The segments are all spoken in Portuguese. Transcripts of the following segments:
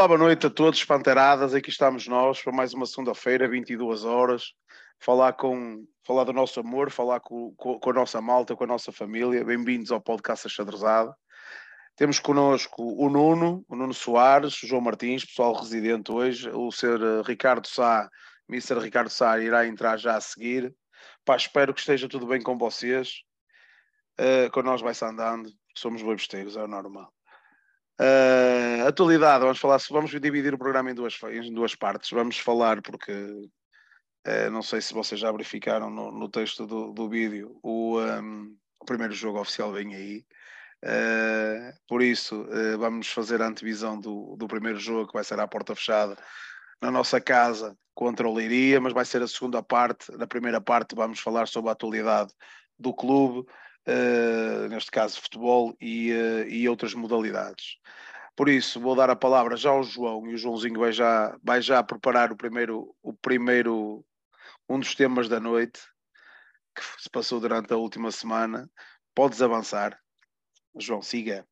Olá, boa noite a todos, panteradas. Aqui estamos nós para mais uma segunda-feira, 22 horas. Falar, com, falar do nosso amor, falar com, com, com a nossa malta, com a nossa família. Bem-vindos ao podcast Achadrezado. Temos connosco o Nuno, o Nuno Soares, o João Martins, pessoal residente hoje. O Sr. Eh, Ricardo Sá, Mr. Ricardo Sá, irá entrar já a seguir. Pá, espero que esteja tudo bem com vocês. Uh, com nós vai-se andando, somos websteiros, é o normal. Uh, atualidade, vamos falar, vamos dividir o programa em duas, em duas partes. Vamos falar, porque uh, não sei se vocês já verificaram no, no texto do, do vídeo, o, um, o, primeiro jogo oficial vem aí. Uh, por isso, vamos fazer a antevisão do, do primeiro jogo, que vai ser à porta fechada, na nossa casa contra o Leiria, mas vai ser a segunda parte. Na primeira parte, vamos falar sobre a atualidade do clube uh, neste caso futebol e, uh, e outras modalidades. Por isso, vou dar a palavra já ao João e o Joãozinho vai já, vai já preparar o primeiro, o primeiro, um dos temas da noite que se passou durante a última semana. Podes avançar. João, siga.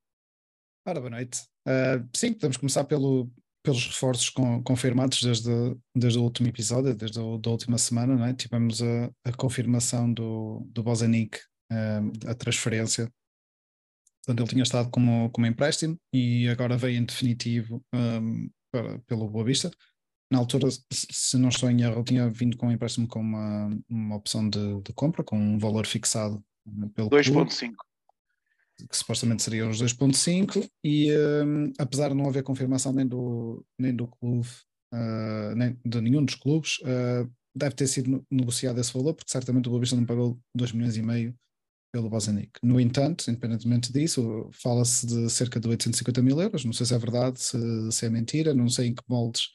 Ora, boa noite. Uh, sim, podemos começar pelo, pelos reforços com, confirmados desde, desde o último episódio, desde a da última semana, é? tivemos a, a confirmação do, do Bozanic a transferência. Portanto, ele tinha estado como, como empréstimo e agora veio em definitivo um, para, pelo Boa Vista. Na altura, se não estou em erro, ele tinha vindo com um empréstimo com uma, uma opção de, de compra, com um valor fixado pelo 2.5 que supostamente seriam os 2.5 e um, apesar de não haver confirmação nem do, nem do clube, uh, nem de nenhum dos clubes, uh, deve ter sido negociado esse valor, porque certamente o Boa Vista não pagou 2 milhões e meio pelo Bozanic. No entanto, independentemente disso, fala-se de cerca de 850 mil euros. Não sei se é verdade, se, se, é mentira, não sei em que moldes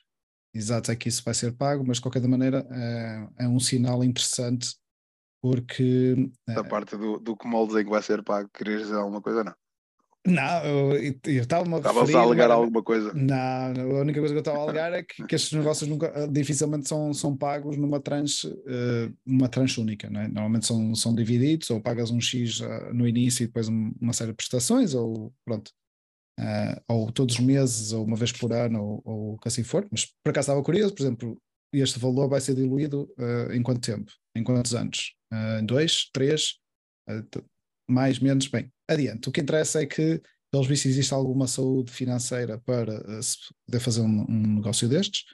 exatos é que isso vai ser pago, mas de qualquer maneira é, é um sinal interessante porque. Da é, parte do, do que moldes em que vai ser pago, querias dizer alguma coisa, não? Não, eu estava-me a Estavas a alegar alguma coisa? Não, a única coisa que eu estava a alegar é que, que estes negócios nunca, eh, dificilmente são, são pagos numa tranche, uh, numa tranche única, não é? Normalmente são, são divididos, ou pagas um X uh, no início e depois uma série de prestações, ou pronto, uh, ou todos os meses, ou uma vez por ano, ou, ou o que assim for. Mas por acaso estava curioso, por exemplo, este valor vai ser diluído em quanto tempo? Em quantos anos? Em dois, três? Mais, menos, bem, adiante. O que interessa é que, pelos vistos, existe alguma saúde financeira para uh, se poder fazer um, um, negócio destes.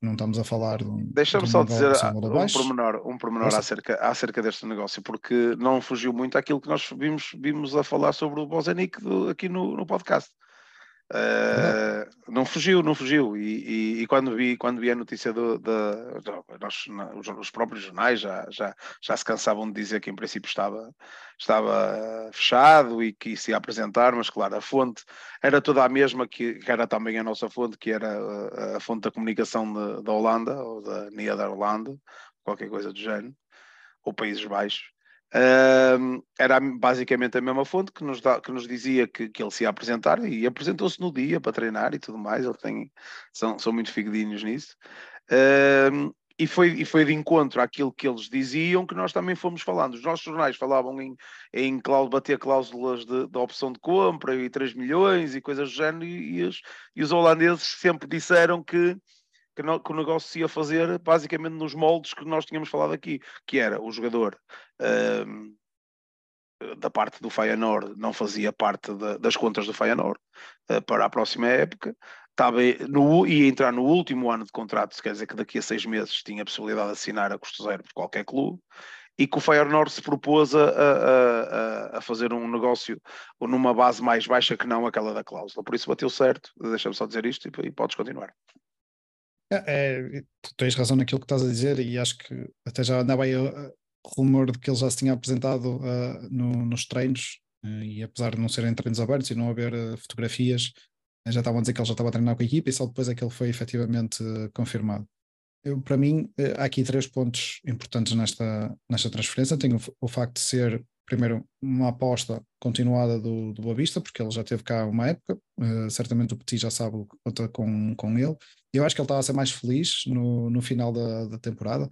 Não estamos a falar de um. Deixa-me só dizer um pormenor, um pormenor acerca, acerca deste negócio, porque não fugiu muito àquilo que nós vimos, vimos a falar sobre o Bozenic aqui no, no podcast. Uh, não fugiu, não fugiu. E, e, e, quando, vi, quando vi a notícia do, nós, os, os, próprios jornais já, já, já se cansavam de dizer que em princípio estava, estava fechado e que isso ia apresentar, mas claro, a fonte era toda a mesma que, que era também a nossa fonte, que era a, a fonte da comunicação da Holanda ou da Nederlândia, qualquer coisa do género, ou Países Baixos. Uh, era basicamente a mesma fonte que nos, dá, que nos dizia que, que ele se ia apresentar e apresentou-se no dia para treinar e tudo mais. Ele tem, são, são muito figuinhos nisso. Uh, e foi, e foi de encontro àquilo que eles diziam que nós também fomos falando. Os nossos jornais falavam em, em bater cláusulas de, de opção de compra e 3 milhões e coisas do género, e, e, os, e os holandeses sempre disseram que que, no, que, o negócio se ia fazer basicamente nos moldes que nós tínhamos falado aqui, que era o jogador um, da parte do Feyenoord não fazia parte de, das contas do Feyenoord uh, para a próxima época, estava no, ia entrar no último ano de contrato, quer dizer que daqui a seis meses tinha a possibilidade de assinar a custo zero por qualquer clube, e que o Feyenoord se propôs a, a, a, fazer um negócio numa base mais baixa que não aquela da cláusula. Por isso bateu certo, deixa-me só dizer isto e, e podes continuar. É, é, tens razão naquilo que estás a dizer e acho que até já andava aí rumor de que ele já se tinha apresentado uh, no, nos treinos uh, e apesar de não serem treinos abertos e não haver uh, fotografias, já estavam a dizer que ele já estava a treinar com a equipa e só depois é que ele foi efetivamente confirmado. Eu, para mim, há aqui três pontos importantes nesta, nesta transferência. Tem o, o facto de ser primeiro, uma aposta continuada do, do Boa Vista, porque ele já teve cá uma época, certamente o Petit já sabe o que conta com, com ele. Eu acho que ele estava a ser mais feliz no, no final da, da temporada.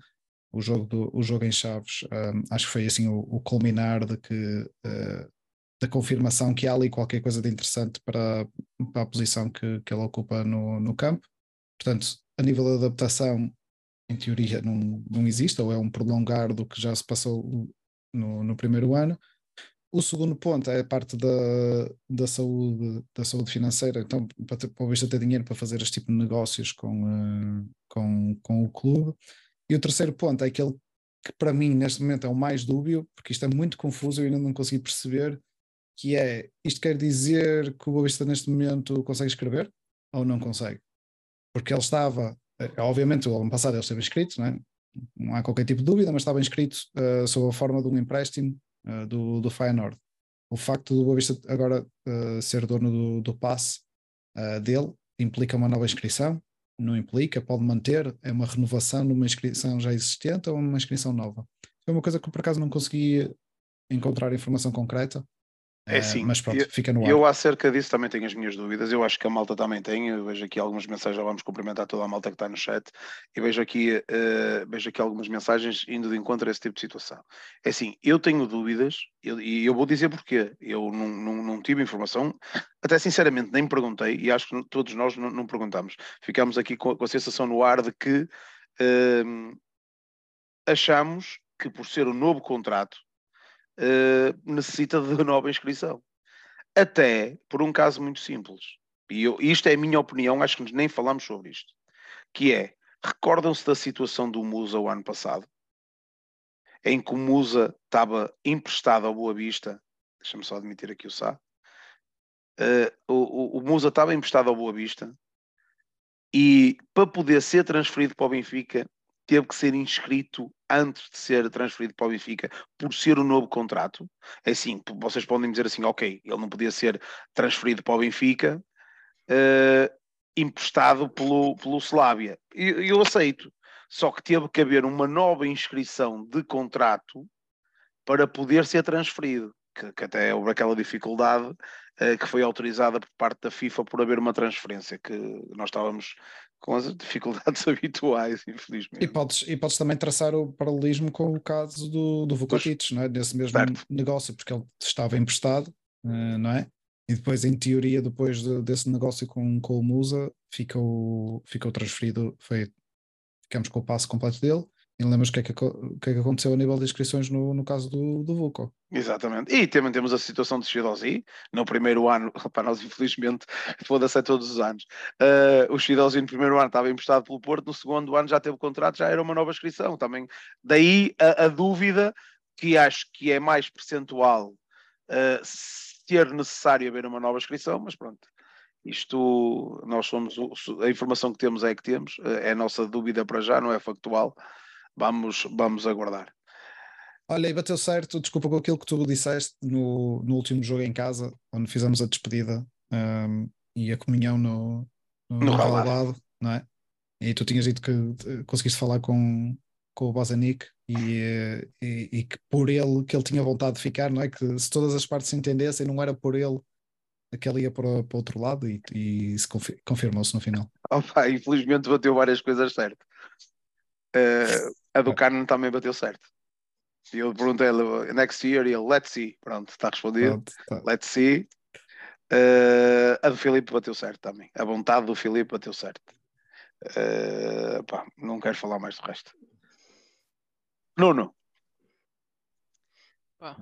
O jogo, do, o jogo em Chaves, um, acho que foi assim o, o culminar de que uh, da confirmação que há ali qualquer coisa de interessante para, para a posição que, que ele ocupa no, no campo. Portanto, a nível da adaptação, em teoria, não, não existe, ou é um prolongar do que já se passou no, no primeiro ano. O segundo ponto é a parte da, da, saúde, da saúde financeira. Então, para, ter, para o ter dinheiro para fazer este tipo de negócios com, uh, com, com o clube. E o terceiro ponto é aquele que, para mim, neste momento é o mais dúbio, porque isto é muito confuso e ainda não consegui perceber, que é, isto quer dizer que o Boavista neste momento consegue escrever ou não consegue? Porque ele estava, eh, obviamente o ano passado ele esteve inscrito, não, é? não há qualquer tipo de dúvida, mas estava inscrito uh, sob a forma de um empréstimo uh, do, do Feyenoord. O facto do Boavista agora uh, ser dono do, do passe dele implica uma nova inscrição? Não implica, pode manter, é uma renovação de uma inscrição já existente ou uma inscrição nova? É uma coisa que por acaso não consegui encontrar informação concreta, é eh, sim, mas pronto, eu, fica no ar. Eu acerca disso também tenho as minhas dúvidas. Eu acho que a malta também tem. Eu vejo aqui algumas mensagens, já vamos cumprimentar toda a malta que está no chat. E vejo aqui, uh, vejo aqui algumas mensagens indo de encontro a esse tipo de situação. É assim, eu tenho dúvidas eu, e eu vou dizer porquê. Eu não, não, não, tive informação, até sinceramente nem perguntei, e acho que todos nós não, não perguntamos. Ficamos aqui com, com, a sensação no ar de que uh, achamos que por ser um novo contrato uh, necessita de nova inscrição. Até por um caso muito simples. E eu, isto é a minha opinião, acho que nem falamos sobre isto. Que é, recordam-se da situação do Musa o ano passado? Em que o Musa estava emprestado ao Boa Vista. Deixa-me só admitir aqui o Sá. Uh, o, o Musa estava emprestado ao Boa Vista e para poder ser transferido para o Benfica teve que ser inscrito antes de ser transferido para o Benfica por ser um novo contrato. É assim, vocês podem dizer assim, ok, ele não podia ser transferido para o Benfica uh, emprestado pelo, pelo Slavia. Eu, eu aceito. Só que teve que haver uma nova inscrição de contrato para poder ser transferido. Que, que até houve aquela dificuldade uh, que foi autorizada por parte da FIFA por haver uma transferência, que nós estávamos com as dificuldades habituais, infelizmente. E podes, e podes também traçar o paralelismo com o caso do, do Vukotic, não é? Nesse mesmo certo. negócio, porque ele estava emprestado, uh, não é? E depois, em teoria, depois de, desse negócio com, com o Musa, ficou, ficou transferido, foi, ficamos com o passo completo dele e lembras o que, é que, que é que aconteceu a nível de inscrições no, no caso do, do Vuco. Exatamente. E também temos a situação de Shidozi, no primeiro ano, para nós infelizmente, foda-se a todos os anos. Uh, o Shidozi no primeiro ano estava emprestado pelo Porto, no segundo ano já teve contrato, já era uma nova inscrição. Também daí a, a dúvida que acho que é mais percentual uh, ser necessário haver uma nova inscrição, mas pronto. Isto, nós somos, a informação que temos é que temos, ah, é a nossa dúvida para já, não é factual vamos, vamos aguardar. Olha, e bateu certo, desculpa com aquilo que tu disseste no, no último jogo em casa, onde fizemos a despedida um, e a comunhão no, no, no relevado, não é? E tu tinhas dito que eh, conseguiste falar com, com o Bozanic e, e, e, que por ele, que ele tinha vontade de ficar, não é? Que se todas as partes se entendessem, não era por ele que ele ia para, para o outro lado e, e se confirmou-se no final. Opa, infelizmente bateu várias coisas certas. Uh, a do Carmen também bateu certo. E eu perguntei-lhe next year e ele let's see. Pronto, está respondido. Pronto, tá. Let's see. Uh, a do Filipe bateu certo também. A vontade do Filipe bateu certo. Uh, pá, não quero falar mais do resto. Nuno.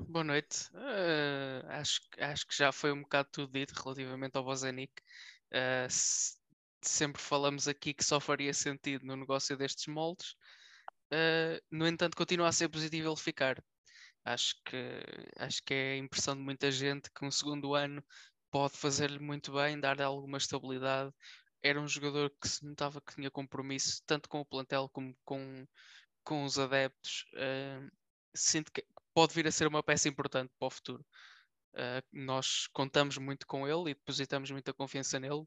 boa noite. Uh, acho, acho que já foi um bocado tudo dito relativamente ao Bozenic. Uh, sempre falamos aqui que só faria sentido no negócio destes moldes. Uh, no entanto, continua a ser positivo ele ficar. Acho que, acho que é a impressão de muita gente que um segundo ano pode fazer-lhe muito bem, dar-lhe alguma estabilidade. Era um jogador que se notava que tinha compromisso tanto com o plantel como com, com os adeptos. Uh, sinto que pode vir a ser uma peça importante para o futuro. Uh, nós contamos muito com ele e depositamos muita confiança nele,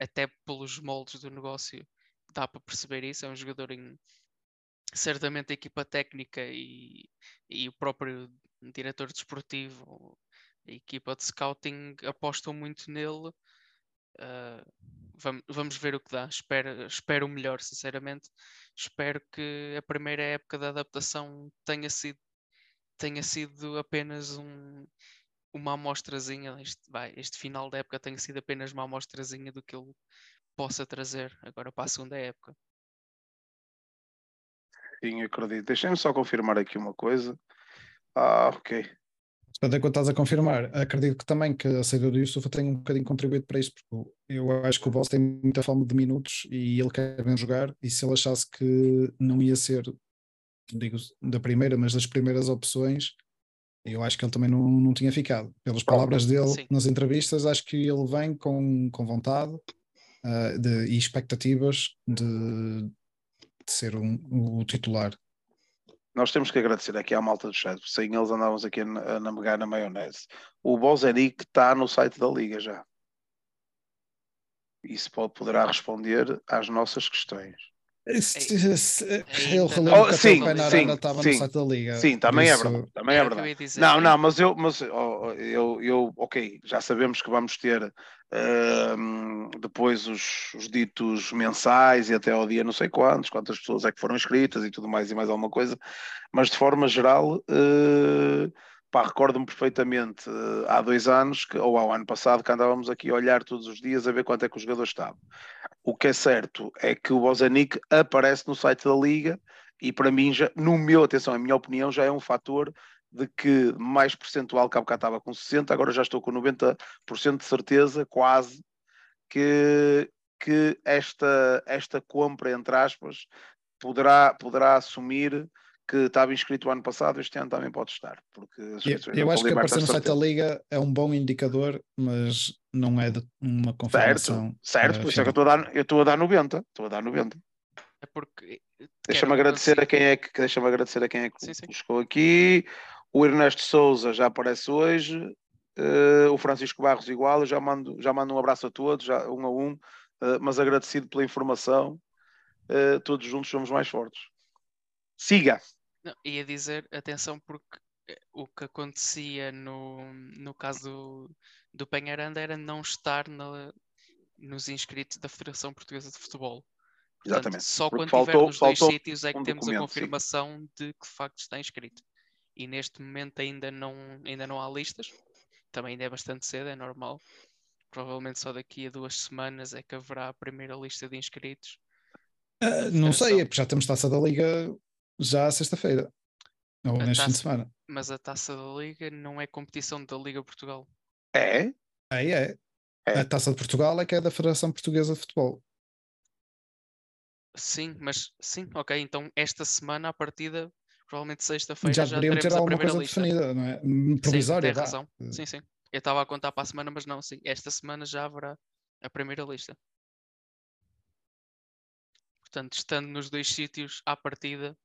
até pelos moldes do negócio. Dá para perceber isso. É um jogador em, certamente a equipa técnica e, e o próprio diretor desportivo, a equipa de scouting apostam muito nele. Uh, vamos, vamos ver o que dá. Espero, espero o melhor, sinceramente. Espero que a primeira época da adaptação tenha sido, tenha sido apenas um, uma amostrazinha. Este, vai, este final da época tenha sido apenas uma amostrazinha do que ele possa trazer agora para a segunda época. Sim, acredito. Deixem-me só confirmar aqui uma coisa. Ah, ok. Portanto, enquanto estás a confirmar, acredito que também que a saída do Yusuf tem um bocadinho contribuído para isso, porque eu acho que o Boss tem muita fome de minutos e ele quer bem jogar, e se ele achasse que não ia ser, digo, da primeira, mas das primeiras opções, eu acho que ele também não, não tinha ficado. Pelas palavras dele Sim. nas entrevistas, acho que ele vem com, com vontade uh, de, e expectativas de, de ser um, o titular. Nós temos que agradecer aqui à malta do chat, sem eles andávamos aqui a, navegar na maionese. O Bozenic está no site da Liga já. Isso pode, poderá responder às nossas questões. É eu relembro oh, que sim, o sim, estava sim, no site da Liga. Sim, também é verdade. Também é verdade. Não, não, mas eu, mas oh, eu, eu, ok, já sabemos que vamos ter uh, depois os, os, ditos mensais e até ao dia não sei quantos, quantas pessoas é que foram inscritas e tudo mais e mais alguma coisa, mas de forma geral, uh, pá, recordo-me perfeitamente uh, há dois anos, que, ou ao ano passado, que andávamos aqui a olhar todos os dias a ver quanto é que o jogador estava. O que é certo é que o Bozanic aparece no site da Liga e para mim, já, no meu, atenção, a minha opinião, já é um fator de que mais percentual que há bocado estava com 60%, agora já estou com 90% de certeza, quase, que, que esta, esta compra, entre aspas, poderá, poderá assumir que estava inscrito o ano passado, este ano também pode estar. Porque eu, eu acho que aparecer no site da Liga é um bom indicador, mas não é de uma confirmação. Certo, certo, por isso é que eu estou a dar, eu estou a dar 90, estou a dar 90. É porque deixa-me agradecer a quem é que deixa-me agradecer a quem é que sim, sim. buscou aqui. O Ernesto Souza já aparece hoje, uh, o Francisco Barros igual, eu já mando, já mando um abraço a todos, já um a um, uh, mas agradecido pela informação. Uh, todos juntos somos mais fortes. Siga! Não, ia dizer, atenção, porque eh, o que acontecia no, no caso do, do Penharanda era não estar na, nos inscritos da Federação Portuguesa de Futebol. Portanto, Exatamente. Só porque quando faltou, tiver nos dois sítios é que um temos a confirmação sim. de que de facto está inscrito. E neste momento ainda não, ainda não há listas. Também ainda é bastante cedo, é normal. Provavelmente só daqui a duas semanas é que haverá a primeira lista de inscritos. Uh, não sei, é porque já temos taça da Liga já sexta-feira. Ou neste fim de semana. Mas a taça da Liga não é competição da Liga Portugal. É? Aí é. é. A taça de Portugal é que é da Federação Portuguesa de Futebol. Sim, mas sim, ok. Então esta semana, a partida, provavelmente sexta-feira, já, já deveriam ter alguma coisa lista. definida, não é? Provisória. Sim, tem razão. Sim, sim. Eu estava a contar para a semana, mas não, sim. Esta semana já haverá a primeira lista. Portanto, estando nos dois sítios à partida,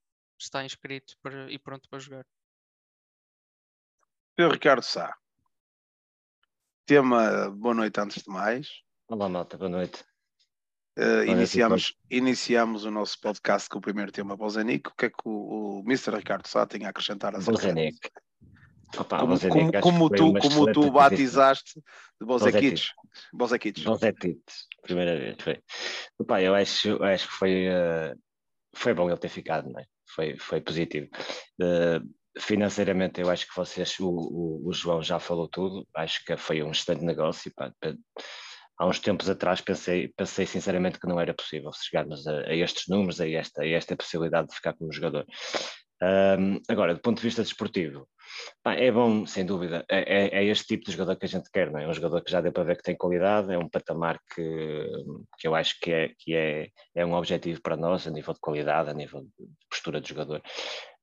está inscrito para, e pronto para jogar. Pedro Ricardo Sá. Tema boa noite antes de mais. Olá, malta, boa noite. Uh, iniciamos, iniciamos o nosso podcast com o primeiro tema Bozenic. O que é que o, o Mr. Ricardo Sá tem a acrescentar a Bozenic. Opa, como, como, como tu, como tu batizaste de Bozekic. Bozekic. Bozekic, primeira vez. Foi. Opa, eu acho, acho que foi, uh, foi bom ele ter ficado, não é? Foi, foi positivo. Uh, financeiramente, eu acho que vocês, o, o, o, João já falou tudo, acho que foi um excelente negócio. Pá, pá. Há uns tempos atrás pensei, pensei sinceramente que não era possível chegarmos a, a estes números, a esta, a esta possibilidade de ficar como jogador. Um, agora, do ponto de vista desportivo, é bom, sem dúvida. É, é, é, este tipo de jogador que a gente quer, não é? Um jogador que já deu para ver que tem qualidade, é um patamar que, que eu acho que, é, que é, é um objetivo para nós, a nível de qualidade, a nível de postura de jogador.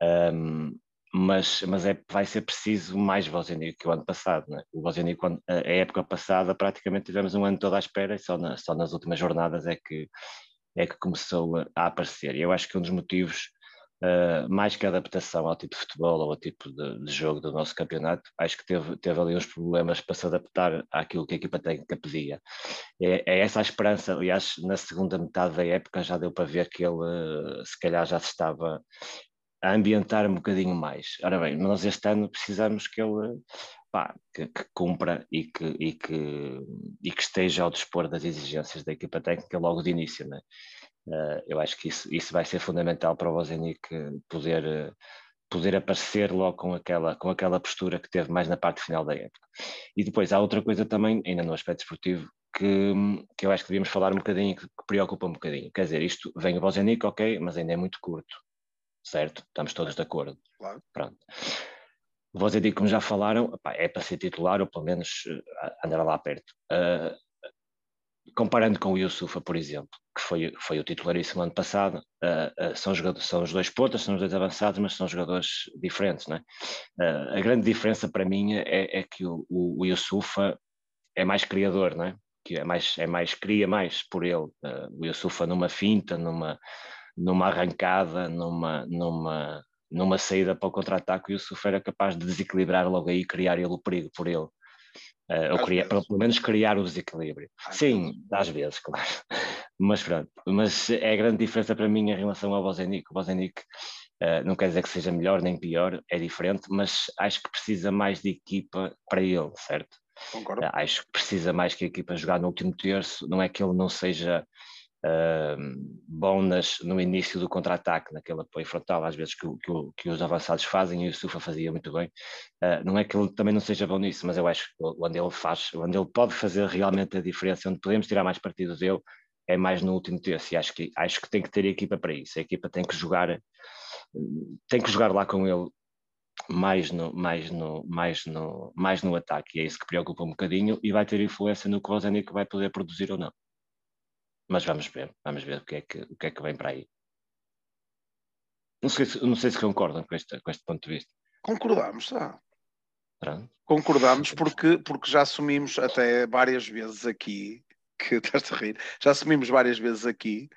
Um, mas, mas é, vai ser preciso mais Vozenico que o ano passado. Né? O Vozenico, a época passada, praticamente tivemos um ano todo à espera e só, na, só nas últimas jornadas é que, é que começou a, a aparecer. E eu acho que um dos motivos uh, mais que a adaptação ao tipo de futebol ou ao tipo de, de, jogo do nosso campeonato, acho que teve, teve ali uns problemas para se adaptar àquilo que a equipa técnica pedia. É, é essa a esperança, aliás, na segunda metade da época já deu para ver que ele uh, se calhar já se estava a ambientar um bocadinho mais. Ora bem, nós este ano precisamos que ele pá, que, que, cumpra e que, e, que, e que esteja ao dispor das exigências da equipa técnica logo de início. Né? Uh, eu acho que isso, isso vai ser fundamental para o Bozenic poder, poder aparecer logo com aquela, com aquela postura que teve mais na parte final da época. E depois há outra coisa também, ainda no aspecto esportivo, que, que eu acho que devíamos falar um bocadinho, que, que preocupa um bocadinho. Quer dizer, isto vem o Bozenic, ok, mas ainda é muito curto certo? Estamos todos de acordo. Claro. Pronto. O Vozedi, como já falaram, é para ser titular ou pelo menos uh, andar lá perto. Uh, comparando com o Yusufa, por exemplo, que foi, foi o titularíssimo ano passado, uh, uh, são, jogadores, são os dois pontas, são os dois avançados, mas são jogadores diferentes. Não é? Uh, a grande diferença para mim é, é que o, o, o, Yusufa é mais criador, não é? que é mais, é mais cria mais por ele. o Yusufa numa finta, numa, numa arrancada, numa, numa, numa saída para o contra-ataque, o Yusuf era capaz de desequilibrar logo aí e criar ele o perigo por ele. Uh, ou criar, pelo menos criar o desequilíbrio. Às Sim, vezes. às vezes, claro. Mas pronto, mas é a grande diferença para mim em relação ao Bozenic. O Bozenic uh, não quer dizer que seja melhor nem pior, é diferente, mas acho que precisa mais de equipa para ele, certo? Concordo. Uh, acho que precisa mais que a equipa jogar no último terço. Não é que ele não seja uh, bom nas, no início do contra-ataque, naquele apoio frontal, às vezes que, que, que, os avançados fazem e o Sufa fazia muito bem. Uh, não é que ele também não seja bom nisso, mas eu acho que onde ele faz, onde ele pode fazer realmente a diferença, onde podemos tirar mais partido dele, é mais no último terço. E acho que, acho que tem que ter equipa para isso. A equipa tem que jogar, tem que jogar lá com ele mais no, mais, no, mais, no, mais no ataque, e é isso que preocupa um bocadinho, e vai ter influência no que o Ozanic vai poder produzir ou não. Mas vamos ver, vamos ver o que é que, o que, é que vem para aí. Não sei, se, não sei se concordam com este, com este ponto de vista. Concordamos, tá. Pronto. Concordamos porque, porque já assumimos até várias vezes aqui, que estás a rir, já assumimos várias vezes aqui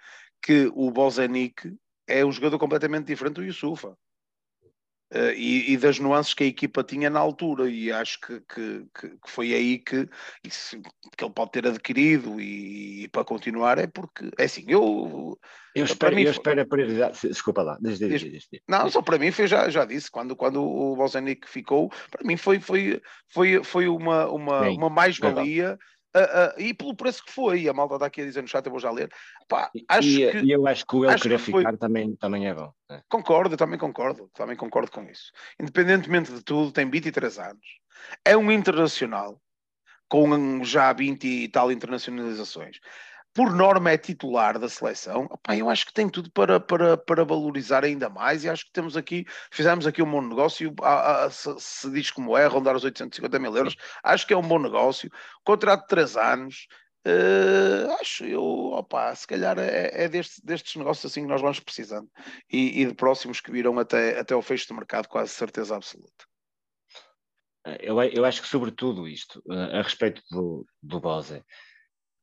que o Bozenic é um jogador completamente diferente do Yusufa. Uh, e, e, das nuances que a equipa tinha na altura, e acho que, que, que foi aí que, isso, que ele pode ter adquirido e, e, para continuar é porque é assim, eu eu espero, mim, eu espero a prioridade, desculpa lá, desde, desde, desde. não, só para mim foi, já, já disse, quando, quando o Bozenic ficou, para mim foi, foi, foi, foi uma, uma, uma mais-valia Uh, uh, e pelo preço que foi, a malta está aqui a dizer no chat, eu vou já ler. Pá, acho e, que, e eu acho que o ele querer ficar foi... também, também é bom. É. Concordo, também concordo, também concordo com isso. Independentemente de tudo, tem 23 anos. É um internacional com já 20 e tal internacionalizações por norma é titular da seleção, Opa, eu acho que tem tudo para, para, para valorizar ainda mais e acho que temos aqui, fizemos aqui um bom negócio, a, a, se, se, diz como é, rondar os 850 mil euros, acho que é um bom negócio, contrato de 3 anos, uh, acho eu, opa, se calhar é, é deste, destes negócios assim que nós vamos precisando e, e de próximos que virão até, até o fecho do mercado, quase certeza absoluta. Eu, eu acho que sobretudo isto, a respeito do, do Bose,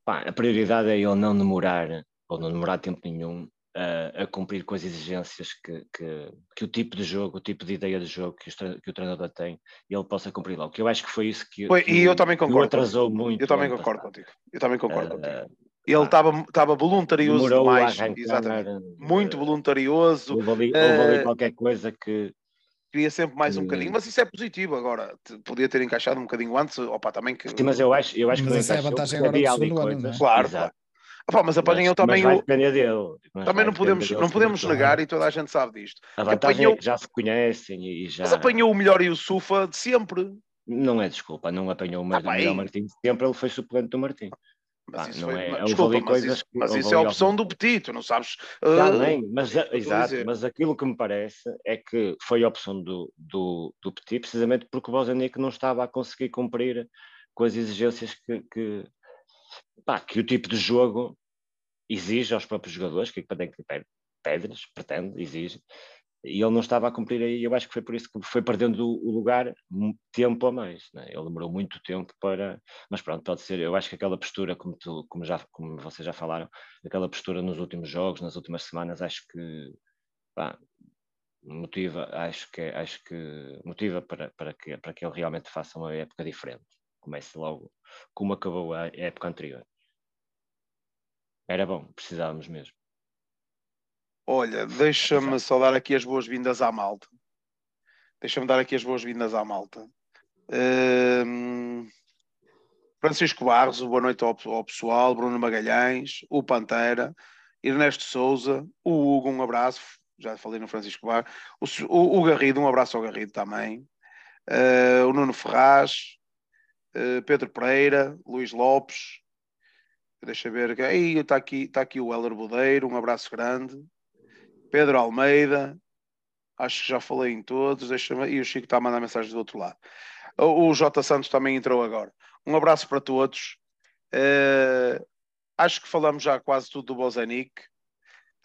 Pá, a prioridade é ele não demorar, ou não demorar tempo nenhum, a, a cumprir com as exigências que, que, que, o tipo de jogo, o tipo de ideia de jogo que o, que o treinador tem, ele possa cumprir logo. Que eu acho que foi isso que, foi, e eu também concordo. atrasou muito. Eu também concordo passado. contigo. Eu também concordo uh, contigo. Ele estava voluntarioso demais, exatamente. Muito voluntarioso. Houve ali, houve ali uh, qualquer coisa que, queria sempre mais um bocadinho, mas isso é positivo agora. Podia ter encaixado um bocadinho antes, opa, também que. Sim, mas eu acho, eu acho mas que essa é a vantagem agora do segundo ano, não é? Claro. Opa, mas apanhou também mas o. Dele, também não podemos, não podemos negar, e toda a gente sabe disto. A vantagem apanhou... é que já se conhecem e já. Mas apanhou o melhor e o Sufa de sempre. Não é desculpa, não apanhou o melhor ah, Martim de sempre, ele foi suplente do Martim. Mas isso, foi, é, desculpa, mas isso, mas isso é a opção do Petit, não sabes? Uh, mas, exato, mas aquilo que me parece é que foi a opção do, do, do Petit, precisamente porque o Bozanic não estava a conseguir cumprir com as exigências que, que, pá, que o tipo de jogo exige aos próprios jogadores, que tem que pedras, pretende, exige, e ele não estava a cumprir aí. Eu acho que foi por isso que foi perdendo o lugar tempo a mais. Né? Ele demorou muito tempo para. Mas pronto, pode ser. Eu acho que aquela postura, como, tu, como, já, como vocês já falaram, aquela postura nos últimos jogos, nas últimas semanas, acho que pá, motiva, acho que, acho que motiva para, para, que, para que ele realmente faça uma época diferente. Comece logo como acabou a época anterior. Era bom, precisávamos mesmo. Olha, deixa-me só dar aqui as boas-vindas à malta. Deixa-me dar aqui as boas-vindas à malta. Uh, Francisco Barros, boa noite ao, ao, pessoal, Bruno Magalhães, o Pantera, Ernesto Souza, o Hugo, um abraço, já falei no Francisco Barros, o, o, o Garrido, um abraço ao Garrido também, uh, o Nuno Ferraz, uh, Pedro Pereira, Luís Lopes, deixa ver, está aqui, está aqui o Heller Bodeiro, um abraço grande, Pedro Almeida, acho que já falei em todos, deixa e o Chico está a mandar mensagens do outro lado. O, o J Santos também entrou agora. Um abraço para todos. Uh, acho que falamos já quase tudo do Bozenic.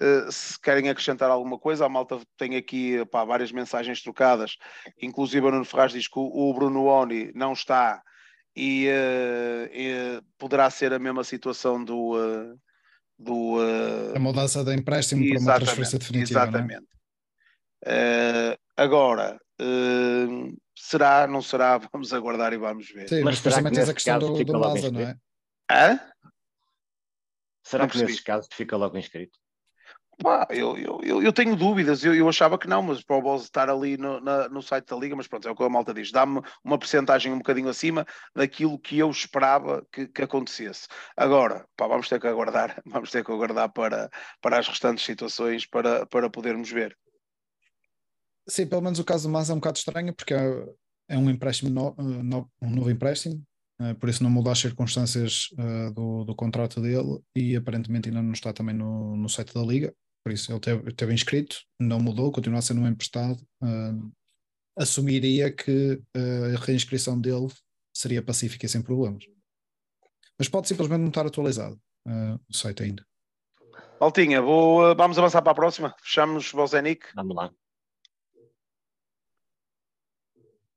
Uh, se querem acrescentar alguma coisa, a malta tem aqui pá, várias mensagens trocadas. Inclusive, o Nuno Ferraz diz que o, o Bruno Oni não está e, uh, e, poderá ser a mesma situação do. Uh, do a mudança de empréstimo para uma transferência definitiva. É? Exatamente. É? agora, será, não será? Vamos aguardar e vamos ver. Sim, mas, mas também tens a questão do, do Maza, não é? Hã? Será não que nesse caso fica logo inscrito? Pá, eu, eu, eu, tenho dúvidas, eu, eu achava que não, mas para o Bols estar ali no, na, no site da Liga, mas pronto, é o que a malta diz, dá-me uma percentagem um bocadinho acima daquilo que eu esperava que, que acontecesse. Agora, pá, vamos ter que aguardar, vamos ter que aguardar para, para as restantes situações para, para podermos ver. Sim, pelo menos o caso do Mas é um bocado estranho porque é, é um empréstimo, no, no, um novo empréstimo, uh, por isso não muda as circunstâncias uh, do, do contrato dele e aparentemente ainda não está também no, no site da Liga, por isso ele teve, teve inscrito, não mudou, continua a ser um emprestado. Uh, assumiria que a reinscrição dele seria pacífica e sem problemas. Mas pode simplesmente não estar atualizado o site ainda. Altinha, vou, vamos avançar para a próxima. Fechamos Bozenic. Vamos lá.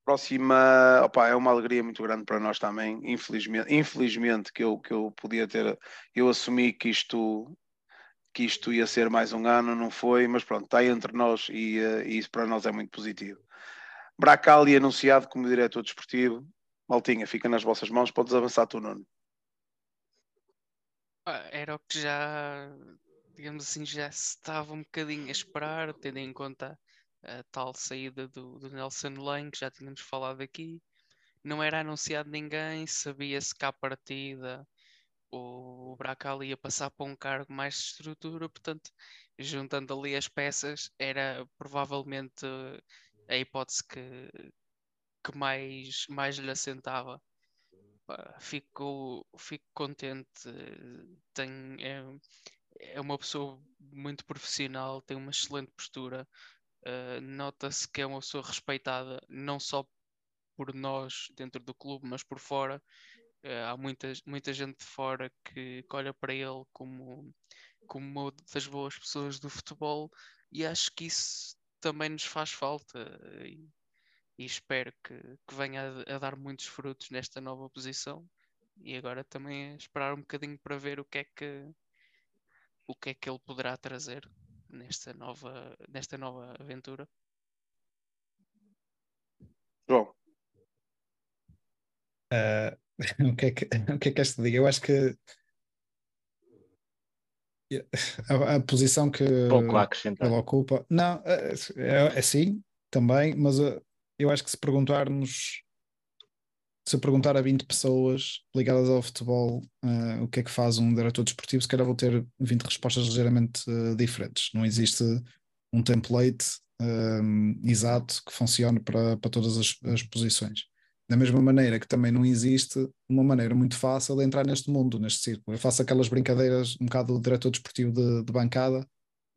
próxima opa, é uma alegria muito grande para nós também, infelizmente, infelizmente que eu, que eu podia ter, eu assumi que isto que isto ia ser mais um ano, não foi, mas pronto, está entre nós e, uh, e isso para nós é muito positivo. Bracali anunciado como diretor desportivo. Maltinha, fica nas vossas mãos, podes avançar tu, Nuno. Era o que já, digamos assim, já se estava um bocadinho a esperar, tendo em conta a tal saída do, do Nelson Lane, que já tínhamos falado aqui. Não era anunciado ninguém, sabia-se que à partida o Bracali ia passar para um cargo mais de estrutura, portanto, juntando ali as peças, era provavelmente a hipótese que, que mais, mais lhe assentava. Fico, fico contente, tem, é, é uma pessoa muito profissional, tem uma excelente postura, Uh, Nota-se que é uma pessoa respeitada não só por nós dentro do clube, mas por fora. Uh, há muita, muita gente de fora que, que, olha para ele como, como uma das boas pessoas do futebol e acho que isso também nos faz falta e, e espero que, que venha a, a, dar muitos frutos nesta nova posição e agora também é esperar um bocadinho para ver o que é que o que é que ele poderá trazer nesta nova, nesta nova aventura. João. Uh, o, que é que, o que é que este diga? Eu acho que a, a posição que ele ocupa, não, é, é, é sim, também, mas uh, eu acho que se perguntarmos se perguntar a 20 pessoas ligadas ao futebol uh, o que é que faz um diretor desportivo, se calhar vou ter 20 respostas ligeiramente uh, diferentes. Não existe um template um, exato que funcione para, para todas as, as, posições. Da mesma maneira que também não existe uma maneira muito fácil de entrar neste mundo, neste círculo. Eu faço aquelas brincadeiras um bocado do diretor desportivo de, de bancada,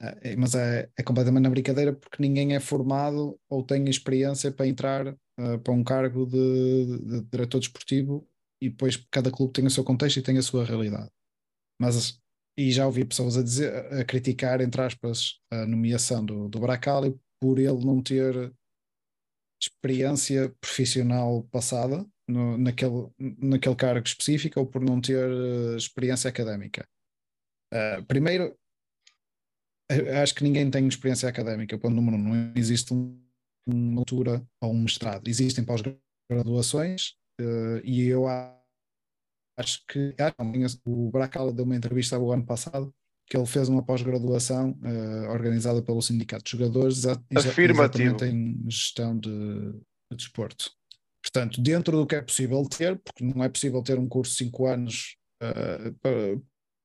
uh, mas é, é completamente na brincadeira porque ninguém é formado ou tem experiência para entrar uh, para um cargo de, de, diretor desportivo e depois cada clube tem o seu contexto e tem a sua realidade. Mas e já ouvi pessoas a dizer, a criticar, entre aspas, a nomeação do, do Bracali por ele não ter experiência profissional passada no, naquele, naquele cargo específico ou por não ter uh, experiência académica. Uh, primeiro, acho que ninguém tem experiência académica, ponto número um, não existe um uma altura ou um mestrado. Existem pós-graduações uh, e eu acho que o Bracal deu uma entrevista o ano passado que ele fez uma pós-graduação uh, organizada pelo Sindicato de Jogadores, Afirmativo. em gestão de, de desporto. Portanto, dentro do que é possível ter, porque não é possível ter um curso de 5 anos uh, para,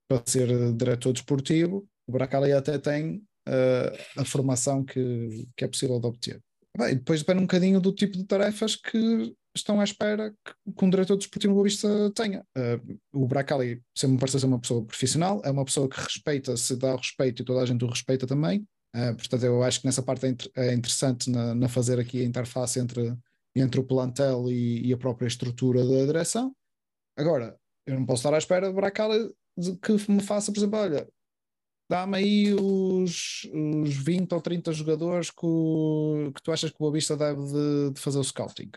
para, ser diretor desportivo, o Bracali até tem uh, a formação que, que é possível de obter. Bem, depois depende um bocadinho do tipo de tarefas que estão à espera que, que um diretor desportivo Boa Vista tenha. Uh, o Bracali sempre me parece ser uma pessoa profissional, é uma pessoa que respeita, se dá respeito e toda a gente o respeita também. Uh, portanto, eu acho que nessa parte é, é interessante na, na, fazer aqui a interface entre, entre o plantel e, e, a própria estrutura da direção. Agora, eu não posso estar à espera do Bracali que me faça, por exemplo, olha, dá-me aí os, os 20 ou 30 jogadores que, o, que tu achas que o Boa Vista deve de, de, fazer o scouting.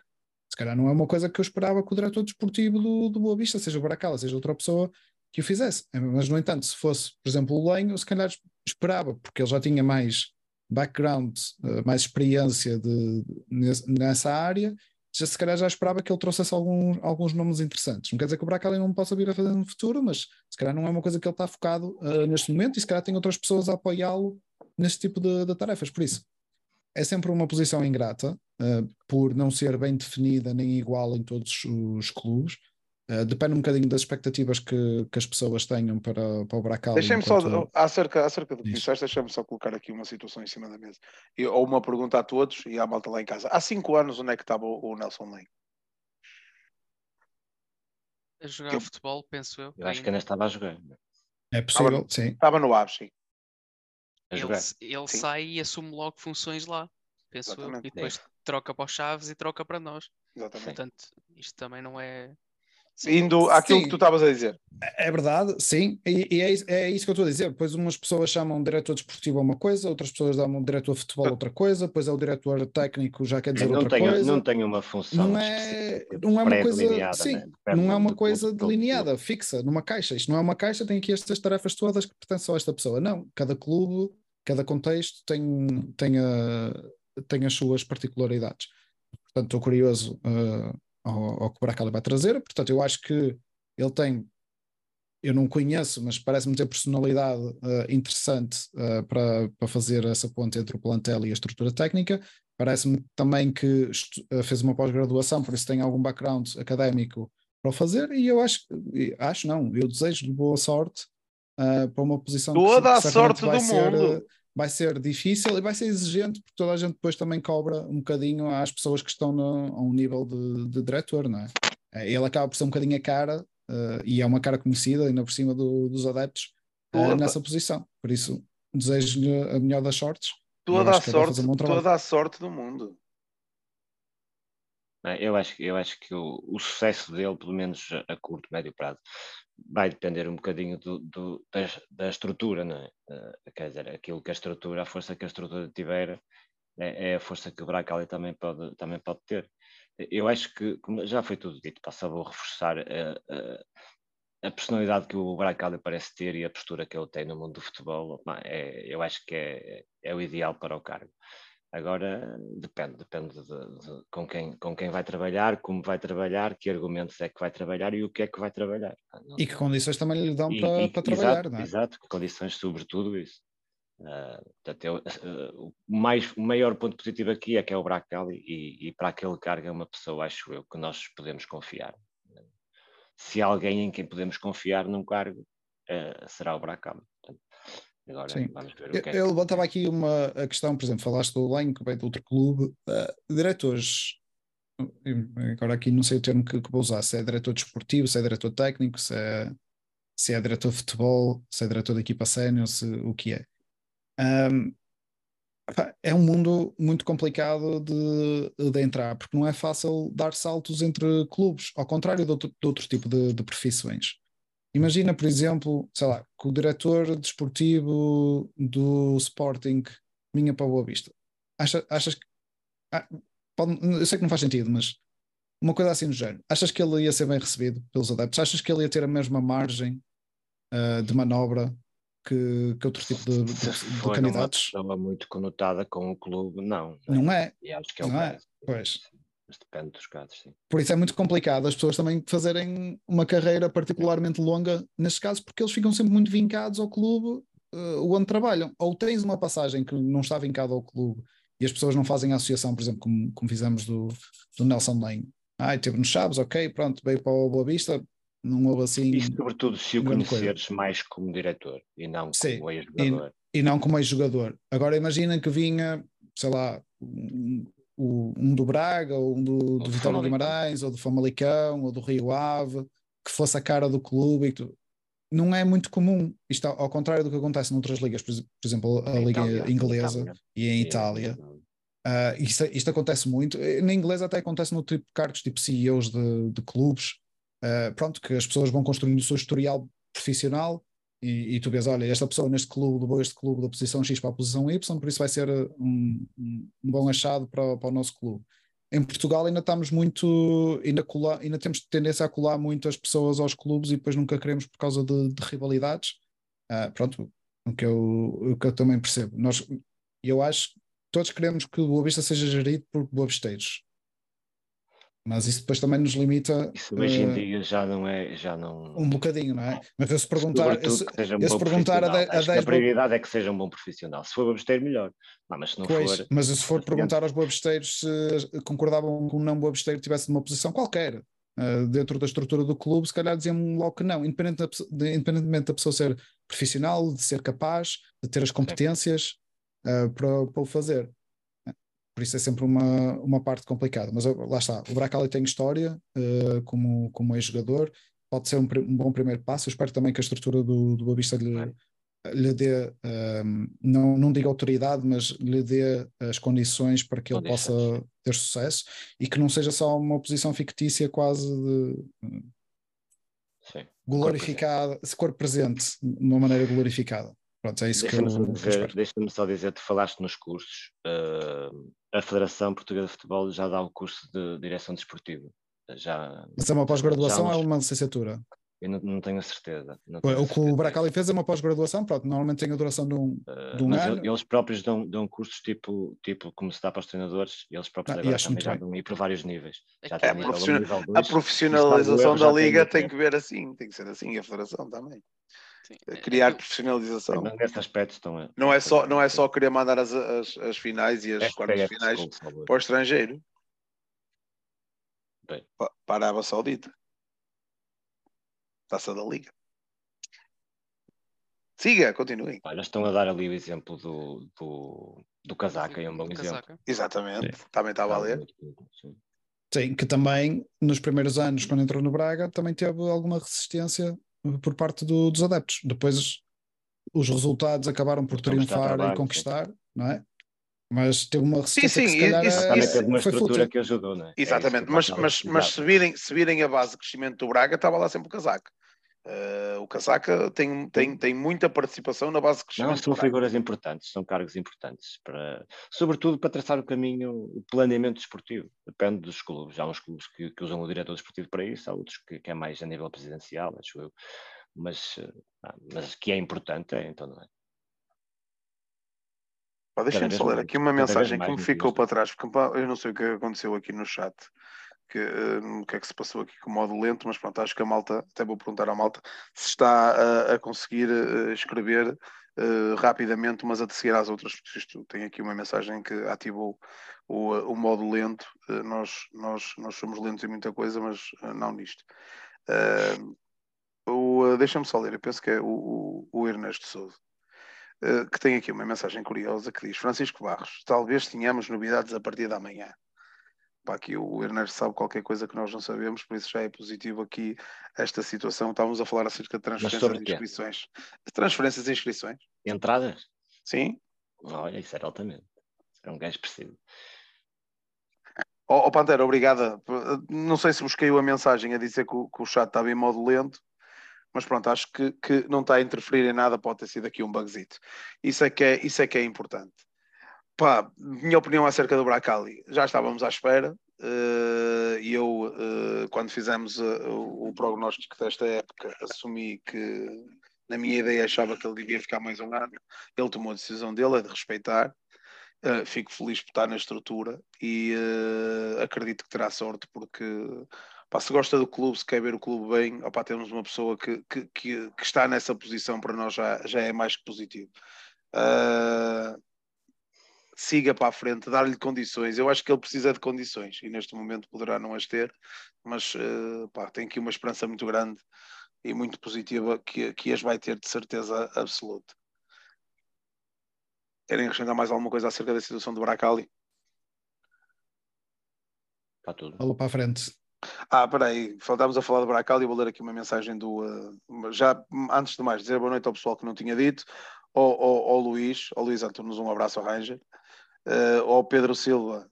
Se calhar não é uma coisa que eu esperava que o diretor desportivo do, do Boa Vista, seja o Baracala, seja outra pessoa, que o fizesse. Mas, no entanto, se fosse, por exemplo, o Lenho, se calhar esperava, porque ele já tinha mais background, eh, mais experiência de, nessa área já se calhar já esperava que ele trouxesse alguns, alguns nomes interessantes. Não quer dizer que o Bracali não possa vir a fazer no futuro, mas se calhar não é uma coisa que ele está focado uh, neste momento e se calhar tem outras pessoas a apoiá-lo neste tipo de, de, tarefas. Por isso, é sempre uma posição ingrata, uh, por não ser bem definida nem igual em todos os clubes. Uh, depende um bocadinho das expectativas que, que as pessoas tenham para, para o Bracal. Deixem-me só, acerca, acerca do que disseste, deixem-me só colocar aqui uma situação em cima da mesa. E, ou uma pergunta a todos e à malta lá em casa. Há cinco anos, onde é que estava o, o Nelson Lane? A jogar que... futebol, penso eu. Eu acho que ainda estava a jogar. É possível, estava, sim. Estava no Aves, sim. Ele, ele sai e assume logo funções lá, penso Exatamente. eu. E depois é. troca para os Chaves e troca para nós. Exatamente. Portanto, isto também não é indo àquilo sim, que tu estavas a dizer. É verdade, sim, e, e é, é, isso que eu estou a dizer. Pois umas pessoas chamam diretor desportivo a uma coisa, outras pessoas chamam diretor de futebol a outra coisa, depois é o diretor técnico já quer dizer não outra tenho, coisa. Não tem uma função. Não é, não é uma coisa, sim, né? não é uma coisa delineada, fixa, numa caixa. Isto não é uma caixa, tem aqui estas tarefas todas que pertencem a esta pessoa. Não, cada clube, cada contexto tem, tem, a, tem as suas particularidades. Portanto, estou curioso uh, ao, ao que o Bracali vai trazer. Portanto, eu acho que ele tem, eu não conheço, mas parece-me ter personalidade uh, interessante uh, para, para fazer essa ponte entre o plantel e a estrutura técnica. Parece-me também que uh, fez uma pós-graduação, por isso tem algum background académico para o fazer. E eu acho, acho não, eu desejo-lhe boa sorte para uma posição toda que, a sorte do ser, mundo vai ser difícil e vai ser exigente, porque toda a gente depois também cobra um bocadinho às pessoas que estão no, a um nível de, de diretor, não é? é? Ele acaba por ser um bocadinho a cara, uh, e é uma cara conhecida, ainda por cima do, dos adeptos, uh, nessa posição. Por isso, desejo-lhe a melhor das sortes. Toda a sorte, um toda a sorte do mundo. Eu acho, eu acho que o, o, sucesso dele, pelo menos a curto, médio prazo, vai depender um bocadinho do, do da, da, estrutura, não é? Uh, quer dizer, aquilo que a estrutura, a força que a estrutura tiver, é, é a força que o Bracali também pode, também pode ter. Eu acho que, já foi tudo dito, passa a reforçar a, a, a, personalidade que o Bracali parece ter e a postura que ele tem no mundo do futebol, é, eu acho que é, é o ideal para o cargo. Agora depende, depende de, de, com, quem, com quem vai trabalhar, como vai trabalhar, que argumentos é que vai trabalhar e o que é que vai trabalhar. Não, e que condições também lhe dão e, para, e, para trabalhar, exato, não é? Exato, que condições sobretudo isso. Uh, portanto, eu, uh, o, mais, o maior ponto positivo aqui é que é o Bracali e, e para aquele cargo é uma pessoa, acho eu, que nós podemos confiar. Se há alguém em quem podemos confiar num cargo, uh, será o Bracali. Agora Sim. vamos ver o que é. Eu levantava aqui uma a questão, por exemplo, falaste do Lenho, que veio de outro clube, uh, diretores, agora aqui não sei o termo que, que, vou usar, se é diretor desportivo, se é diretor técnico, se é, se é diretor de futebol, se é diretor de equipa sénior, se, o que é. Um, é um mundo muito complicado de, de entrar, porque não é fácil dar saltos entre clubes, ao contrário de outro, de outro tipo de, de profissões. Imagina, por exemplo, sei lá, que o diretor desportivo do Sporting vinha para Boa Vista. Acha, achas que. Ah, pode, eu sei que não faz sentido, mas uma coisa assim do género. Achas que ele ia ser bem recebido pelos adeptos? Achas que ele ia ter a mesma margem uh, de manobra que, que outro tipo de, de, de candidatos? Uma muito conotada com o clube, não. Não é. E acho que é não é. Pois. Mas depende dos casos, sim. Por isso é muito complicado as pessoas também fazerem uma carreira particularmente longa nestes casos, porque eles ficam sempre muito vincados ao clube uh, onde trabalham. Ou tens uma passagem que não está vincada ao clube e as pessoas não fazem a associação, por exemplo, como, como fizemos do, do Nelson Lane. Ah, teve nos Chaves, ok, pronto, veio para o Boa Vista, não houve assim. E sobretudo se o conheceres coisa. mais como diretor e não Sim, como ex-jogador. E, e, não como ex-jogador. Agora imagina que vinha, sei lá, um, um do Braga, ou um do, do Vitória Guimarães, ou do Famalicão, ou do Rio Ave, que fosse a cara do clube não é muito comum. Isto ao contrário do que acontece noutras ligas, por, exemplo, a Liga Itália, Inglesa Itália. e em Itália. Uh, isto, isto, acontece muito. Eh, na inglesa até acontece no tipo de cargos, tipo CEOs de, de clubes. Uh, pronto, que as pessoas vão construindo o seu historial profissional e, e, tu vês, olha, esta pessoa neste clube levou este clube da posição X para a posição Y, por isso vai ser um, um, bom achado para, para o nosso clube em Portugal ainda estamos muito, ainda, colar, ainda temos tendência a colar muito as pessoas aos clubes e depois nunca queremos por causa de, de rivalidades. Uh, pronto, o que, eu, o que eu também percebo. Nós, eu acho que todos queremos que o Boa Vista seja gerido por boavisteiros. Mas isso depois também nos limita. Isso hoje em uh, dia já não é. Já não... Um bocadinho, não é? Mas eu se perguntar. Eu se, um eu se perguntar a, a, 10. A prioridade é que seja um bom profissional. Se for boabisteiro, melhor. Não, mas se não pois, for. Mas se for perguntar aos boabisteiros se concordavam com um não boabisteiro tivesse numa posição qualquer. Uh, dentro da estrutura do clube, se calhar diziam logo que não, independentemente da, independentemente da pessoa ser profissional, de ser capaz, de ter as competências uh, para, para o fazer. Por isso é sempre uma, uma parte complicada. Mas lá está, o Bracali tem história uh, como, como ex-jogador, pode ser um, um, bom primeiro passo. Eu espero também que a estrutura do, do Boa lhe, lhe dê, um, ehm, não, não digo autoridade, mas lhe dê as condições para que ele possa ter sucesso e que não seja só uma posição fictícia quase de. Sim. glorificada, se cor presente, de uma maneira glorificada. Pronto, é isso deixa-me que eu, dizer, Deixa-me só dizer, tu falaste nos cursos, uh, a Federação Portuguesa de Futebol já dá o curso de direção desportiva. Já, Mas é uma pós-graduação ou é uma licenciatura? Eu não, não tenho a certeza. Não tenho o que o Bracali fez é uma pós-graduação, pronto, normalmente tem a duração de um, uh, de um ano. Eles próprios dão, dão cursos tipo, tipo como se dá para os treinadores, e eles próprios ah, agora também já dão ir para vários níveis. Já é, a, profissional, a profissionalização da liga tem que ver assim, tem que ser assim, e a federação também. Sim. É, criar profissionalização. Nesse aspecto estão a... não é só não é só querer mandar as, as, as finais e as é quartas finais para o estrangeiro Bem. para a Arábia Saudita taça da Liga siga, continuem Olha, estão a dar ali o exemplo do, do, do casaca, é um bom exemplo exatamente, sim. também está a valer sim. sim, que também nos primeiros anos quando entrou no Braga também teve alguma resistência por parte do, dos adeptos. Depois os resultados acabaram por triunfar trabalho, e conquistar, sim. não é? Mas teve uma resistência sim, sim, que se calhar isso, teve uma estrutura que ajudou, não é? Exatamente, é mas, mas, mas se, virem, se virem a base de crescimento do Braga, estava lá sempre o casaco. Uh, o Casaca tem, tem, tem muita participação na base crescimento. Não, são figuras importantes, são cargos importantes, para, sobretudo para traçar o caminho, o planeamento desportivo. Depende dos clubes. Há uns clubes que, que usam o diretor desportivo para isso, há outros que, que é mais a nível presidencial, acho eu. Mas, ah, mas que é importante, é, então não é. Deixa-me só ler aqui uma mensagem que me ficou para trás, porque eu não sei o que aconteceu aqui no chat que, uh, o que é que se passou aqui com o modo lento, mas pronto, acho que a malta, até vou perguntar à malta, se está uh, a conseguir uh, escrever rapidamente umas a seguir às outras, porque isto tem aqui uma mensagem que ativou o, o modo lento, nós, nós, nós somos lentos em muita coisa, mas não nisto. Deixa-me só ler, eu penso que é o, o, o Ernesto Souza. que tem aqui uma mensagem curiosa que diz Francisco Barros, talvez tenhamos novidades a partir da manhã pá, aqui o Ernesto sabe qualquer coisa que nós não sabemos, por isso já é positivo aqui esta situação. Estávamos a falar acerca de transferências de inscrições. Transferências e inscrições. Entradas? Sim. Olha, isso era altamente. Era um gajo expressivo. Oh, oh Pantera, obrigada. Não sei se busquei a mensagem a dizer que o, que o chat estava em modo lento, mas pronto, acho que, que não está a interferir em nada, pode ter sido aqui um bugzito. Isso é que é, isso é, que é importante. Pá, minha opinião acerca do Bracali, já estávamos à espera. Eh, e eu, eh, quando fizemos eh, o prognóstico desta época, assumi que, na minha ideia, achava que ele devia ficar mais um ano. Ele tomou a decisão dele, é de respeitar. Fico feliz por estar na estrutura e acredito que terá sorte porque, Pá, se gosta do clube, se quer ver o clube bem, opá, temos uma pessoa que, que, que, que, está nessa posição para nós já, já é mais que positivo. Siga para a frente, dar-lhe condições. Eu acho que ele precisa de condições e neste momento poderá não as ter, mas uh, pá, tem aqui uma esperança muito grande e muito positiva que, que as vai ter de certeza absoluta. Querem acrescentar mais alguma coisa acerca da situação do Bracali? Está tudo. Falou para a frente. Ah, espera aí, estávamos a falar do Bracali e vou ler aqui uma mensagem do. Uh, já antes de mais, dizer boa noite ao pessoal que não tinha dito, ao, ao, ao Luís, ao Luís Antunes, um abraço ao Ranger, uh, ao Pedro Silva,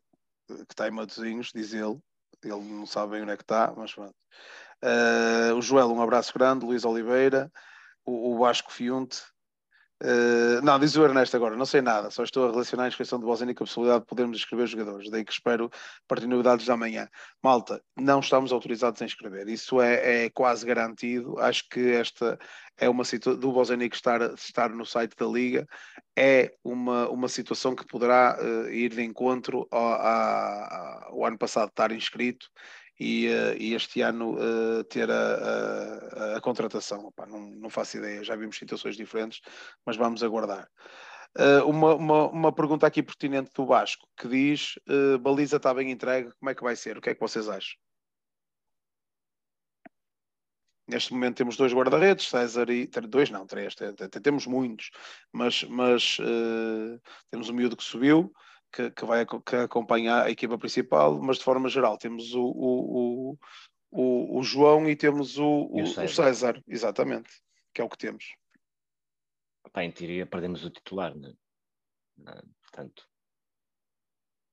que está em Matozinhos, diz ele, ele não sabe bem onde é que está, mas pronto. Uh, o Joel, um abraço grande, Luís Oliveira, o, o Vasco Fiunte, Uh, não, diz o Ernesto agora, não sei nada, só estou a relacionar a inscrição de Bosnia com a possibilidade de podermos inscrever jogadores, daí que espero partir novidades da manhã. Malta, não estamos autorizados a inscrever, isso é, é quase garantido. Acho que esta é uma situação do Bosnic estar, estar no site da Liga, é uma, uma situação que poderá uh, ir de encontro ao, ao ano passado estar inscrito e, uh, e este ano uh, ter a, a, a contratação. Opa, não, não faço ideia, já vimos situações diferentes, mas vamos aguardar. Uh, uma, uma, uma, pergunta aqui pertinente do Vasco, que diz, baliza está bem entregue, como é que vai ser? O que é que vocês acham? Neste momento temos dois guarda-redes, César e. Dois, não, três, temos muitos, mas, mas temos o miúdo que subiu, que, que vai que acompanha a equipa principal, mas de forma geral temos o, o, o, o João e temos o, o, César. o, César. exatamente, que é o que temos. Pá, em teoria perdemos o titular, né? portanto,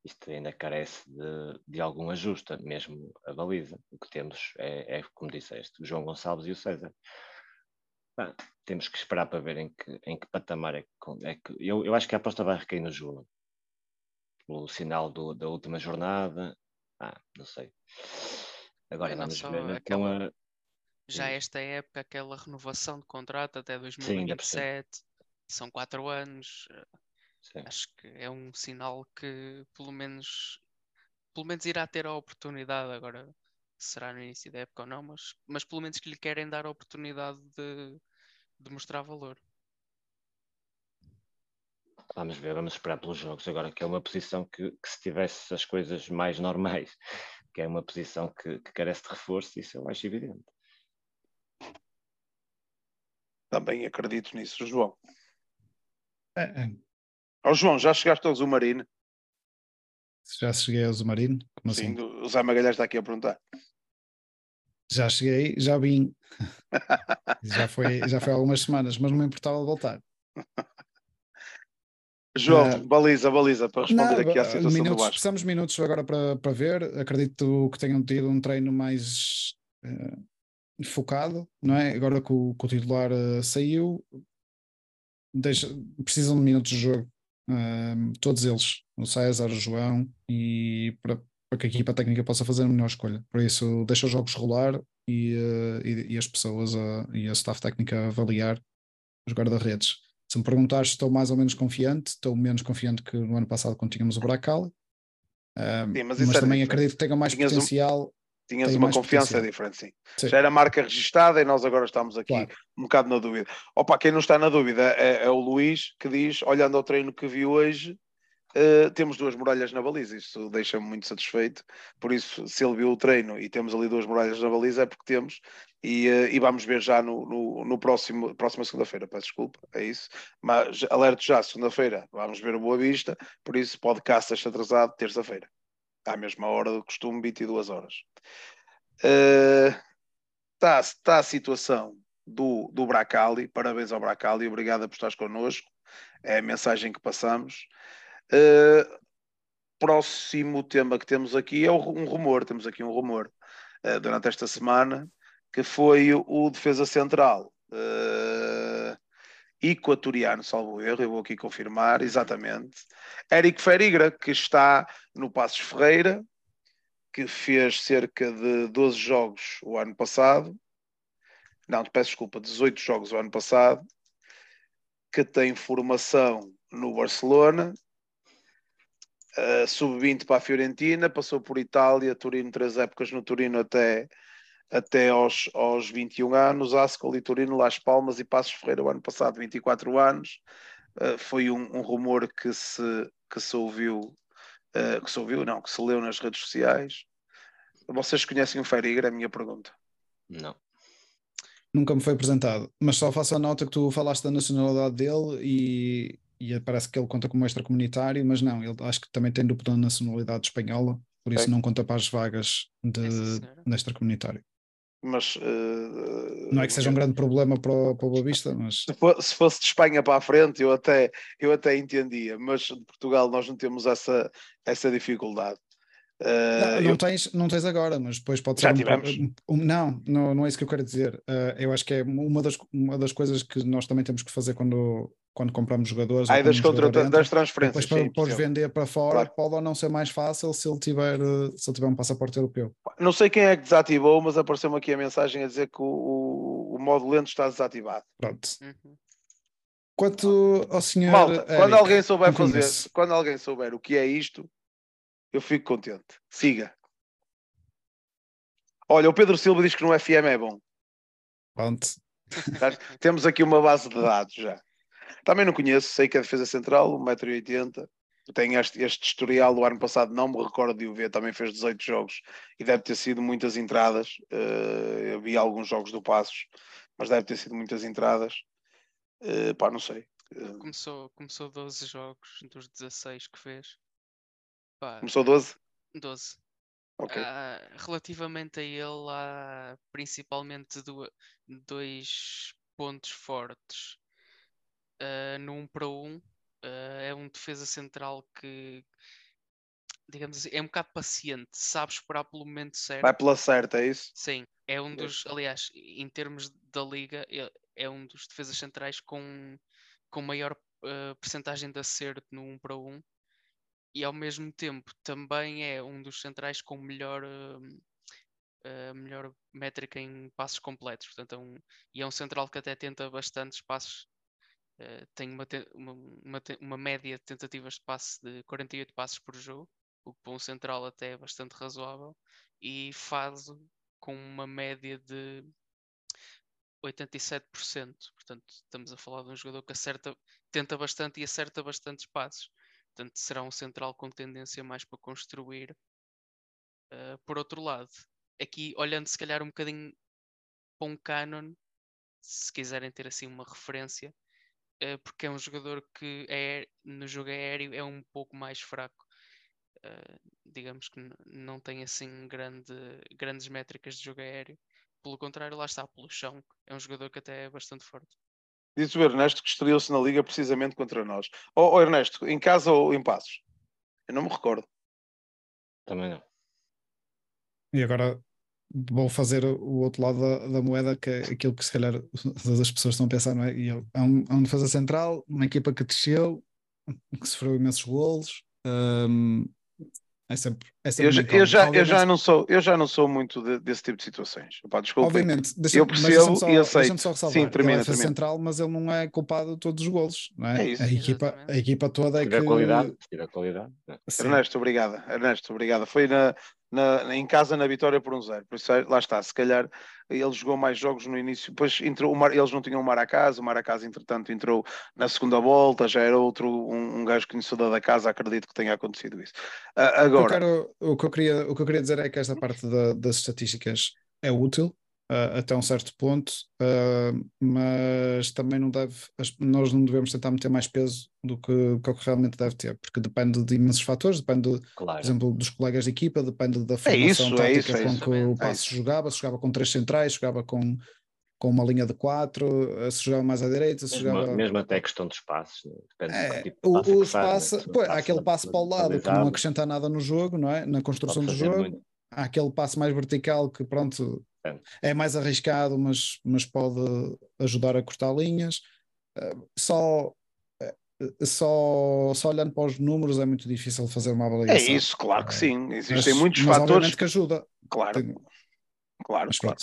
isto ainda carece de, de algum ajuste, mesmo a baliza. O que temos é, é como disseste, o João Gonçalves e o César. temos que esperar para ver em que, em que patamar é que. É que eu, eu acho que a aposta vai recair no João o sinal do, da última jornada. Ah, não sei. Agora vamos ver aquela, a... Já esta época, aquela renovação de contrato até 2027, Sim, são quatro anos. Sim. Acho que é um sinal que pelo menos pelo menos irá ter a oportunidade agora será no início da época ou não, mas, mas pelo menos que lhe querem dar a oportunidade de, de mostrar valor. Vamos ver, vamos esperar pelos jogos. Agora, que é uma posição que, que se tivesse as coisas mais normais, que é uma posição que, que carece de reforço, isso eu acho evidente. Também acredito nisso, João. É, é. Oh, João, já chegaste ao Zumarino? Já cheguei ao Zumarino? Como Sim, assim? o Zé Magalhães está aqui a perguntar. Já cheguei, já vim. já, foi, já foi há algumas semanas, mas não me importava voltar. João, uh, baliza, baliza, para responder não, aqui à situação minutos, do Vasco. Precisamos minutos agora para, para ver. Acredito que tenham tido um treino mais uh, focado, não é? Agora que o, que o titular uh, saiu, deixa, precisam de minutos de jogo. todos eles, o César, o João, e para, para que a equipa técnica possa fazer a melhor escolha. Por isso, deixa os jogos rolar e, e, e as pessoas e a staff técnica avaliar os guarda-redes. Se me perguntares se estou mais ou menos confiante, estou menos confiante que no ano passado quando tínhamos o Bracal. Uh, sim, mas, mas também acredito que tenha mais tinhas potencial. Um, tinhas uma confiança potencial. diferente, sim. sim. Já era marca registada e nós agora estamos aqui claro. um bocado na dúvida. Opa, quem não está na dúvida é, é o Luís que diz, olhando ao treino que vi hoje, Uh, temos duas muralhas na baliza, isso deixa-me muito satisfeito. Por isso, se ele viu o treino e temos ali duas muralhas na baliza, é porque temos, e, uh, e vamos ver já no, no, no próximo, próxima segunda-feira, peço desculpa, é isso. Mas alerto já, segunda-feira, vamos ver o Boa Vista, por isso podcast este atrasado, terça-feira, à mesma hora do costume, 22 horas. Está uh, tá a situação do, do Bracali, parabéns ao Bracali, obrigado por estares connosco, é a mensagem que passamos. Uh, próximo tema que temos aqui é um rumor, temos aqui um rumor uh, durante esta semana, que foi o, defesa central uh, equatoriano, salvo erro, eu vou aqui confirmar, exatamente, Eric Ferigra, que está no Passos Ferreira, que fez cerca de 12 jogos o ano passado, não, peço desculpa, 18 jogos o ano passado, que tem formação no Barcelona, uh, sub-20 para a Fiorentina, passou por Itália, Turino, três épocas no Turino até, até aos, aos 21 anos, Ascoli, Turino, Las Palmas e Passos Ferreira o ano passado, 24 anos. Uh, foi um, um, rumor que se, que se ouviu, uh, que se ouviu, não, que se leu nas redes sociais. Vocês conhecem o Ferigra? É a minha pergunta. Não. Nunca me foi apresentado, mas só faço a nota que tu falaste da nacionalidade dele e, e parece que ele conta como extracomunitário, mas não, ele acho que também tem dupla nacionalidade espanhola, por isso não conta para as vagas de, de extracomunitário. Mas uh, não é que seja um grande problema para o, para o Boa Vista, mas se fosse de Espanha para a frente, eu até, eu até entendia, mas de Portugal nós não temos essa, essa dificuldade. Uh, não, eu... tens, não tens agora, mas depois pode Já ser. tivemos. Um, um, não, não, não é isso que eu quero dizer. Uh, eu acho que é uma das, uma das coisas que nós também temos que fazer quando, quando compramos jogadores. Aí das, contra, entra, das transferências. Depois para, para vender para fora, claro. pode ou não ser mais fácil se ele, tiver, se ele tiver um passaporte europeu. Não sei quem é que desativou, mas apareceu-me aqui a mensagem a dizer que o, o, o modo lento está desativado. Pronto. Uhum. Quanto ao senhor. Malta, Eric, quando alguém souber fazer, quando alguém souber o que é isto, eu fico contente. Siga. Olha, o Pedro Silva diz que no FM é bom. Pronto. Temos aqui uma base de dados já. Também não conheço, sei que é defesa central, 1,80m. Tem este, este historial, o ano passado não me recordo de o ver, também fez 18 jogos e deve ter sido muitas entradas. Uh, eu vi alguns jogos do Passos, mas deve ter sido muitas entradas. Uh, pá, não sei. Uh, começou, começou 12 jogos dos 16 que fez. Pá, Começou 12? 12. Okay. Uh, relativamente a ele, há principalmente do, dois pontos fortes. Uh, no 1 um para 1, um, uh, é um defesa central que, digamos assim, é um bocado paciente, sabe esperar pelo momento certo. Vai pela certa, é isso? Sim, é um dos, aliás, em termos da liga, é, é um dos defesas centrais com, com maior uh, percentagem de acerto no 1 um para 1. Um e ao mesmo tempo também é um dos centrais com melhor, uh, melhor métrica em passos completos. Portanto, é um, e é um central que até tenta bastantes passos. Uh, tem uma, uma, uma, uma, média de tentativas de passe de 48 passos por jogo, o que para um central até é bastante razoável, e faz com uma média de 87%. Portanto, estamos a falar de um jogador que acerta, tenta bastante e acerta bastantes passos. Portanto, será um central com tendência mais para construir. Uh, por outro lado, aqui olhando se calhar um bocadinho para um canon, se quiserem ter assim uma referência, uh, porque é um jogador que é, no jogo aéreo é um pouco mais fraco. Uh, digamos que não tem assim grande, grandes métricas de jogo aéreo. Pelo contrário, lá está, pelo chão, é um jogador que até é bastante forte. Diz o Ernesto que estreou-se na Liga precisamente contra nós. Ó oh, oh, Ernesto, em casa ou em Passos? Eu não me recordo. Também não. E agora vou fazer o outro lado da, da, moeda, que é aquilo que se calhar todas as pessoas estão a pensar, não é? E eu, é um, é um defesa central, uma equipa que desceu, que sofreu imensos golos, um, é sempre, é sempre eu, eu, já, eu, já não sou, eu já não sou muito de, desse tipo de situações. Opa, desculpa. Obviamente, deixa, eu percebo só, e aceito. Só ressalvar, Sim, termina, ele é central, mas ele não é culpado de todos os golos. Não é? é isso. A, equipa, a equipa toda é que. Qualidade, qualidade. Ernesto, obrigada. Ernesto, obrigada. Foi na, na, em casa na vitória por um zero. Por isso, lá está, se calhar ele jogou mais jogos no início, depois entrou, Mar, eles não tinham o Maracás, o Maracás entretanto entrou na segunda volta, já era outro, um, um gajo conhecedor da casa, acredito que tenha acontecido isso. Uh, agora... O que, quero, o, que eu queria, o que eu queria dizer é que esta parte da, das estatísticas é útil, uh, até um certo ponto, uh, mas também não deve, nós não devemos tentar meter mais peso do que, que realmente deve ter, porque depende de imensos fatores, depende, claro. por exemplo, dos colegas de equipa, depende da formação é isso, tática é isso, é com que o passo jogava, se jogava com três centrais, jogava com com uma linha de quatro, se jogava mais à direita, se mesmo, jogava... Mesmo até a questão de espaços, né? depende é, do tipo de o, o espaço, faz, né? pô, há aquele passo para o lado que não acrescenta nada no jogo, não é? Na construção do jogo. Muito. Há aquele passo mais vertical que, pronto, é mais arriscado, mas, mas pode ajudar a cortar linhas. Eh, só, eh, só, só olhando para os números é muito difícil fazer uma avaliação. É isso, claro que sim. Existem mas, muitos mas fatores que ajuda. Claro, Tem... claro, mas, claro.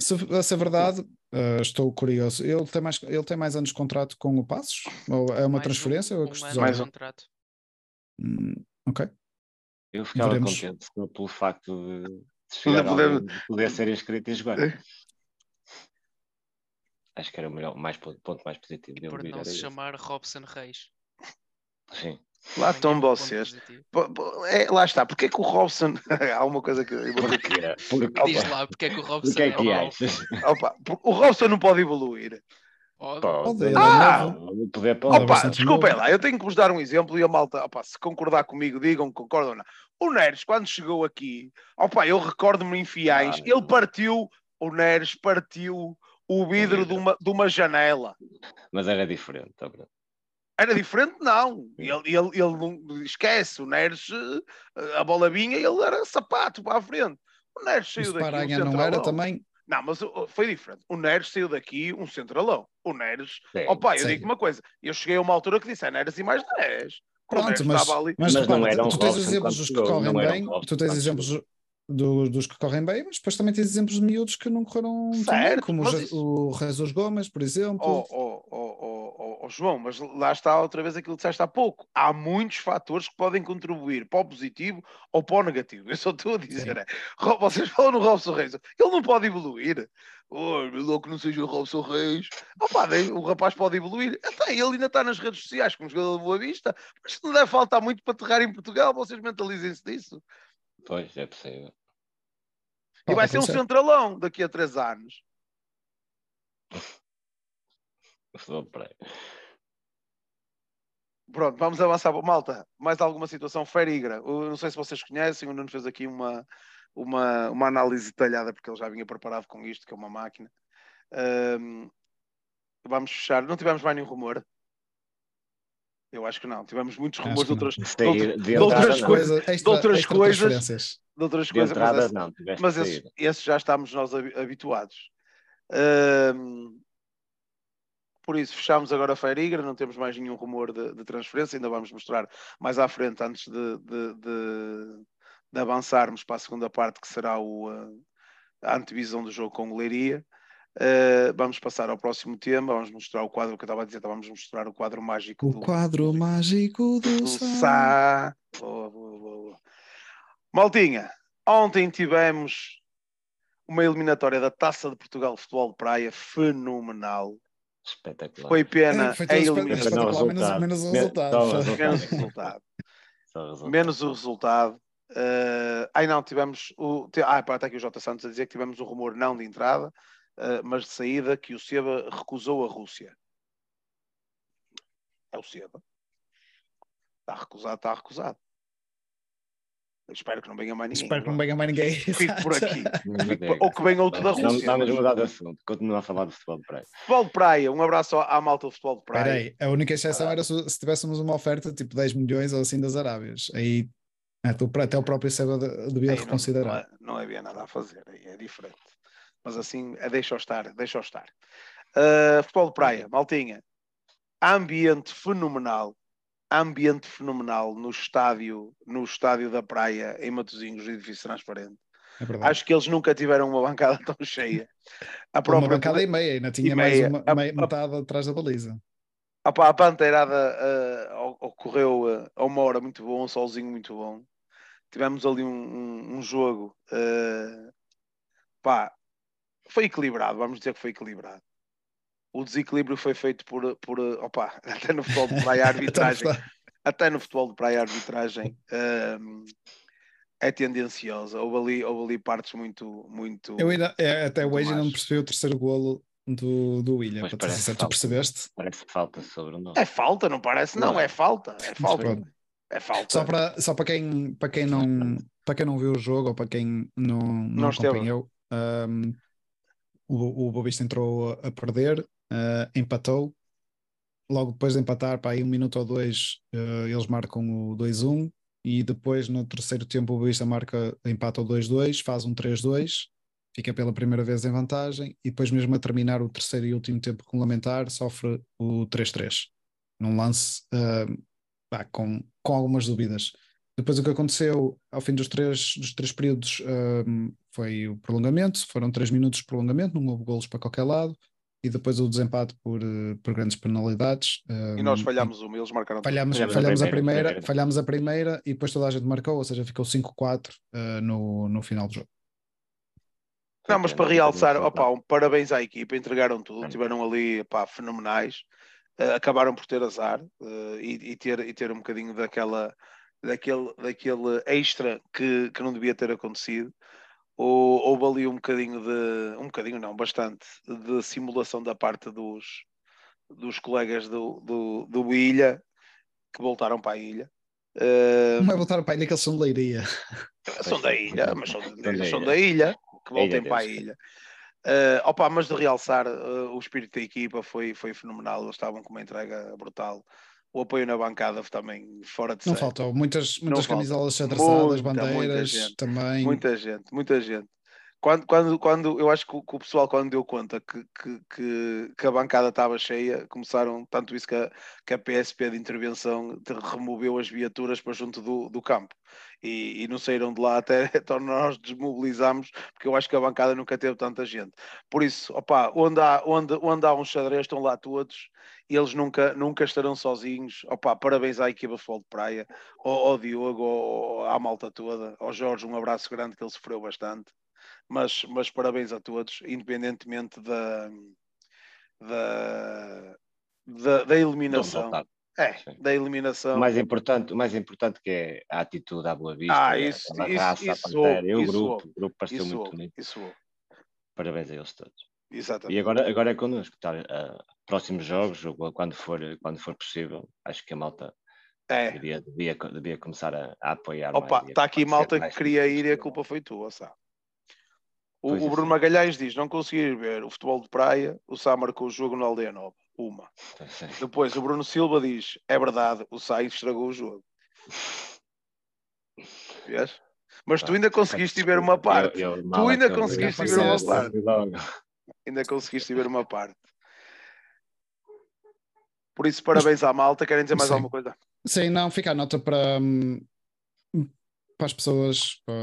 Se, se é verdade, uh, estou curioso. Ele tem, mais, ele tem mais anos de contrato com o Passos? Ou é uma mais transferência? Um, ou um mais um contrato. Hum, ok. Eu ficava Veremos. contente pelo facto de, de poder ser inscrito e jogar. É. Acho que era o melhor, mais, ponto mais positivo. E por não se chamar Robson Reis. Sim. Lá estão vocês. É, lá está. Porquê que o Robson. Há uma coisa que. Porque, porque, Diz lá, porque é que o Robson porque é, que é Opa, o Robson não pode evoluir. Pode. pode. Ah! Pode. Opa, desculpem lá, eu tenho que vos dar um exemplo e a malta, opa, se concordar comigo, digam que concordam ou não. O Neres, quando chegou aqui, opa, eu recordo-me em fiéis, ah, ele partiu, o Neres partiu o vidro de uma, de uma janela. Mas era diferente, tá bem. Era diferente, não. Ele, ele, ele não esquece. O Neres, eh, a bola vinha, ele era sapato para a frente. O Neres saiu daqui. Paranha um não era também. Não, mas foi diferente. O Neres saiu daqui um centralão. O Neres. Sim, opa, eu sim. digo uma coisa. Eu cheguei a uma altura que disse: é Neres e mais 10. Pronto, mas, ali. mas, mas não era um tu tens exemplos dos que correm bem, tu tens exemplos do, dos que correm bem, mas depois também tens exemplos de miúdos que não correram certo, tão bem, como o, o Jesus Gomes, por exemplo. Oh, oh, oh, oh, oh, João, mas lá está outra vez aquilo que disseste há pouco. Há muitos fatores que podem contribuir para o positivo ou para o negativo. Eu só estou a dizer, é, vocês falam no Robson Reis, ele não pode evoluir. Oh, meu louco, não seja o Robson Reis. Opa, o rapaz pode evoluir. Até ele ainda está nas redes sociais como jogador de Boa Vista, mas não deve faltar muito para aterrar em Portugal. Vocês mentalizem-se disso. Pois, é possível. E vai ser um centralão daqui a três anos. Pronto, vamos avançar. Malta, mais alguma situação? Ferigra. Eu não sei se vocês conhecem, o Nuno fez aqui uma, uma, uma análise detalhada, porque ele já vinha preparado com isto, que é uma máquina. Um, vamos fechar. Não tivemos mais nenhum rumor. Eu acho que não. Tivemos muitos rumores de outras, de, de, outras coisas. De outras coisas. De outras coisas. Entrada, mas, não, mas esses, esses, já estamos nós habituados. por isso, fechamos agora a Feirigra, não temos mais nenhum rumor de, de, transferência, ainda vamos mostrar mais à frente, antes de, de, de avançarmos para a segunda parte, que será o, a antevisão do jogo com o Leiria. Uh, vamos passar ao próximo tema, vamos mostrar o quadro que eu estava a dizer, vamos mostrar o quadro mágico o do quadro mágico do, do Sá. Boa, boa, boa. Maltinha, ontem tivemos uma eliminatória da Taça de Portugal de Futebol de Praia fenomenal. Espetacular. Foi pena é, a eliminação. Menos, menos o resultado. Menos o resultado. menos o resultado. Uh, ai não, tivemos o. Ah, está aqui o J. Santos a dizer que tivemos o rumor não de entrada, mas de saída que o Seba recusou a Rússia. É o Seba. Está recusado, está recusado. Eu espero que não venha mais ninguém. Espero que não venha mais ninguém. Fico por aqui. Fico, ou que venha outro da Rússia. Não, vamos mudar de assunto. Continua a falar de futebol de praia. Futebol de praia. Um abraço à malta do futebol de praia. Peraí, a única exceção ah. era se, se, tivéssemos uma oferta tipo 10 milhões ou assim das Arábias. Aí até o próprio Seba devia aí reconsiderar. Não, não, havia nada a fazer. Aí é diferente. Mas assim, é deixa estar. Deixa estar. Uh, futebol de praia. Maltinha. Ambiente fenomenal ambiente fenomenal no estádio, no estádio da praia em Matosinhos, edifício transparente. É Acho que eles nunca tiveram uma bancada tão cheia. A própria... Uma bancada e meia, ainda tinha mais uma, a, metade a, atrás da baliza. A, a panteirada uh, ocorreu uh, a uma hora muito bom, um solzinho muito bom. Tivemos ali um, um, um jogo, uh, pá, foi equilibrado, vamos dizer que foi equilibrado o desequilíbrio foi feito por, por opa, até no futebol de praia a arbitragem, até no futebol de praia a arbitragem um, é tendenciosa. Houve ali, houve ali partes muito, muito. Eu ainda, é, até hoje não percebi o terceiro golo do, do William. Mas para tu percebeste? Parece falta sobre o É falta, não parece? Não, não. é falta. É falta. É falta. Só para, só para, quem, para, quem não, para quem não viu o jogo ou para quem não, não, não acompanhou, um, o, Bobista entrou a perder, uh, empatou. Logo depois de empatar, para aí um minuto ou dois, uh, eles marcam o 2-1 e depois no terceiro tempo o Boavista marca, empata o 2-2, faz um 3-2, fica pela primeira vez em vantagem e depois mesmo a terminar o terceiro e último tempo regulamentar sofre o 3-3 num lance uh, com, com algumas dúvidas. Depois o que aconteceu ao fim dos três, dos três períodos foi o prolongamento, foram três minutos de prolongamento, não houve golos para qualquer lado. e depois o desempate por, eh, por grandes penalidades. E nós falhámos uma, eles marcaram falhámos, falhámos, a, primeira, a primeira, falhámos a primeira e depois toda a gente marcou, ou seja, ficou 5-4 uh, no, no final do jogo. Não, mas para realçar, opa, um, parabéns à equipa, entregaram tudo, tiveram ali opa, fenomenais, uh, acabaram por ter azar uh, e, e, ter, e ter um bocadinho daquela, daquele, daquele extra que, que não devia ter acontecido. Ou, houve ali um bocadinho de, um bocadinho não, bastante, de simulação da parte dos, dos colegas do, do, do Ilha, que voltaram para a ilha. Uh, não é voltar para a ilha que eles são de Leiria. São da ilha, mas são, são da ilha que voltem para a ilha. Uh, opa, mas de realçar, uh, o espírito da equipa foi, foi fenomenal, eles estavam com uma entrega brutal. O apoio na bancada também fora de Não faltou muitas, muitas camisolas atravessadas, bandeiras muita também. Muita gente, muita gente. Quando, quando, quando eu acho que o, que o pessoal, quando deu conta que, que, que, a bancada estava cheia, começaram, tanto isso que a, que a PSP de intervenção removeu as viaturas para junto do, do campo e, e não saíram de lá até então nós desmobilizámos, porque eu acho que a bancada nunca teve tanta gente. Por isso, opa, onde há, onde, onde há um xadrez, estão lá todos eles nunca, nunca estarão sozinhos. Opa, parabéns à equipa de futebol de praia, ao, ao Diogo, ao, à malta toda, ao Jorge, um abraço grande que ele sofreu bastante mas, mas parabéns a todos, independentemente da, da, da, da eliminação. É, Sim. da eliminação. O mais importante, mais importante que é a atitude à boa vista, ah, isso, a isso, raça, isso, a pantera, o grupo, o grupo pareceu isso, muito bonito. Isso. Parabéns a eles todos. Exatamente. E agora, agora é connosco, tá, uh, próximos jogos, quando for, quando for possível, acho que a malta é. devia, devia, devia começar a, a apoiar. Opa, está aqui malta que queria ir e a culpa foi tua, sabe? O, o Bruno Magalhães diz: não consegui ver o futebol de praia, o Sá marcou o jogo na Aldeia Nova. Uma. Depois o Bruno Silva diz: é verdade, o Sá estragou o jogo. Vês? Mas tu ainda conseguiste ver uma parte. Eu, eu, tu ainda conseguiste ver uma parte. Ainda conseguiste ver uma parte. Por isso, parabéns à malta. Querem dizer mais Sim. alguma coisa? Sim, não, fica a nota para, hum, para as pessoas, para,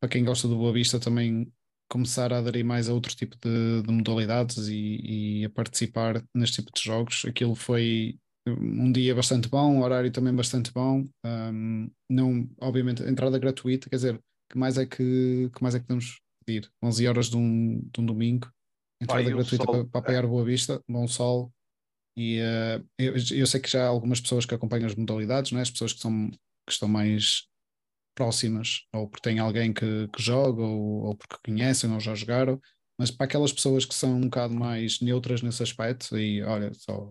para quem gosta do Boa Vista também começar a aderir mais a outro tipo de, de modalidades e, e, a participar neste tipo de jogos. Aquilo foi um dia bastante bom, um horário também bastante bom. Um, não, obviamente, entrada gratuita, quer dizer, que mais é que, que mais é que podemos pedir? 11 horas de um, de um domingo, entrada Pai, gratuita para, para apoiar Boa Vista, bom sol. E uh, eu, eu, sei que já há algumas pessoas que acompanham as modalidades, né? as pessoas que, são, que estão mais próximas, ou porque tem alguém que, que joga, ou, ou, porque conhecem, ou já jogaram, mas para aquelas pessoas que são um bocado mais neutras nesse aspecto, e olha, só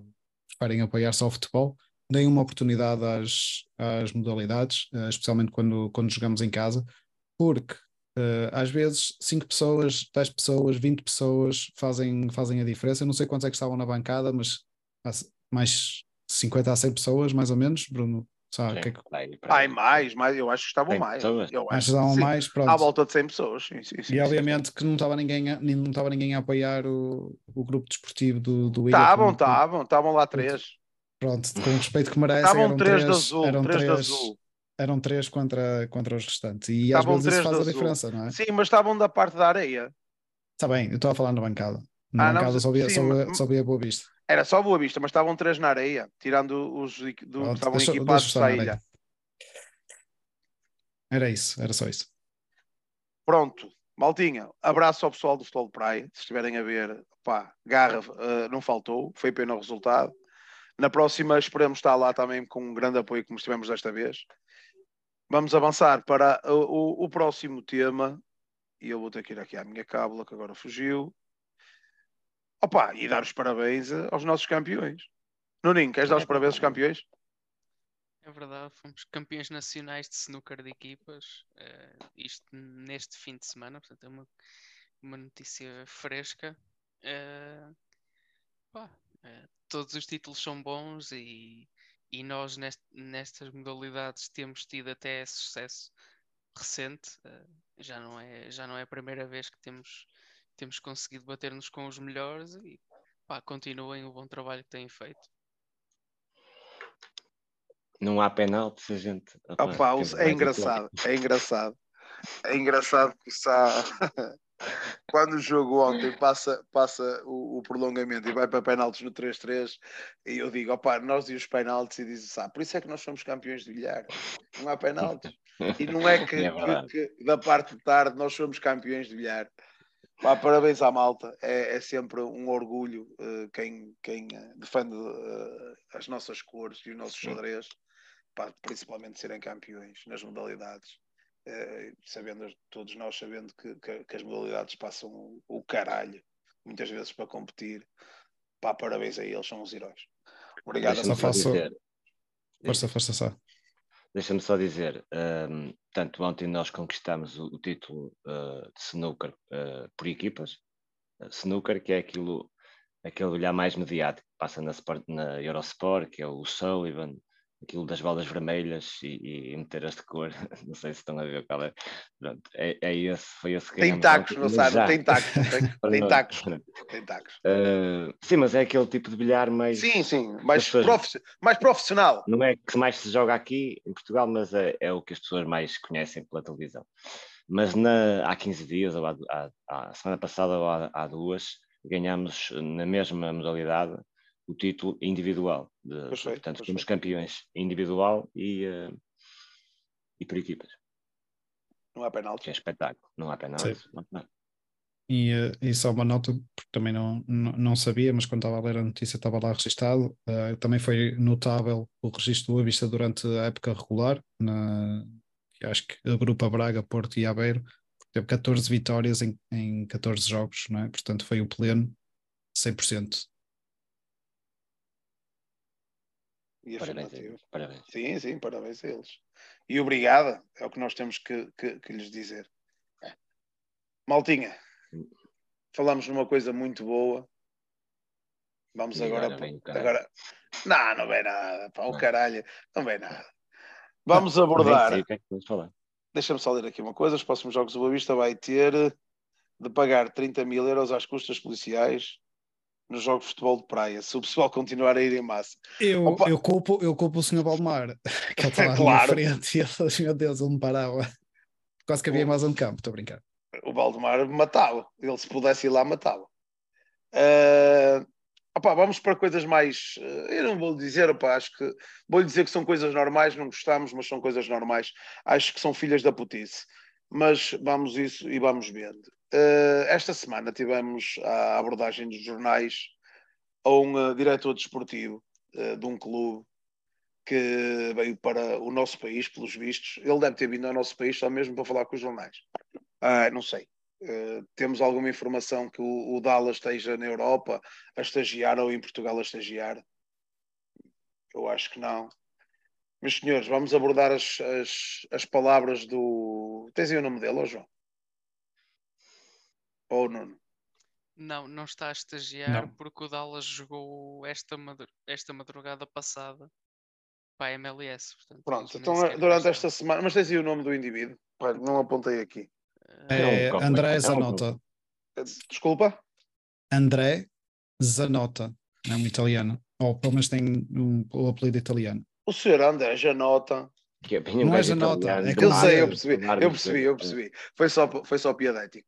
esperem apoiar só o futebol, deem uma oportunidade às, às modalidades, uh, especialmente quando, quando jogamos em casa, porque uh, às vezes 5 pessoas, 10 pessoas, 20 pessoas fazem, fazem a diferença. Eu não sei quantos é que estavam na bancada, mas mais 50 a 100 pessoas, mais ou menos, Bruno, Sabe, que é que... Ai, mais, mais, eu acho que estavam mais. Eu acho que estavam mais, pronto. À volta de 100 pessoas, sim, sim, sim, E obviamente que não estava ninguém, a, não estava ninguém a apoiar o, o grupo desportivo do, do. Estavam, estavam, estavam lá três. Pronto, com o respeito que merecem. Estavam três, de azul, eram três, três de azul. Eram três contra, contra os restantes. E estavam às vezes isso faz a diferença, não é? Sim, mas estavam da parte da areia. Está bem, eu estou a falar na bancada. Na ah, bancada não, só via, sim, só, mas... só via Boa Vista. Era só Boa Vista, mas estavam três na areia, tirando os do, que estavam equipados da ilha. Era isso, era só isso. Pronto, Maltinha, abraço ao pessoal do Futebol de Praia. Se estiverem a ver, pá, garra uh, não faltou, foi pena o resultado. Na próxima esperamos estar lá também com um grande apoio como estivemos desta vez. Vamos avançar para o, o, o próximo tema. E eu vou ter que ir aqui à minha cábula, que agora fugiu. Opa, e dar os parabéns aos nossos campeões. Nuninho, queres dar os parabéns aos campeões? É verdade, fomos campeões nacionais de snooker de equipas, uh, isto neste fim de semana, portanto é uma, uma notícia fresca. Uh, pá, uh, todos os títulos são bons e, e nós nest, nestas modalidades temos tido até sucesso recente. já, não é, já não é a primeira vez que temos, temos conseguido bater-nos com os melhores e pá, continuem o bom trabalho que têm feito não há penalti a gente. Opa, é engraçado, é engraçado. É engraçado que está. quando o jogo ontem passa, passa o, o prolongamento e vai para penaltis no 3-3, e eu digo, opá, nós e os penaltis, e dizem, ah, por isso é que nós somos campeões de bilhar, não há penaltis. E não é que, é que, que da parte de tarde nós somos campeões de bilhar. Pá, parabéns à malta, é, é sempre um orgulho uh, quem, quem uh, defende uh, as nossas cores e os nossos xadrez, principalmente serem campeões nas modalidades. Eh, sabendo, todos nós sabendo que, que, que as modalidades passam o, o, caralho, muitas vezes para competir. Pá, parabéns a eles, são os heróis. Obrigado. Só faço... Força, força só. Deixa-me só dizer, um, ehm, tanto ontem nós conquistamos o, o título uh, de snooker uh, por equipas, snooker que é aquilo, aquele olhar mais mediático, passa na, na Eurosport, que é o Sullivan, aquilo das bolas vermelhas e, e meter as de cor, não sei se estão a ver qual é. Pronto, é, é esse, foi esse que Tem tacos, não sabe? Tem tacos, tem, tem tacos. Tem tacos. Uh, sim, mas é aquele tipo de bilhar mais. Sim, sim, mais, pessoas, mais profissional. Não é que mais se joga aqui em Portugal, mas é, é o que as pessoas mais conhecem pela televisão. Mas na, há 15 dias, ou há, há, há semana passada, ou há, há duas, ganhámos na mesma modalidade o título individual. De, perfeito, portanto, perfeito. somos campeões individual e, uh, e por equipas. Não há penalti. é espetáculo, não há penalti. E, uh, e só uma nota, porque também não, não, não, sabia, mas quando estava a ler a notícia estava lá registado. Uh, também foi notável o registro do Avista durante a época regular, na, acho que agrupa Braga, Porto e Aveiro. Teve 14 vitórias em, em 14 jogos, não é? portanto foi o pleno 100%. E parabéns, parabéns. Sim, sim, parabéns a eles. E obrigada, é o que nós temos que, que, que lhes dizer. Maltinha, falamos numa coisa muito boa. Vamos agora. Vem, agora... Não, não vem nada. Pá, o caralho, não vem nada. Vamos não, abordar. É Deixa-me só ler aqui uma coisa: os próximos jogos do Boa Vista vai ter de pagar 30 mil euros às custas policiais nos jogos de futebol de praia, se o pessoal continuar a ir em massa. Eu, eu, culpo, eu culpo o Sr. Valdemar, que ele estava claro. frente e ele meu Deus, ele me parava. Quase que havia mais um campo, estou a brincar. O Valdemar matava, ele se pudesse ir lá matava. Uh, opa, vamos para coisas mais. Uh, eu não vou dizer, opa, acho que vou dizer que são coisas normais, não gostamos, mas são coisas normais. Acho que são filhas da putice. Mas vamos isso e vamos vendo. Uh, esta semana tivemos a abordagem dos jornais a um uh, diretor desportivo uh, de um clube que veio para o nosso país, pelos vistos. Ele deve ter vindo ao nosso país só mesmo para falar com os jornais. não sei. temos alguma informação que o, o Dallas esteja na Europa a estagiar ou em Portugal a estagiar? Eu acho que não. Meus senhores, vamos abordar as, as, as palavras do. Tens aí o nome dele, João? Ou Nuno? Não, não está a estagiar não. porque o Dallas jogou esta, esta madrugada passada para a MLS. Portanto, Pronto, então durante esta semana. Mas tens aí o nome do indivíduo? não apontei aqui. É, não, André Zanota. Desculpa? André Zanota. É um italiano. Ou pelo menos tem um, o apelido italiano. O senhor André Zanota. Que é não é Zanota. É eu sei, eu percebi, eu percebi, eu percebi. Foi só, foi só piadético.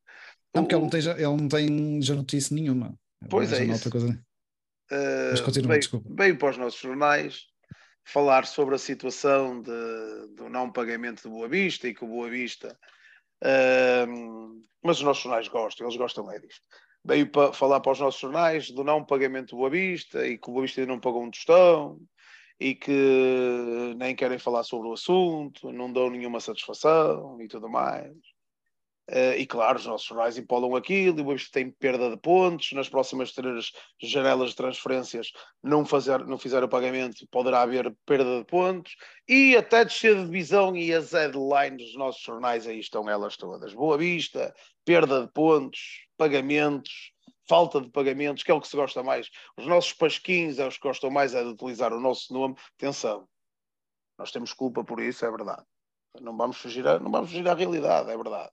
Não, porque ele não tem, ele não tem já notícia nenhuma. Pois é isso. Uh, Mas continua, veio, desculpa. Veio para os nossos jornais falar sobre a situação de, do não pagamento do Boa Vista e que o Boa Vista... Uh, mas os nossos jornais gostam, eles gostam é disto. Veio para falar para os nossos jornais do não pagamento do Boa Vista e que o Boa Vista ainda não pagou um tostão e que nem querem falar sobre o assunto, não dão nenhuma satisfação e tudo mais. Uh, e claro, os nossos jornais empolam aquilo, e o Boavista tem perda de pontos, nas próximas três janelas de transferências não, fazer, não fizer o pagamento, poderá haver perda de pontos, e até descer de divisão e as headlines dos nossos jornais, aí estão elas todas. Boa Vista, perda de pontos, pagamentos, falta de pagamentos, que é o que se gosta mais. Os nossos pasquins é os que gostam mais é de utilizar o nosso nome. Atenção, nós temos culpa por isso, é verdade. Não vamos fugir, a, não vamos fugir à realidade, é verdade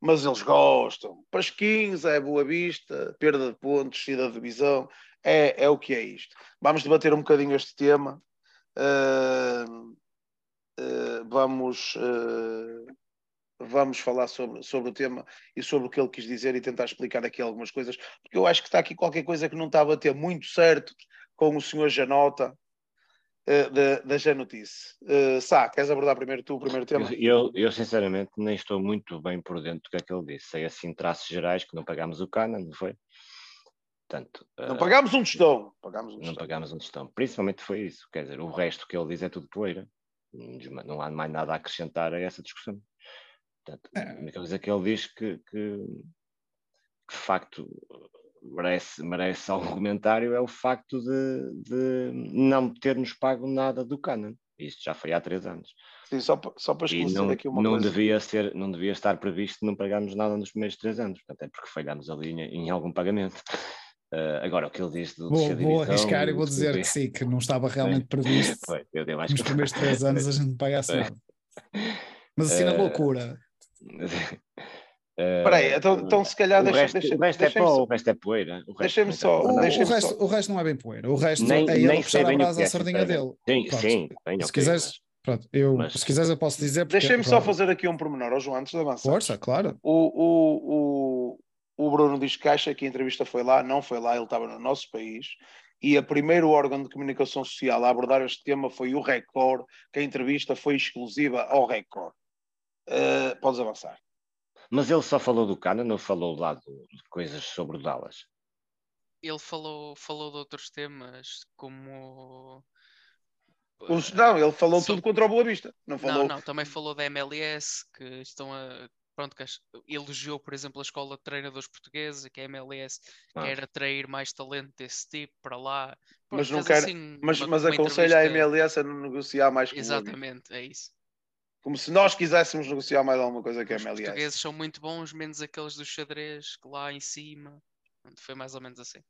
mas eles gostam. Pasquins é Boa Vista, perda de pontos, saída de divisão, é, é o que é isto. Vamos debater um bocadinho este tema. Uh, uh, vamos uh, vamos falar sobre, sobre o tema e sobre o que ele quis dizer e tentar explicar aqui algumas coisas, porque eu acho que está aqui qualquer coisa que não está a bater muito certo com o senhor Janota uh, da, da Janotice. Uh, Sá, queres abordar primeiro tu o primeiro tema? Eu, eu, sinceramente nem estou muito bem por dentro do que é que ele disse. Sei assim traços gerais que não pagámos o cana, não foi? Portanto, não uh, pagámos um tostão. Pagámos um não pagámos um tostão. Principalmente foi isso. Quer dizer, o resto que ele diz é tudo poeira. Não há mais nada a acrescentar a essa discussão. Portanto, é. a única coisa que ele diz que, que, que de facto merece, merece algum comentário é o facto de, de não termos pago nada do Canon. Isto já foi há três anos. Sim, só, só para esclarecer não, aqui uma não coisa. Devia ser, não devia estar previsto não pagarmos nada nos primeiros três anos. Portanto, é porque falhamos ali em, em algum pagamento. Uh, agora, o que ele diz do Vou, vou arriscar e vou dizer que sim, que não estava realmente previsto. Foi, eu, eu nos primeiros três anos a gente não pagasse nada. Mas assim, na uh, loucura. Espera aí, então, então se calhar deixa, resto, deixa, o resto é pó, o resto é poeira. Deixa-me só. O, o, resto, só. o resto não é bem poeira. O resto nem, é ele nem puxar a brasa à é, sardinha dele. Sim, pronto, sim. Bem, se okay, quiseres, pronto, eu, mas... se quiseres eu posso dizer. Deixa-me só fazer aqui um pormenor ao João antes de avançar. Força, claro. O, o, o, o Bruno diz que acha que a entrevista foi lá, não foi lá, ele estava no nosso país. E a primeiro órgão de comunicação social a abordar este tema foi o Record, que a entrevista foi exclusiva ao Record. Uh, podes avançar. Mas ele só falou do Cana, não falou lá de coisas sobre o Dallas. Ele falou, falou de outros temas, como. Os, não, ele falou tudo contra o Boa Vista. Não, falou... não, não, também falou da MLS, que estão a. Pronto, que elogiou, por exemplo, a escola de treinadores portugueses, que é a MLS, ah. quer atrair mais talento desse tipo para lá. Pronto, mas não quer, assim, mas, mas aconselha a MLS a não negociar mais com Exatamente, é isso. Como se nós quiséssemos negociar mais alguma coisa que a MLS. Os portugueses são muito bons, menos aqueles do xadrez que lá em cima. Foi mais ou menos assim.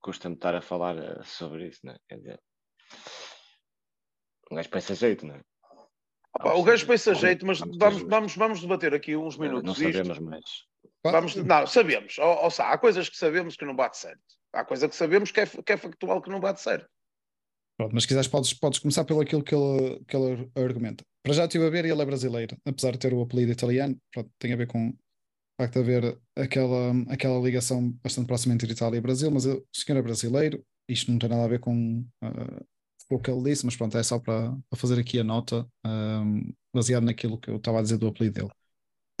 Custa-me estar a falar eh, sobre isso, não é? Quer dizer, um gajo pensa jeito, não é? Opa, o gajo pensa jeito, mas vamos, vamos, vamos debater aqui uns minutos. Não sabemos mais. Vamos, não, sabemos. Ou, ou, há coisas que sabemos que não bate certo. Há coisa que sabemos que é, que é factual que não bate certo. Pronto, mas se quiseres podes, podes começar pelo aquilo que ele, que ele argumenta. Para já estive a ver e ele é brasileiro, apesar de ter o apelido italiano, pronto, tem a ver com o facto de haver aquela, aquela ligação bastante próxima entre Itália e Brasil, mas o senhor é brasileiro, isto não tem nada a ver com, uh, o que ele disse, mas pronto, é só para, para fazer aqui a nota, um, baseado naquilo que eu estava a dizer do apelido dele.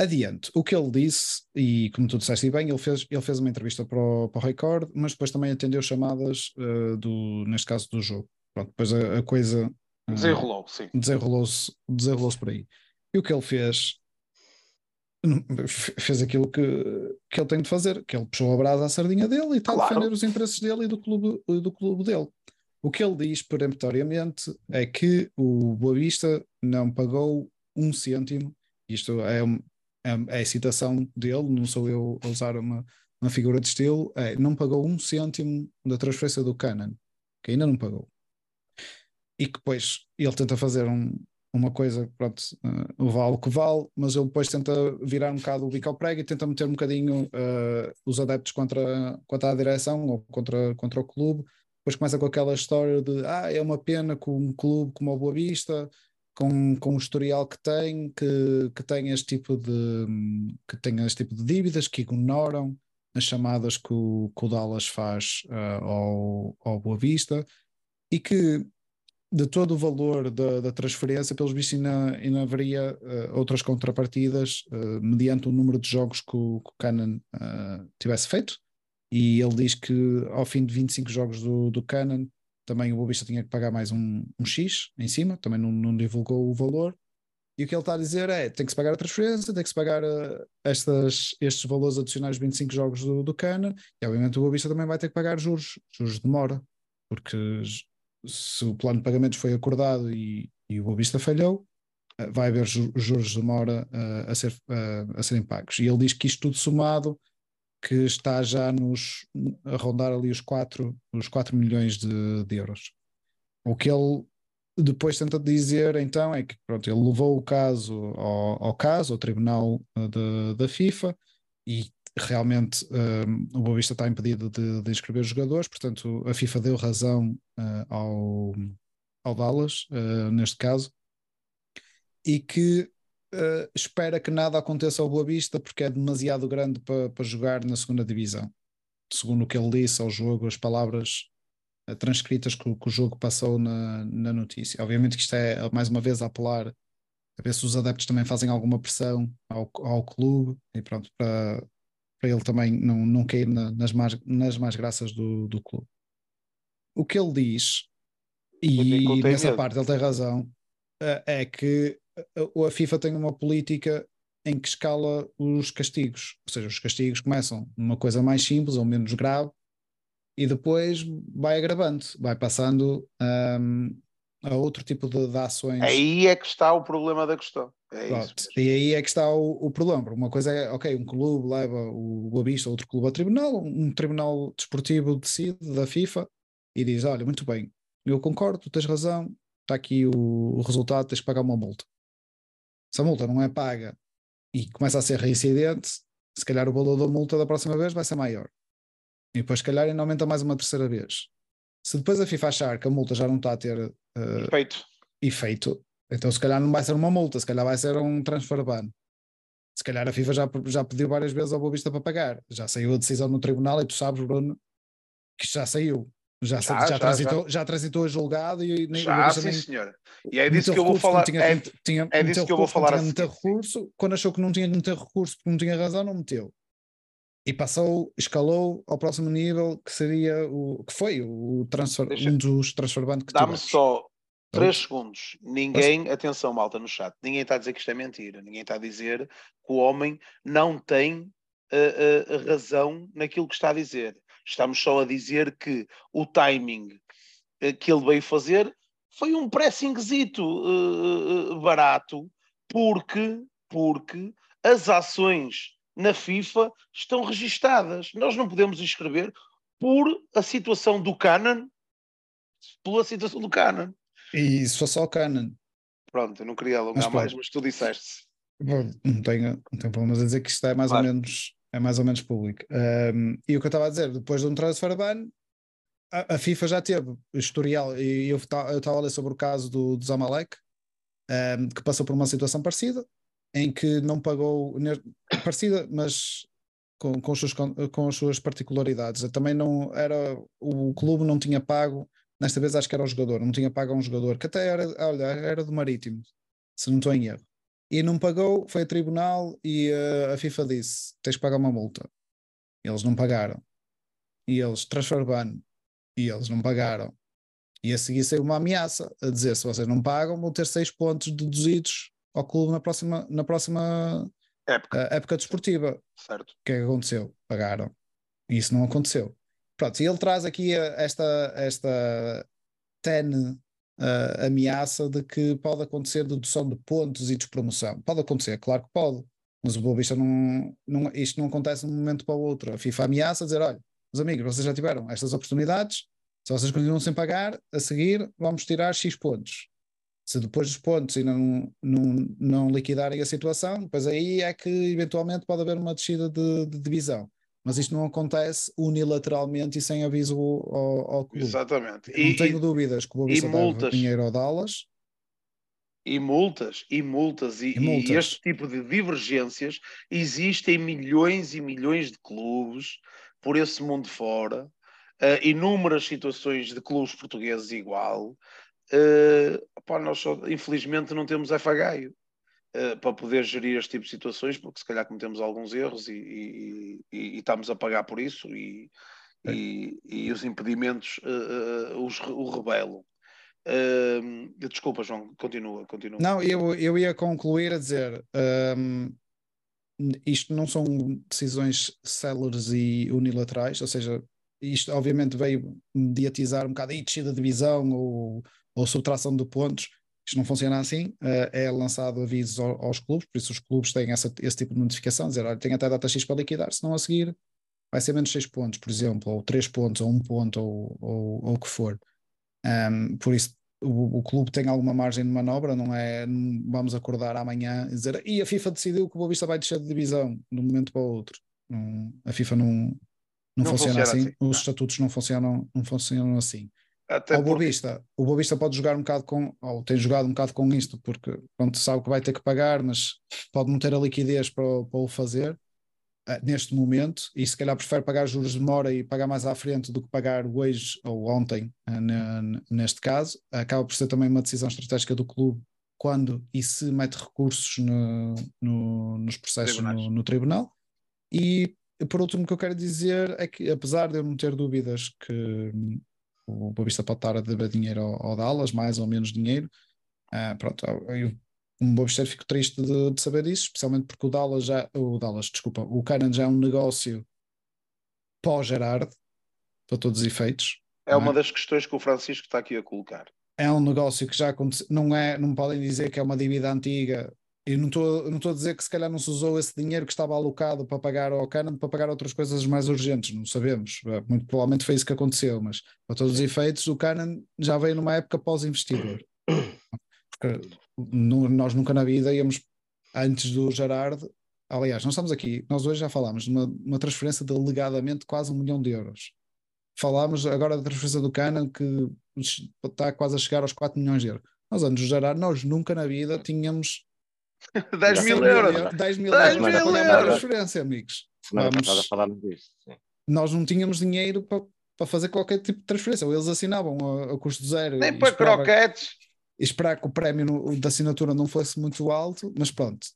Adiante, o que ele disse, e como tu disseste bem, ele fez, ele fez uma entrevista para o, para o Record, mas depois também atendeu chamadas, uh, do, neste caso, do jogo. Pronto, depois a, a coisa desenrolou, sim. Desenrolou-se desenrolou por aí. E o que ele fez fez aquilo que, que ele tem de fazer, que ele puxou a brasa à sardinha dele e está claro. a defender os interesses dele e do clube, do clube dele. O que ele diz peremptoriamente é que o Boa Vista não pagou um cêntimo, isto é, é, é a citação dele, não sou eu a usar uma, uma figura de estilo, é, não pagou um cêntimo da transferência do Canon, que ainda não pagou e que depois ele tenta fazer um, uma coisa, pronto, uh, vale o que vale, mas ele depois tenta virar um bocado o bico ao prego e tenta meter um bocadinho uh, os adeptos contra, contra a direção ou contra, contra o clube. Depois começa com aquela história de ah, é uma pena que um clube como o Boa Vista, com, com o historial que tem, que, que tem este tipo de que tem este tipo de dívidas, que ignoram as chamadas que o, que o Dallas faz uh, ao, ao Boa Vista e que de todo o valor da, da transferência, pelos vistos ainda, ainda haveria uh, outras contrapartidas uh, mediante o número de jogos que o, que o Canon uh, tivesse feito. E ele diz que ao fim de 25 jogos do, do Canon, também o Bobista tinha que pagar mais um, um X em cima, também não, não, divulgou o valor. E o que ele está a dizer é: tem que se pagar a transferência, tem que se pagar estas, estes valores adicionais de 25 jogos do, do Canon, e obviamente o Bobista também vai ter que pagar juros, juros de demora, porque se o plano de pagamentos foi acordado e, e o Boa falhou, eh, vai haver juros de demora uh, a, ser, uh, a serem pagos. E ele diz que isto tudo somado, que está já nos, a rondar ali os 4, os 4 milhões de, de euros. O que ele depois tenta dizer então é que pronto, ele levou o caso ao, ao caso, ao tribunal de, da FIFA e realmente um, o Boa Vista está impedido de, de, inscrever os jogadores, portanto a FIFA deu razão uh, ao, ao Dallas, uh, neste caso, e que uh, espera que nada aconteça ao Boa Vista porque é demasiado grande para, para jogar na segunda divisão. Segundo o que ele disse ao jogo, as palavras transcritas que, que, o jogo passou na, na notícia. Obviamente que isto é, mais uma vez, a apelar a ver se os adeptos também fazem alguma pressão ao, ao clube e pronto, para, para ele também não, não cair na, nas, más, nas más graças do, do clube. O que ele diz, e nessa medo. parte ele tem razão, eh, é que a FIFA tem uma política em que escala os castigos, ou seja, os castigos começam numa coisa mais simples ou menos grave e depois vai agravando, vai passando um, a outro tipo de, de, ações. Aí é que está o problema da questão. É e aí é que está o, o, problema. Uma coisa é, ok, um clube leva o Boa Vista, outro clube ao tribunal, um tribunal desportivo decide da FIFA e diz: Olha, muito bem, eu concordo, tu tens razão, está aqui o, o resultado, tens que pagar uma multa. Se a multa não é paga e começa a ser reincidente, se calhar o valor da multa da próxima vez vai ser maior. E depois, se calhar, ainda aumenta mais uma terceira vez. Se depois a FIFA achar que a multa já não está a ter uh, efeito. efeito, então se calhar não vai ser uma multa, se calhar vai ser um transfer ban. Se calhar a FIFA já, já pediu várias vezes ao Boa Vista para pagar. Já saiu a decisão no tribunal e tu sabes, Bruno, que já saiu. Já, já, já, já, transitou, já. já transitou a julgado e nem já, sim, nem, senhor. E é disso que eu vou falar. Tinha, é, tinha, é disso que eu vou falar. Tinha recurso, quando achou que não tinha de meter recurso porque não tinha razão, não meteu. E passou, escalou ao próximo nível que seria o que foi o transfer, Deixa, um dos transfer que Dá-me só 3 segundos. Ninguém, atenção, malta no chat, ninguém está a dizer que isto é mentira. Ninguém está a dizer que o homem não tem uh, uh, razão naquilo que está a dizer. Estamos só a dizer que o timing eh, que ele veio fazer foi um pressingzito uh, barato, porque, porque as ações na FIFA estão registadas. Nós não podemos escrever por a situação do Canon, pela situação do Canon. E isso foi só o Canon. Pronto, eu não queria alongar mas, mais, mas tu disseste. Não tenho, não tenho problemas a dizer que isto é mais claro. ou menos é mais ou menos público. Um, e o que eu estava a dizer, depois de um transfer ban, a, a FIFA já teve historial, e eu estava a ler sobre o caso do, do Zamalek, um, que passou por uma situação parecida, em que não pagou, parecida, mas com, com, as suas, com as suas particularidades. Também não era, o clube não tinha pago, nesta vez acho que era o jogador, não tinha pago a um jogador, que até era, olha, era do Marítimo, se não estou em erro e não pagou, foi a tribunal e uh, a FIFA disse: tens que pagar uma multa. Eles não pagaram. E eles, transfer ban, e eles não pagaram. E a seguir saiu uma ameaça a dizer: se vocês não pagam, vão ter seis pontos deduzidos ao clube na próxima, na próxima época. Uh, época desportiva. Certo. O que é que aconteceu? Pagaram. E isso não aconteceu. Pronto, e ele traz aqui esta, esta ten uh, ameaça de que pode acontecer dedução de pontos e despromoção. Pode acontecer, claro que pode, mas o Boa Vista não, não, isto não acontece de um momento para o outro. A FIFA ameaça dizer: olha, meus amigos, vocês já tiveram estas oportunidades, se vocês continuam sem pagar, a seguir vamos tirar X pontos. Se depois dos pontos ainda não, não, não liquidarem a situação, depois aí é que eventualmente pode haver uma descida de, de divisão mas isto não acontece unilateralmente e sem aviso ao, ao clube. Exatamente. Eu não tenho dúvidas que o Boa multas, dinheiro ao Dallas. E multas, e multas, e, e multas, e, este tipo de divergências existem milhões e milhões de clubes por esse mundo fora, uh, inúmeras situações de clubes portugueses igual. Uh, pá, nós só, infelizmente não temos FHI. Eh, para poder gerir este tipo de situações, porque se calhar cometemos alguns erros e, e, e, e estamos a pagar por isso e, é. e os impedimentos uh, os, o revelam. Uh, desculpa, João, continua, continua. Não, eu, eu ia concluir a dizer: um, isto não são decisões céleres e unilaterais, ou seja, isto obviamente veio mediatizar um bocado a descida de divisão ou, ou subtração de pontos, isto não funciona assim, uh, é lançado avisos aos, aos clubes, por isso os clubes têm essa, esse tipo de notificação, dizer, olha, tem até data X para liquidar, se não a seguir vai ser menos 6 pontos, por exemplo, ou 3 pontos, ou 1 ponto, ou, ou, ou o que for. Um, por isso o, o, clube tem alguma margem de manobra, não é não vamos acordar amanhã e dizer e a FIFA decidiu que o Boa Vista vai descer de divisão de um momento para o outro. Não, a FIFA não, não, não funciona, funciona, assim, assim os estatutos não funcionam, não funcionam assim. Até o Boavista, o Boavista pode jogar um bocado com, ou tem jogado um bocado com isto, porque pronto, sabe que vai ter que pagar, mas pode não ter a liquidez para, para o fazer uh, neste momento, e se calhar prefere pagar juros de demora e pagar mais à frente do que pagar hoje ou ontem, uh, neste caso. Acaba por ser também uma decisão estratégica do clube quando e se mete recursos no, no, nos processos no, no, tribunal. E por último, o que eu quero dizer é que, apesar de eu não ter dúvidas que o Boavista pode estar a dever dinheiro ao, ao, Dallas, mais ou menos dinheiro. Uh, pronto, eu, um Boavista fico triste de, de, saber disso, especialmente porque o Dallas já, o Dallas, desculpa, o Cannon já é um negócio pós-Gerard, para todos os efeitos. É uma é? das questões que o Francisco está aqui a colocar. É um negócio que já aconteceu, não é, não podem dizer que é uma dívida antiga e não estou não a dizer que se calhar não se usou esse dinheiro que estava alocado para pagar ao Canon para pagar outras coisas mais urgentes, não sabemos. É, muito provavelmente foi isso que aconteceu, mas para todos os efeitos, o Canon já veio numa época pós-investidor. Porque nós nunca na vida íamos, antes do Gerard, aliás, nós estamos aqui, nós hoje já falámos de uma, uma transferência de alegadamente quase um milhão de euros. Falámos agora da transferência do Canon que está quase a chegar aos 4 milhões de euros. Nós antes do Gerard, nós nunca na vida tínhamos 10 mil euros. 10 mil 10 euros mil para euros. transferência, amigos. Semana Vamos, passada falámos disto. Sim. Nós não tínhamos dinheiro para, para fazer qualquer tipo de transferência. Ou eles assinavam a, a custo zero. Nem para croquetes. E esperar que o prémio no, da assinatura não fosse muito alto, mas pronto.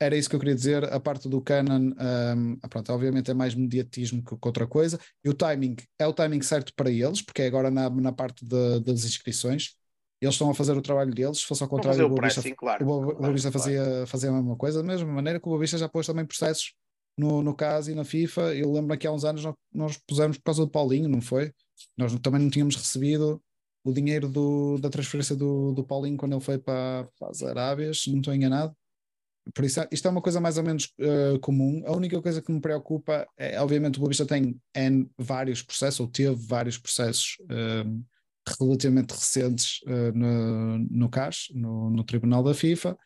Era isso que eu queria dizer. A parte do Canon, um, pronto, obviamente é mais mediatismo que, que outra coisa. E o timing é o timing certo para eles, porque é agora na, na parte de, das inscrições eles estão a fazer o trabalho deles, se fosse ao contrário, o Boavista, claro, o claro, fazia, claro. fazia a mesma coisa, da mesma maneira que o Boavista já pôs também processos no, no caso e na FIFA. Eu lembro que há uns anos nós, nós pusemos por causa do Paulinho, não foi? Nós também não tínhamos recebido o dinheiro do, da transferência do, do Paulinho quando ele foi para, para as Arábias, não estou enganado. Por isso, isto é uma coisa mais ou menos uh, comum. A única coisa que me preocupa é, obviamente, o Boavista tem N vários processos, ou teve vários processos uh, relativamente recentes uh, no, no CAS, no, no, Tribunal da FIFA,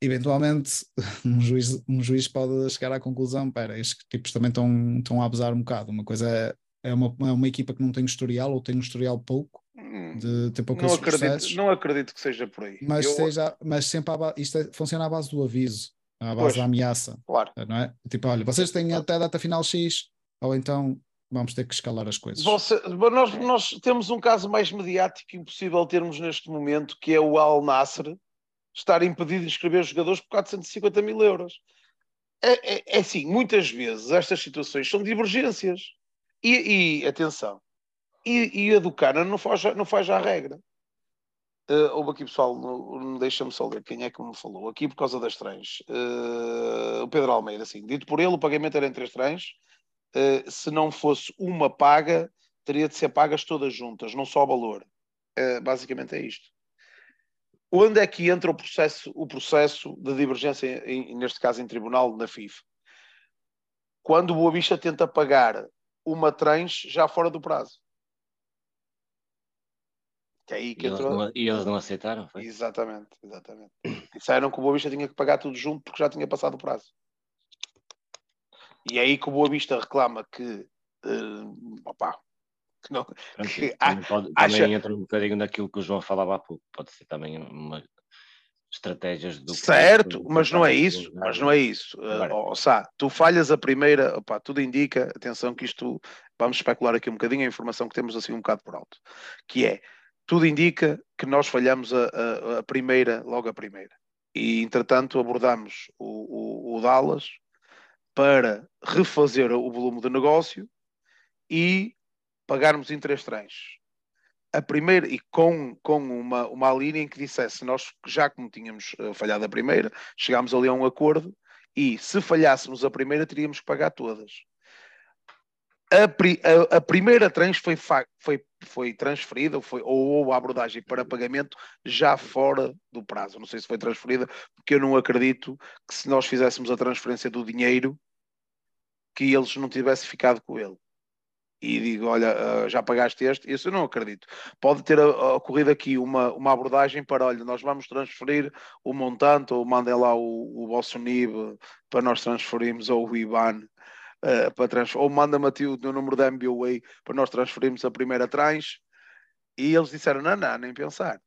eventualmente um juiz, um juiz pode chegar à conclusão: espera, estes tipos também estão, estão a abusar um bocado. Uma coisa é, é, uma, é uma equipa que não tem historial ou tem um historial pouco. Hum, de ter não, acredito, não acredito que seja por aí. Mas, Eu... seja, mas sempre isto é, funciona à base do aviso, à base pois, da ameaça. Claro. Não é? Tipo, olha, vocês têm até a data final X, ou então vamos ter que escalar as coisas. Você, nós, nós, temos um caso mais mediático impossível termos neste momento, que é o Al Nasser estar impedido de inscrever jogadores por 450 mil euros. É, é, é assim, muitas vezes estas situações são divergências. E, e atenção, e, e a não faz, não faz a regra. Uh, houve aqui pessoal, deixa-me só ler quem é que me falou, aqui por causa das trens. Uh, o Pedro Almeida, assim, dito por ele, o pagamento era em três trens, uh, se não fosse uma paga, teria de ser pagas todas juntas, não só o valor. Uh, basicamente é isto. Onde é que entra o processo, o processo de divergência, em, neste caso em tribunal, na FIFA? Quando o Boa Vista tenta pagar uma tranche já fora do prazo. Que é aí que e, entrou... eles não, e eles não aceitaram? Foi? Exatamente, exatamente. Disseram que o Boa Vista tinha que pagar tudo junto porque já tinha passado o prazo. E é aí que o Boa Vista reclama que, uh, opá, que não, que também, pode, acha... também entra um bocadinho naquilo que o João falava há pouco, pode ser também uma estratégias do certo, que, mas não é isso, mas não é isso. Uh, oh, Sá, tu falhas a primeira, opá, tudo indica, atenção que isto, vamos especular aqui um bocadinho a informação que temos assim um bocado por alto, que é, tudo indica que nós falhamos a, a, a primeira, logo a primeira. E entretanto abordamos o, o, o Dallas, para refazer o volume de negócio e pagarmos em três tranches. A primeira, e com, com uma, uma linha em que dissesse, nós já como tínhamos uh, falhado a primeira, chegámos ali a um acordo e se falhássemos a primeira teríamos que pagar todas. A, pri, a, a primeira tranche foi, foi, foi transferida foi, ou a abordagem para pagamento já fora do prazo. Não sei se foi transferida, porque eu não acredito que se nós fizéssemos a transferência do dinheiro que eles não tivessem ficado com ele. E digo, olha, ah, já pagaste este? Isso eu não acredito. Pode ter ocorrido aqui uma, uma abordagem para, olha, nós vamos transferir o montante, ou mandem lá o, o vosso NIB para nós transferirmos, ou o IBAN, uh, para trans... ou manda-me o número da MBWay para nós transferirmos a primeira tranche. E eles disseram: não, não, nem pensar.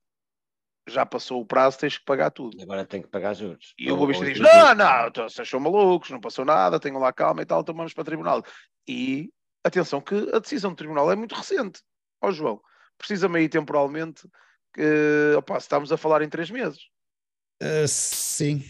Já passou o prazo, tens que pagar tudo. Agora tem que pagar juros. E o Boavista diz: não, não, vocês são malucos, não passou nada, tenham lá calma e tal, tomamos para o tribunal. E atenção, que a decisão do tribunal é muito recente. Ó oh, João, precisa-me aí temporalmente que opa, estamos a falar em três meses. Uh, sim,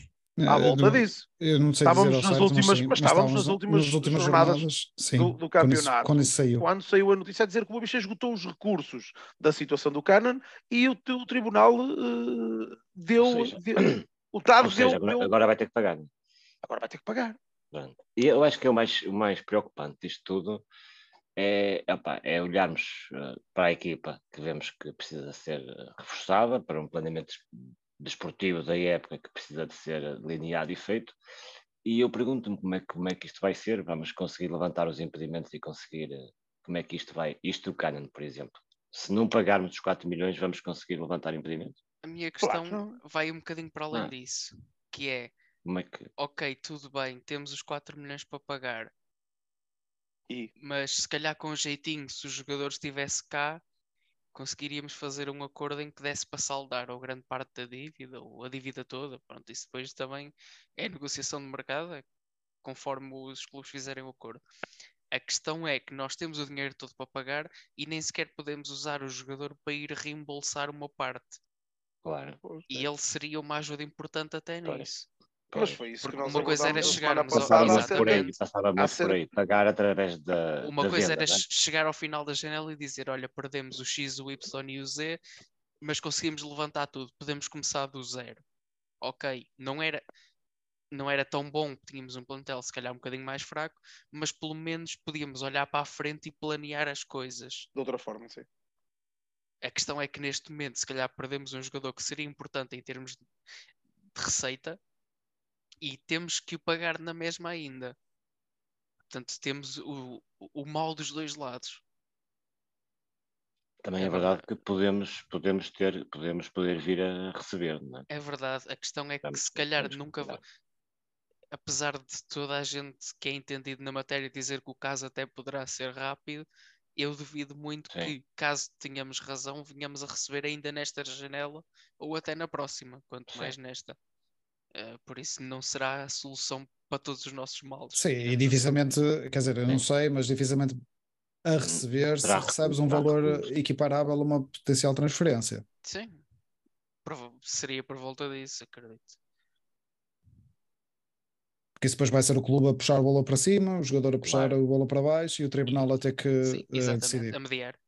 à eh, volta disso. Eu não sei estávamos nas certo, últimas, mas, mas estávamos nas últimas, nas últimas jornadas, jornadas do, do, campeonato. Quando isso, quando isso, saiu. Quando saiu a notícia a dizer que o Boa esgotou os recursos da situação do Canon e o, o tribunal uh, deu, seja, deu, o TAD deu, agora, deu, agora vai ter que pagar. Agora vai ter que pagar. E eu acho que é o mais, o mais preocupante disto tudo é, opa, é olharmos uh, para a equipa que vemos que precisa ser reforçada para um planeamento desportivo da época que precisa de ser delineado e feito. E eu pergunto-me como é, como é que isto vai ser. Vamos conseguir levantar os impedimentos e conseguir eh, como é que isto vai. Isto do Canon, por exemplo. Se não pagarmos os 4 milhões, vamos conseguir levantar impedimentos? A minha questão claro. vai um bocadinho para além ah. disso, que é, como é que... ok, tudo bem, temos os 4 milhões para pagar, e... mas se calhar com um jeitinho, se o jogador estivesse cá, conseguiríamos fazer um acordo em que desse para saldar ou grande parte da dívida ou a dívida toda. Pronto, isso depois também é negociação de mercado, é conforme os clubes fizerem o acordo. A questão é que nós temos o dinheiro todo para pagar e nem sequer podemos usar o jogador para ir reembolsar uma parte. Claro. E ele seria uma ajuda importante até nisso. Pois foi isso Porque que nós uma coisa era chegarmos passávamos por aí, passávamos por aí, pagar através da. Uma da coisa venda, era né? chegar ao final da janela e dizer: olha, perdemos o X, o Y e o Z, mas conseguimos levantar tudo, podemos começar do zero. Ok, não era, não era tão bom, tínhamos um plantel se calhar um bocadinho mais fraco, mas pelo menos podíamos olhar para a frente e planear as coisas. De outra forma, sim. A questão é que neste momento, se calhar, perdemos um jogador que seria importante em termos de receita, e temos que o pagar na mesma ainda. Portanto, temos o, o mal dos dois lados. Também é, é verdade que podemos, podemos ter, podemos poder vir a receber, não é? É verdade. A questão é que se calhar nunca vai. Apesar de toda a gente que é entendido na matéria dizer que o caso até poderá ser rápido, eu duvido muito Sim. que, caso tenhamos razão, venhamos a receber ainda nesta janela ou até na próxima, quanto Sim. mais nesta. Uh, por isso não será a solução para todos os nossos males. Sim, e assim. dificilmente, quer dizer, eu não sei, mas dificilmente a receber se recebes um valor equiparável a uma potencial transferência. Sim, seria por volta disso, acredito. Porque isso depois vai ser o clube a puxar o valor para cima, o jogador a puxar claro. o valor para baixo e o tribunal a ter que Sim, uh, decidir. A mediar.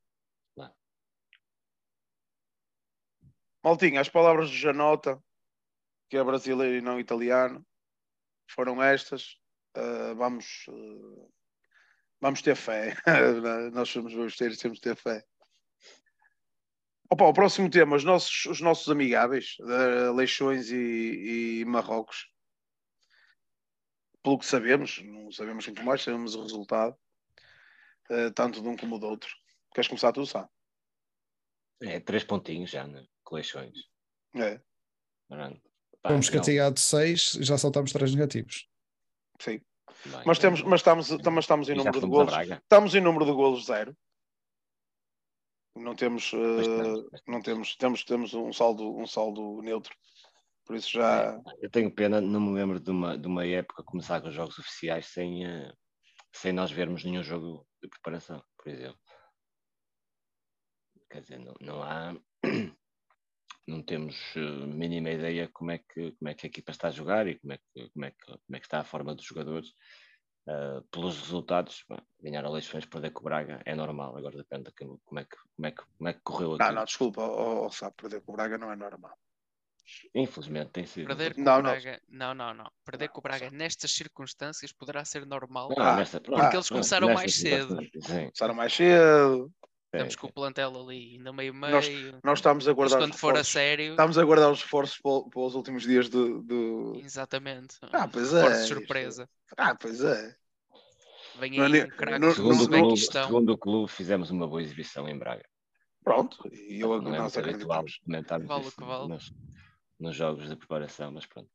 Maltinho, as palavras de Janota que é brasileiro e não italiano, foram estas. Uh, vamos, uh, vamos ter fé. Nós somos boesteiros, temos de ter fé. Opa, o próximo tema, os nossos, os nossos amigáveis, uh, Leixões e, e Marrocos. Pelo que sabemos, não sabemos muito mais, sabemos o resultado, uh, tanto de um como do outro. Queres começar tu, Sá? É, três pontinhos já, né? Coleções. É. Pronto. Fomos castigados 6, já saltamos 3 negativos. Sim. Bem, mas, temos, mas, estamos, mas estamos em número de golos. Estamos em número de golos zero. Não temos, uh, não temos, temos, temos um saldo, um saldo neutro. Por isso já. Eu tenho pena, não me lembro de uma, de uma época começar com os jogos oficiais sem, uh, sem nós vermos nenhum jogo de preparação, por exemplo. Quer dizer, não, não há não temos uh, mínima ideia como é, que, como é que a equipa está a jogar e como é que, como é que, como é que está a forma dos jogadores. Uh, pelos resultados, bom, ganhar eleições, perder com o Braga é normal, agora depende de como, é, que, como, é, que, como é que correu aqui. Não, não, desculpa, oh, oh, sabe, perder com o Braga não é normal. Infelizmente tem sido. Perder com não, o Braga, não, não, não. Perder não, com o Braga nestas circunstâncias poderá ser normal. Não, nesta, porque ah, eles começaram mais cedo. Começaram mais cedo. Estamos é, com o plantel ali ainda meio meio. Nós, nós estamos a guardar. quando for a sério. Estamos a guardar os esforços para, para os últimos dias do. do... Exatamente. Ah, pois é. de surpresa. Ah, pois é. Vem aí um craque no, segundo, o clube, segundo o clube, fizemos uma boa exibição em Braga. Pronto, e eu não é nós acreditamos. Comentarmos vale isso vale. nos, nos, jogos de preparação, mas pronto.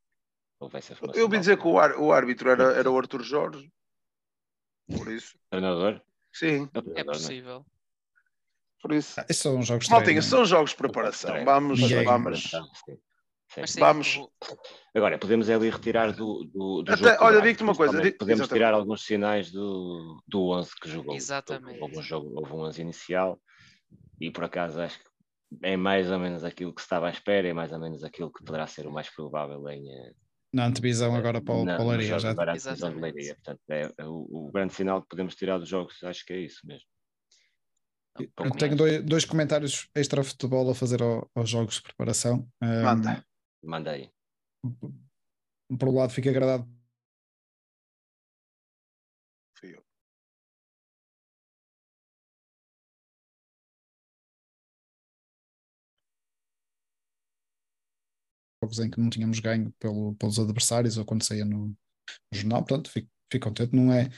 Eu ouvi dizer que o, ar, o árbitro era, era o Arthur Jorge. Por isso. Treinador? Sim. É, é possível. Por isso. Ah, são jogos Maltinha, são jogos de preparação. Vamos, vamos. Sim, vamos. Agora, podemos ali retirar do, do, do Até, Olha, digo-te uma coisa. Podemos exatamente. tirar alguns sinais do, do 11 que jogou. Exatamente. Houve um, jogo, houve um 11 inicial e por acaso acho que é mais ou menos aquilo que se estava à espera, é mais ou menos aquilo que poderá ser o mais provável em. Eh, Na antevisão agora para o, para o Leiria. Já. Agora a de Leiria. Portanto, é, é o, o, grande sinal que podemos tirar dos jogos, acho que é isso mesmo. Eu tenho dois, dois, comentários extra futebol a fazer ao, aos jogos de preparação. Manda. Um, Manda aí. Por um lado, fico agradado jogos em que não tínhamos ganho pelo, pelos adversários ou quando saía no, no jornal, portanto fico, fico contente, não é,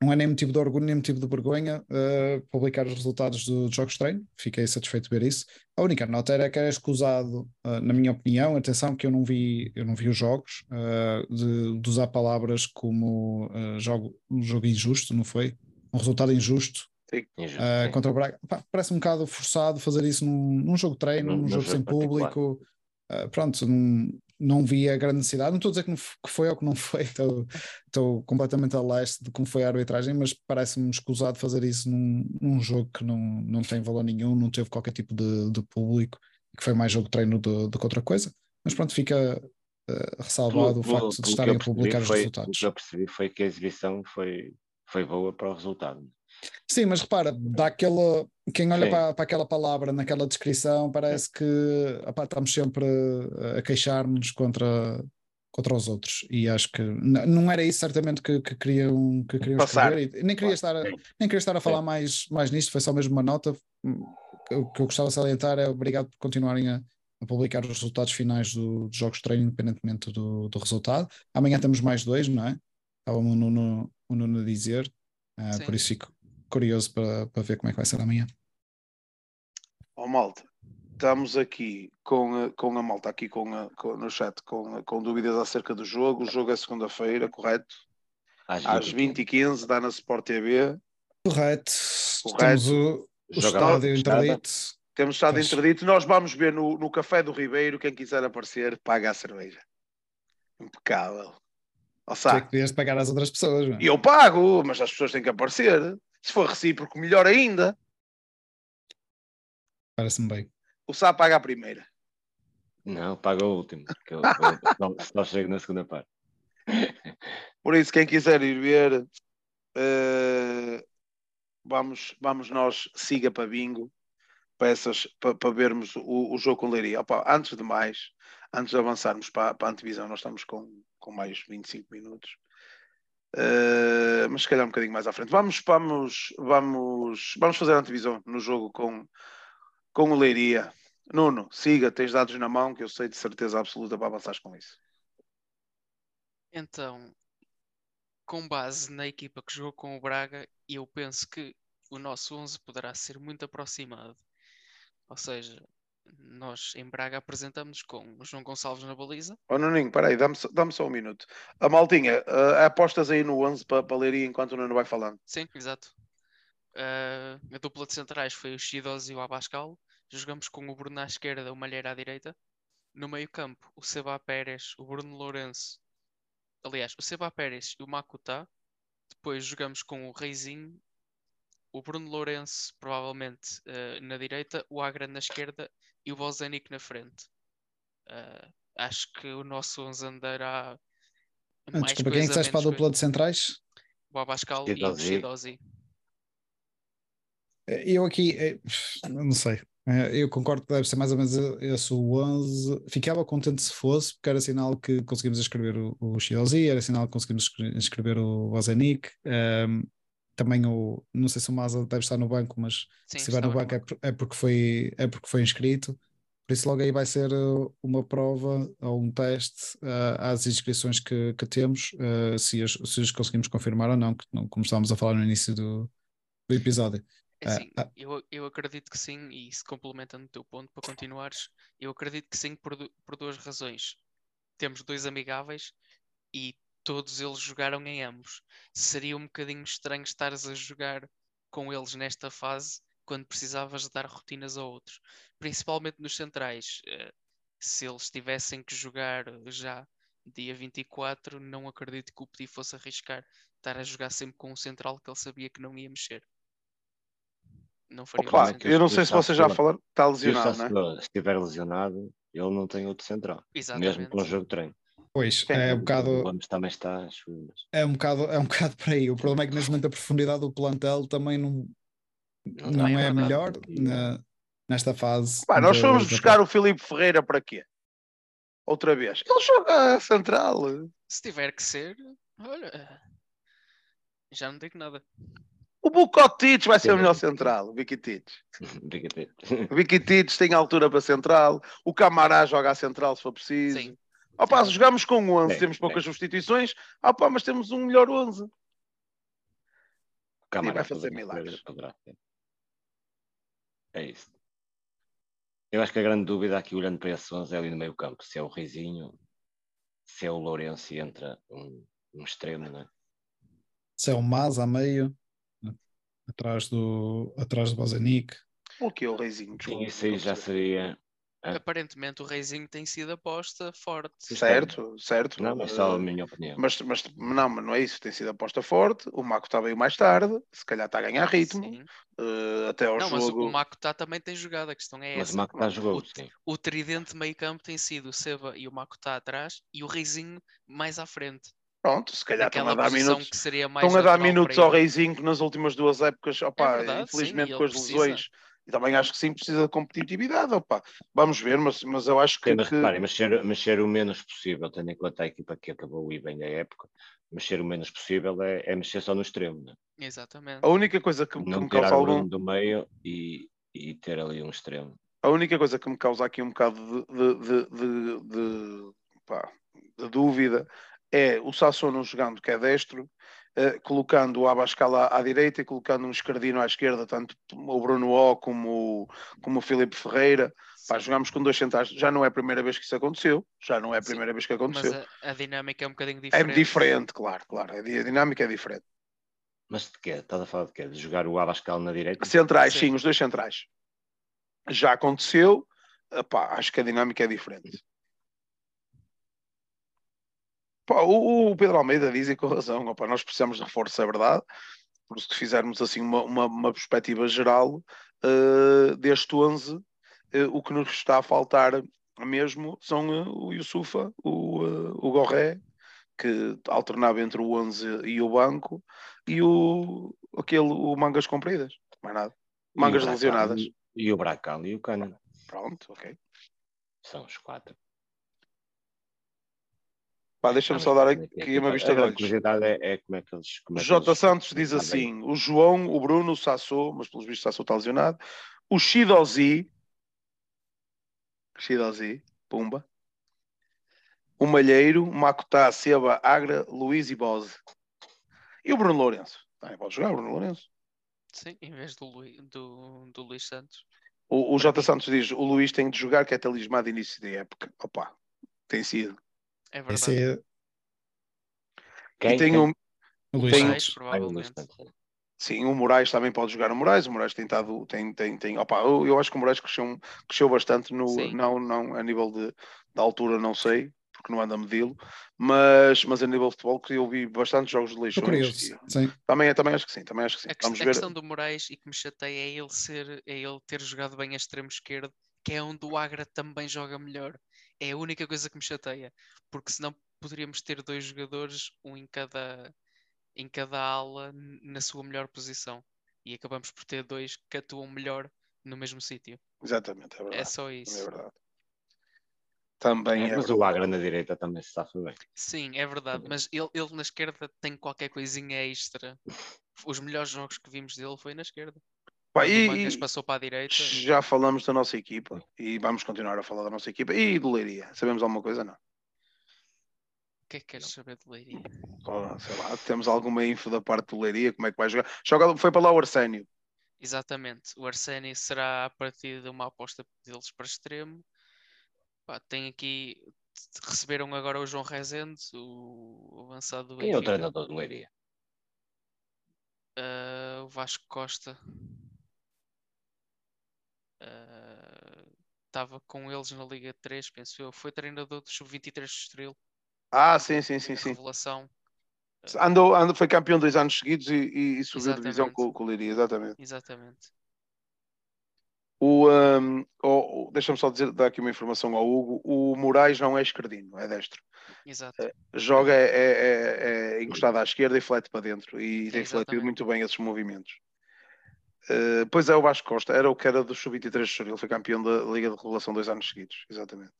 não é nem motivo de orgulho nem motivo de vergonha uh, publicar os resultados dos jogos de treino, fiquei satisfeito de ver isso. A única nota era que era escusado, uh, na minha opinião, atenção que eu não vi, eu não vi os jogos, uh, de, de, usar palavras como jogo, um jogo injusto, não foi? Um resultado injusto. Sim, contra o Braga. Pá, parece um bocado forçado fazer isso num, num jogo de treino, num, num jogo, jogo sem público. Uh, pronto, não, não vi a grande necessidade. Não estou a dizer que, não, que foi ou que não foi, estou, estou completamente a leste de como foi a arbitragem, mas parece-me escusado fazer isso num, num jogo que não, não tem valor nenhum, não teve qualquer tipo de, de público, que foi mais jogo de treino do, do que outra coisa. Mas pronto, fica uh, ressalvado pelo, o facto de estarem a publicar foi, os resultados. O que eu percebi foi que a exibição foi, foi boa para o resultado. Sim, mas repara, dá aquela. Quem olha para, para, aquela palavra naquela descrição parece que opa, estamos sempre a queixar-nos contra, contra os outros. E acho que não era isso certamente que, que queriam, que queriam escrever. nem queria, estar a, nem queria estar a falar mais, mais nisto, foi só mesmo uma nota. O que eu gostava de salientar é obrigado por continuarem a, a publicar os resultados finais do, dos jogos de treino, independentemente do, do resultado. Amanhã temos mais dois, não é? Estava o Nuno, o Nuno a dizer. Uh, por isso fico, curioso para, para ver como é que vai ser amanhã. Ó oh, malta, estamos aqui com, com a malta aqui com, a, com no chat com, com dúvidas acerca do jogo. O jogo é segunda-feira, correto? Às, Às 20h15, dá na Sport TV. Correto. correto. Temos o, o estádio interdito. Temos estado interdito. Nós vamos ver no, no Café do Ribeiro. Quem quiser aparecer, paga a cerveja. Impecável. Ou é que devias pagar às outras pessoas. E eu pago, mas as pessoas têm que aparecer. Se for recíproco, melhor ainda. Parece-me bem. O Sá paga a primeira. Não, paga o último. Que eu, só, chego na segunda parte. Por isso, quem quiser ir ver, uh, vamos, vamos nós, siga para bingo, peças para, para vermos o, o, jogo com Leiria. Opa, antes de mais, antes de avançarmos para, para a antevisão, nós estamos com, com mais 25 minutos. Uh, mas se calhar um bocadinho mais à frente. Vamos, vamos, vamos, vamos fazer a antevisão no jogo com, com o Leiria. Nuno, siga, tens dados na mão que eu sei de certeza absoluta para avançar com isso. Então, com base na equipa que jogou com o Braga, eu penso que o nosso 11 poderá ser muito aproximado. Ou seja, nós em Braga apresentamos com o João Gonçalves na baliza. Oh Nuninho, peraí, dá-me dá só um minuto. A Maltinha, uh, apostas aí no 11 para, para ler enquanto o Nuno vai falando. Sim, exato. Uh, a dupla de centrais foi o Chidos e o Abascal. Jogamos com o Bruno à esquerda, o Malheiro à direita. No meio campo, o Seba Pérez, o Bruno Lourenço. Aliás, o Seba Pérez e o Makuta. Depois jogamos com o Reizinho, o Bruno Lourenço, provavelmente uh, na direita, o Agra na esquerda e o Bozanic na frente. Uh, acho que o nosso 11 andará. Ah, desculpa, quem é que estás para a dupla de centrais? O Abascal e o Shidozi. Eh, eu aqui, não sei, eu concordo que deve ser mais ou menos esse o 11. Ficava contente se fosse, porque era sinal que conseguimos escrever o, o Shidozi, era sinal que conseguimos escrever o. Um, ehm, também o, não sei se o Maza deve estar no banco, mas Sim, se estiver no banco é, é, porque foi, é porque foi inscrito. Por isso, logo aí vai ser uh, uma prova ou um teste uh, às inscrições que, que temos, uh, se, as, se as conseguimos confirmar ou não, como estávamos a falar no início do, do episódio. É assim, eu, eu acredito que sim, e se complementando o teu ponto para continuares, eu acredito que sim por, por duas razões. Temos dois amigáveis e todos eles jogaram em ambos. Seria um bocadinho estranho estares a jogar com eles nesta fase quando precisavas dar rotinas a outros, principalmente nos centrais. Eh, se eles tivessem que jogar já dia 24, não acredito que o Pedi fosse arriscar estar a jogar sempre com um central que ele sabia que não ia mexer. Não faria Opa, eu não sei se vocês já falaram, está lesionado, não é? Se estiver lesionado, ele não tem outro central, Exatamente. mesmo com o jogo de treino. Pois, é um bocado. O também está. É um bocado, é um bocado por aí. O problema é que neste momento a profundidade do plantel também não, não, não é, é melhor na, nesta fase. Pá, nós fomos buscar o Filipe Ferreira para quê? Outra vez. Ele joga central. Se tiver que ser, olha, já não digo nada. O Bucotic vai ser o melhor central, o Vikitic. o Vikitic tem altura para central, o Camará joga a central se for preciso. Sim. Opa, se jogamos com 11, é, temos poucas é. substituições, opa, mas temos um melhor 11. O Camará vai fazer milagres. É isso. Eu acho que a grande dúvida aqui, olhando para esse 11, é ali no meio campo. Se é o Rizinho, se é o Lourenço e entra um, um extremo, não é? Se é o Mas a meio, atrás do, atrás do Bozanic. O que é o Reizinho? Sim, isso aí já seria é. Aparentemente o Reizinho tem sido aposta forte. Certo, certo. Não, mas só a minha opinião. Mas, mas não, mas não é isso, tem sido aposta forte. O Maco está bem mais tarde, se calhar está a ganhar ritmo. Uh, até ao não, jogo. mas o Maco está também tem jogado, a questão é mas essa. Mas o Maco está jogou, o, o tridente meio campo tem sido o Seba e o Maco está atrás e o Reizinho mais à frente. Pronto, se calhar estão a dar minutos, estão a dar minutos ao Reizinho que nas últimas duas épocas, opa, é verdade, infelizmente sim, com as lesões e também acho que sim, precisa de competitividade. Opa. Vamos ver, mas, mas eu acho que. Sim, mas reparem, mexer, mexer o menos possível, tendo em conta a equipa que acabou e bem na época, mexer o menos possível é, é mexer só no extremo. Né? Exatamente. A única coisa que, que me causa algum. do meio e, e ter ali um extremo. A única coisa que me causa aqui um bocado de, de, de, de, pá, de dúvida é o Sassuolo jogando que é destro eh, colocando o Abascal à, à, direita e colocando um escardino à esquerda, tanto o Bruno O como, o, como o Filipe Ferreira. Pá, jogamos com dois centrais, já não é a primeira vez que isso aconteceu, já não é a primeira Sim, vez que aconteceu. Mas a, a, dinâmica é um bocadinho diferente. É diferente, claro, claro, a dinâmica é diferente. Mas de quê? Estás a falar de quê? De jogar o Abascal na direita? Centrais, sim, sim os dois centrais. Já aconteceu, Epá, acho que a dinâmica é diferente. Pá, o, o, Pedro Almeida diz e com razão, opa, nós precisamos de reforço, é verdade, por se fizermos assim uma, uma, uma perspectiva geral uh, deste 11, uh, o que nos está a faltar mesmo são uh, o Yusufa, o, o Gorré, que alternava entre o 11 e o banco, e o, aquele, o Mangas Compridas, mais nada. Mangas e lesionadas. E o Bracal e o Cana. Pronto, ok. São os quatro. Pá, deixa-me só dar aqui uma vista de olhos. A curiosidade é, é como é que eles. Como é que J. Eles... Santos diz assim: o João, o Bruno, o Sassou, mas pelos vistos Sassou está lesionado, o Shidozi, Shidozi, Pumba, o Malheiro, Macutá, Seba, Agra, Luiz e Bose. E o Bruno Lourenço. Também pode jogar o Bruno Lourenço. Sim, em vez do, Luís, do, do Luís Santos. O, o J. Santos diz: o Luís tem de jogar, que é talismã de início de época. Opa, tem sido. É verdade. Esse é... Quem, e tem um. O Luís tem... Santos, provavelmente. Sim, o Moraes também pode jogar o Moraes. O Moraes tem estado. Tem, tem, tem, opa, eu, eu acho que o Moraes cresceu, cresceu bastante, no, não, não, a nível de, de altura, não sei, porque não anda a medi-lo, mas, mas a nível de futebol, que eu vi bastante jogos de Leixões. sim. Também, também acho que sim, também acho que sim. A, Vamos a ver. questão do Moraes e que me chateia é ele, ser, é ele ter jogado bem a extremo esquerdo, que é onde o Agra também joga melhor. É a única coisa que me chateia, porque senão poderíamos ter dois jogadores, um em cada, em cada ala, na sua melhor posição. E acabamos por ter dois que atuam melhor no mesmo sítio. Exatamente, é verdade. É só isso. É verdade. Também é, é mas o Agra na direita também se safa bem. Sim, é verdade, mas ele, ele na esquerda tem qualquer coisinha extra. Os melhores jogos que vimos dele foi na esquerda. Pá, e, passou para a direita. Já falamos da nossa equipa e vamos continuar a falar da nossa equipa. E do Leiria, sabemos alguma coisa? Não. O que é que queres saber de Leiria? Oh, sei lá, temos alguma info da parte do Leiria, como é que vai jogar? Joga, foi para lá o Arsénio. Exatamente, o Arsénio será a partir de uma aposta deles para extremo. Pá, tem aqui, receberam agora o João Rezende, o avançado do Quem é o treinador do Leiria? Uh, o Vasco Costa. Estava uh, com eles na Liga 3, penso eu. Foi treinador do Sub-23 do Estoril. Ah, sim, sim, sim. sim. Revelação. Andou, andou, foi campeão dois anos seguidos e, e, e subiu exatamente. divisão com, com o Leiria, exatamente. Exatamente. O, um, oh, Deixa-me só dizer, dar aqui uma informação ao Hugo: o Moraes não é esquerdino, é destro. Exato. Uh, joga é, é, é, é, encostado à esquerda e flete para dentro e tem fletido muito bem esses movimentos. Uh, pois é, o Vasco Costa era o que era do Sub-23 de ele foi campeão da Liga de Revelação dois anos seguidos, exatamente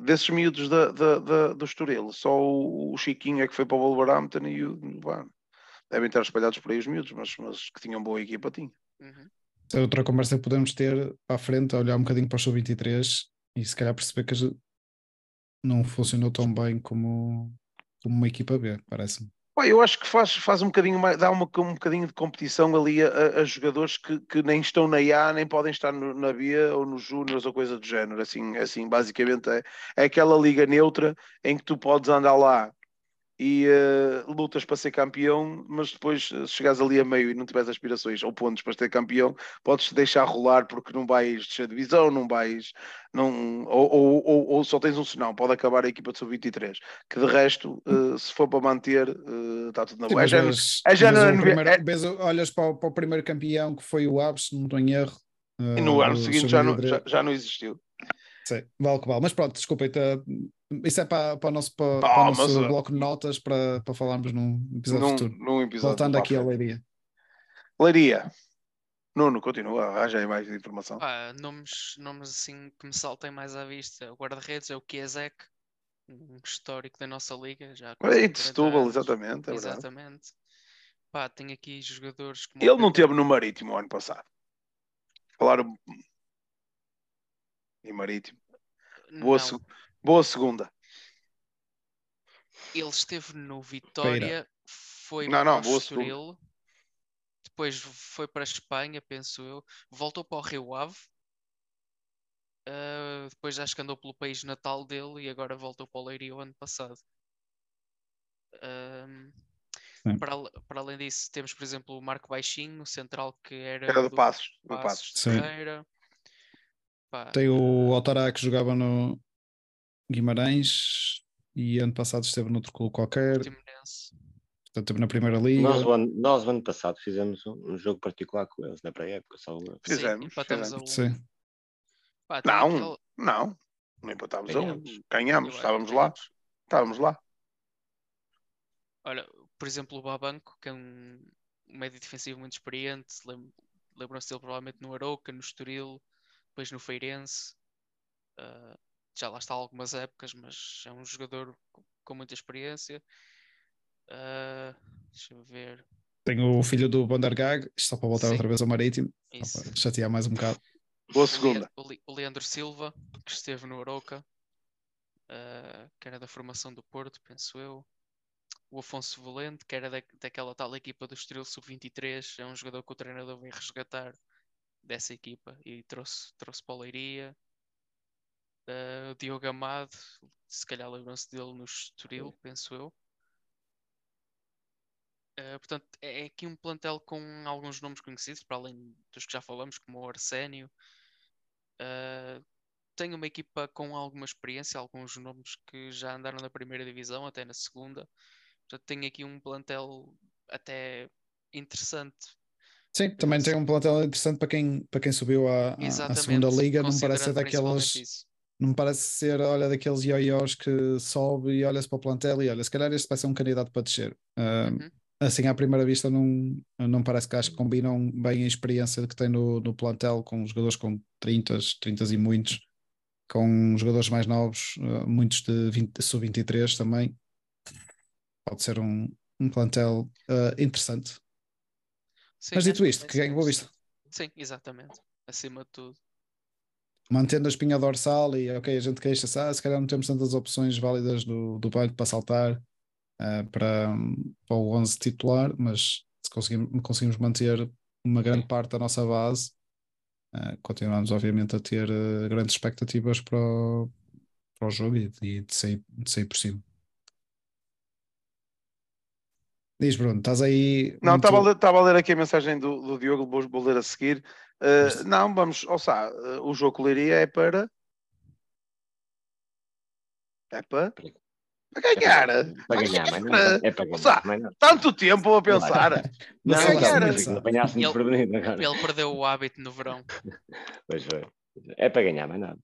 desses miúdos da, da, da, do Estoril, só o, o, Chiquinho é que foi para o Wolverhampton e o devem estar espalhados por aí os miúdos, mas, mas que tinham boa equipa, tinha. Uhum. É outra conversa que podemos ter à frente, a olhar um bocadinho para o Sub-23 e se calhar perceber que não funcionou tão bem como, como uma equipa B, parece-me eu acho que faz, faz um bocadinho mais, dá uma, um bocadinho de competição ali a, a jogadores que, que, nem estão na A, nem podem estar no, na B ou nos Júniors ou coisa do género. Assim, assim basicamente é, é aquela liga neutra em que tu podes andar lá e uh, lutas para ser campeão, mas depois se chegares ali a meio e não tiveres aspirações ou pontos para ser campeão, podes deixar rolar porque não vais descer divisão, não vais, não, ou, ou, ou, ou, só tens um sinal, pode acabar a equipa de sub-23, que de resto, uh, se for para manter, uh, está tudo na boa. É género, é género, é... olhas para o, para o, primeiro campeão que foi o Aves, não estou em erro. e no ano seguinte já não, já, já não existiu. Sim, vale que vale. Mas pronto, desculpa, isso é para, para o nosso, para, para o nosso mas, bloco de notas para, para falarmos num episódio num, futuro. Num episódio Voltando aqui à Leiria. Leiria. Nuno, continua, arranja aí mais informação. Ah, nomes, nomes assim que me saltem mais à vista. O guarda-redes é o Kiesek, um histórico da nossa liga. Já é de Setúbal, exatamente. É exatamente. Pá, tem aqui jogadores como. Ele não teve no Marítimo o ano passado. Falaram. Em Marítimo. Boa. Boa segunda. Ele esteve no Vitória, foi não, não, para o Estoril, depois foi para a Espanha, penso eu, voltou para o Rio Ave, uh, depois acho que andou pelo país natal dele e agora voltou para o Leiria o ano passado. Uh, para, para, além disso, temos, por exemplo, o Marco Baixinho, central que era, era do, do Passos, do Passos, Passos. Tem o Altará que jogava no Guimarães e ano passado esteve noutro clube qualquer. Portanto, esteve na primeira liga. Nós o ano, nós, o ano passado, fizemos um, um jogo particular com eles na pré-época. Só... Fizemos. Sim. Sim. Pá, não, aquele... não. Não empatámos a um. Ganhamos, estávamos lá. Estávamos lá. Olha, por exemplo, o Babanco, que é um, um médio defensivo muito experiente, lembram-se dele provavelmente no Aroca, no Estoril, depois no Feirense. Uh, já lá está há algumas épocas, mas é um jogador com, com muita experiência. Uh, deixa eu ver. Tenho o filho do Bondargag, só para voltar Sim. outra vez ao Marítimo, chatear mais um bocado. Boa segunda. O, Leandro Silva, que esteve no Aroca, uh, que era da formação do Porto, penso eu. O Afonso Valente, que era da, daquela tal equipa do Estrela Sub-23, é um jogador que o treinador veio resgatar dessa equipa e trouxe, trouxe para a Leiria. Uh, o Diogo Amado, se calhar lembram-se dele no Estoril, penso eu. Uh, portanto, é, é aqui um plantel com alguns nomes conhecidos, para além dos que já falamos, como o Arsénio. Uh, tem uma equipa com alguma experiência, alguns nomes que já andaram na primeira divisão, até na segunda. Portanto, tem aqui um plantel até interessante. Sim, também tem um plantel interessante para quem, para quem subiu à, à segunda liga, não parece daquelas não me parece ser, olha, daqueles ioiós que sobe e olha-se para o plantel e olha, se calhar este vai ser um candidato para descer. Uh, uhum. Assim, à primeira vista, não, não parece que acho que combinam bem a experiência que tem no, no plantel com jogadores com 30, 30 e muitos, com jogadores mais novos, uh, muitos de sub-23 também. Pode ser um, um plantel uh, interessante. Sim, Mas dito é, isto, que ganha boa vista. Sim, exatamente. Acima de tudo mantendo a espinha dorsal e ok, a gente queixa-se, ah, se calhar não temos tantas opções válidas do, do banco para saltar uh, para, para o 11 titular, mas se conseguimos, conseguimos manter uma grande parte da nossa base, uh, continuamos obviamente a ter uh, grandes expectativas para o, para o jogo e, e de, sair, de sair por cima. Diz Bruno, estás aí. Não, estava muito... a, ler, a ler aqui a mensagem do, do Diogo, vou, vou ler a seguir. Uh, não, vamos, ou seja, uh, o jogo que leria é para. É para. Para ganhar. É para ganhar, mas não é para ganhar. Mas não. Tanto tempo a pensar. Não, não, ganhar. Ele, ele perdeu o hábito no verão. Pois foi. É para ganhar, mas nada.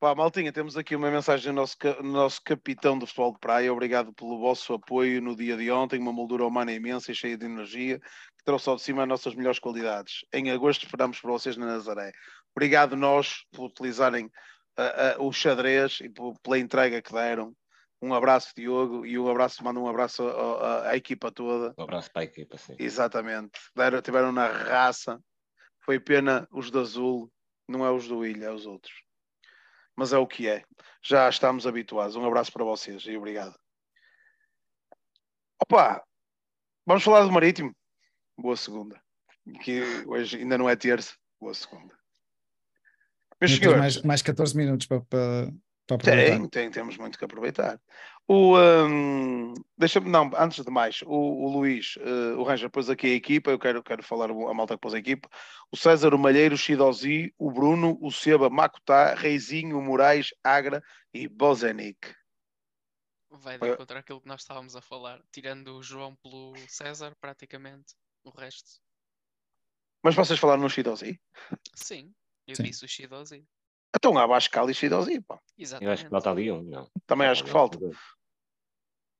Pá, Maltinha, temos aqui uma mensagem do nosso, nosso capitão do futebol de praia. Obrigado pelo vosso apoio no dia de ontem. Uma moldura humana imensa e cheia de energia que trouxe ao de cima as nossas melhores qualidades. Em agosto esperamos por vocês na Nazaré. Obrigado nós por utilizarem uh, uh, o xadrez e por, pela entrega que deram. Um abraço, Diogo, e um abraço, mando um abraço à, à equipa toda. Um abraço para a equipa, sim. Exatamente. Deram, tiveram na raça. Foi pena os do Azul, não é os do Ilha, é os outros mas é o que é. Já estamos habituados. Um abraço para vocês e obrigado. Opa, vamos falar do Marítimo. Boa segunda. Que hoje ainda não é terça. Boa segunda. Meus senhores, mais, mais 14 minutos para, para, para aproveitar. Tem, tem, temos muito que aproveitar. O, um, deixa-me, não, antes de mais, o, o Luís, uh, o Ranger pôs aqui a equipa, eu quero, quero falar a malta que pôs a equipa, o César, o Malheiro, o Shidozi, o Bruno, o Seba, Macutá, Reizinho, o Moraes, Agra e Bozenic. Vai de encontrar aquilo que nós estávamos a falar, tirando o João pelo César, praticamente, o resto. Mas vocês falaram no Shidozi? Sim, eu Sim. disse o Shidozi. Então há Bascal e Shidozi, pá. Exatamente. Eu acho que falta ali um, não. Também acho que falta.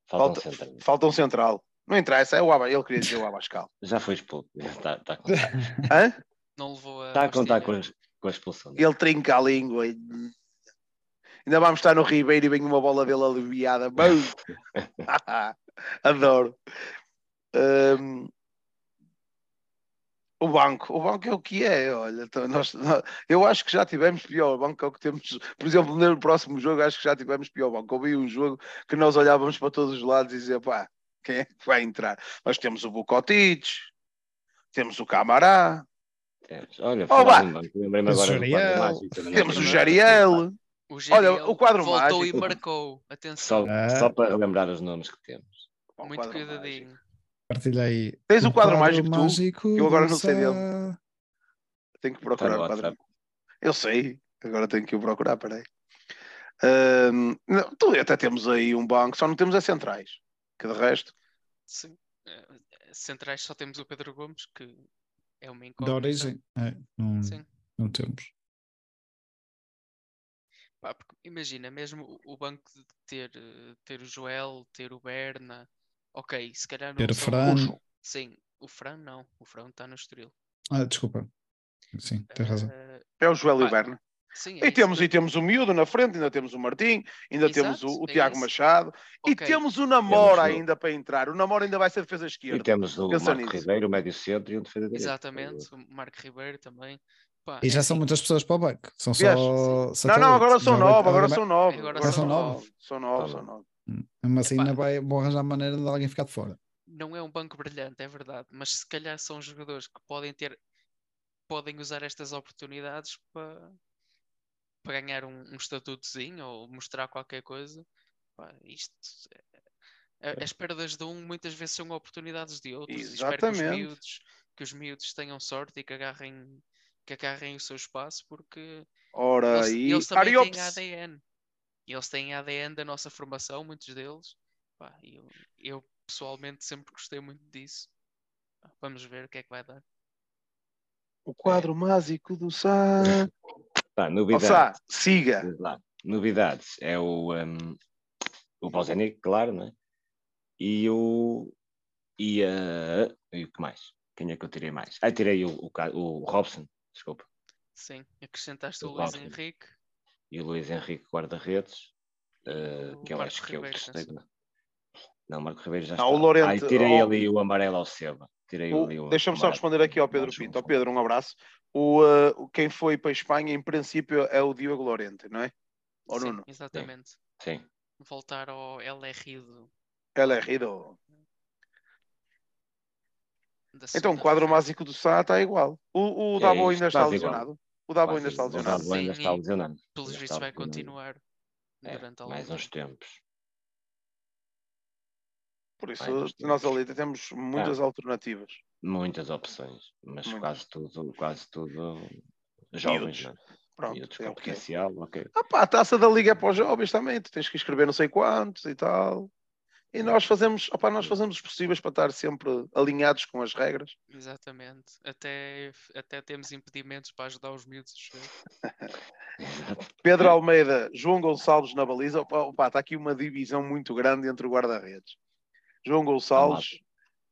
Falta, falta, um central. falta um central. Não interessa, é o Abascal. Ele queria dizer o Abascal. Já foi expulso. Está, está a contar. Hã? Não levou a. Está a contar com a, com a expulsão. Ele trinca a língua. E... Ainda vamos estar no Ribeiro e vem uma bola dele aliviada. Adoro. Um, o banco, o banco é o que é, olha, então nós, eu acho que já tivemos pior, o banco é o que temos, por exemplo, no próximo jogo acho que já tivemos pior banco, houve um jogo que nós olhávamos para todos os lados e dizia, pá, quem é que vai entrar? Nós temos o Bucotic, temos o Camará, temos, olha, oh, lembrei-me agora Jariel, temos o Jariel, o Jariel olha, o quadro voltou mágico. e marcou, atenção. Só, ah. só para lembrar os nomes que temos. Muito cuidadinho. Mágico. Partilha aí. Tens o quadro, quadro mágico, mágico tu, que eu agora não sei dele. Tenho que procurar tá o quadro. Eu sei, agora tenho que o procurar, peraí. Um, não, tu, até temos aí um banco, só não temos as centrais, que de resto. Sim. Eh, centrais só temos o Pedro Gomes, que é uma incógnita. Da origem, é, não, Sim. não temos. Pá, imagina, mesmo o banco de ter, eh, ter o Joel, ter o Berna, Ok, se calhar não. Ter Fran. O... Sim, o Fran não. O Fran está no Estoril. Ah, desculpa. Sim, tens uh... razão. É o Joel Berna. Sim, é e, temos, e temos o Miúdo na frente, ainda temos o Martim, ainda Exato, temos o, o é Tiago Machado okay. e temos o Namora temos ainda o... para entrar. O Namora ainda vai ser defesa esquerda. E temos o Pensa Marco nisso. Ribeiro, o médio centro e o defesa direito. Exatamente, o Marco Ribeiro também. Pá, e já é são assim. muitas pessoas para o banco. São só. Não, não, agora são nove, agora são nove. Agora são nove. São nove, são nove. Mas assim ainda vai, vou arranjar maneira de alguém ficar de fora não é um banco brilhante, é verdade, mas se calhar são jogadores que podem ter, podem usar estas oportunidades para, para ganhar um, um estatutozinho ou mostrar qualquer coisa. Pá, isto é, as perdas de um muitas vezes são oportunidades de outros. Exatamente. Espero que os, miúdos, que os miúdos tenham sorte e que agarrem, que agarrem o seu espaço porque Ora, eles, e... eles também Ariops. têm ADN. Eles têm ADN da nossa formação, muitos deles. Pá, eu, eu pessoalmente sempre gostei muito disso. Vamos ver o que é que vai dar. O quadro mágico do Sá. Tá, novidades. siga. Lá. Novidades. É o, um, o Bozenic, claro, né? E o. E, uh, e o que mais? Quem é que eu tirei mais? Ah, tirei o, o, o Robson, desculpa. Sim, acrescentaste o, o Luís Henrique. E o Luís Henrique guarda-redes, uh, que eu acho que eu gostei. Não, Marco Ribeiro já não, está. O Lorente, Ai, tirei ali o amarelo ao Seba. O... Deixa-me só responder aqui ao Pedro Pinto. Ao Pedro, um abraço. O, uh, quem foi para a Espanha, em princípio, é o Diogo Lorente, não é? Ou Sim, Nuno? Exatamente. Sim. Voltar ao El Rido. El Rido. Então, o quadro mágico do Sá está igual. O, o é, Dabo ainda está lesionado. O Dabo ainda está lesionado. O Dabo ainda está lesionado. Pelos vistos vai continuar. é, durante mais uns tempos. Por isso, nós ali temos muitas ah, alternativas. Muitas opções, mas muitas. quase tudo, quase tudo jovens, não é? Pronto, é potencial, ok. Ah, pá, a taça da liga é para os jovens também, tu tens que escrever não sei quantos e tal. E nós fazemos, opa, nós fazemos os possíveis para estar sempre alinhados com as regras. Exatamente. Até, até temos impedimentos para ajudar os miúdos. Pedro Almeida, João Gonçalves na baliza. Opa, opa, está aqui uma divisão muito grande entre o guarda-redes. João Gonçalves,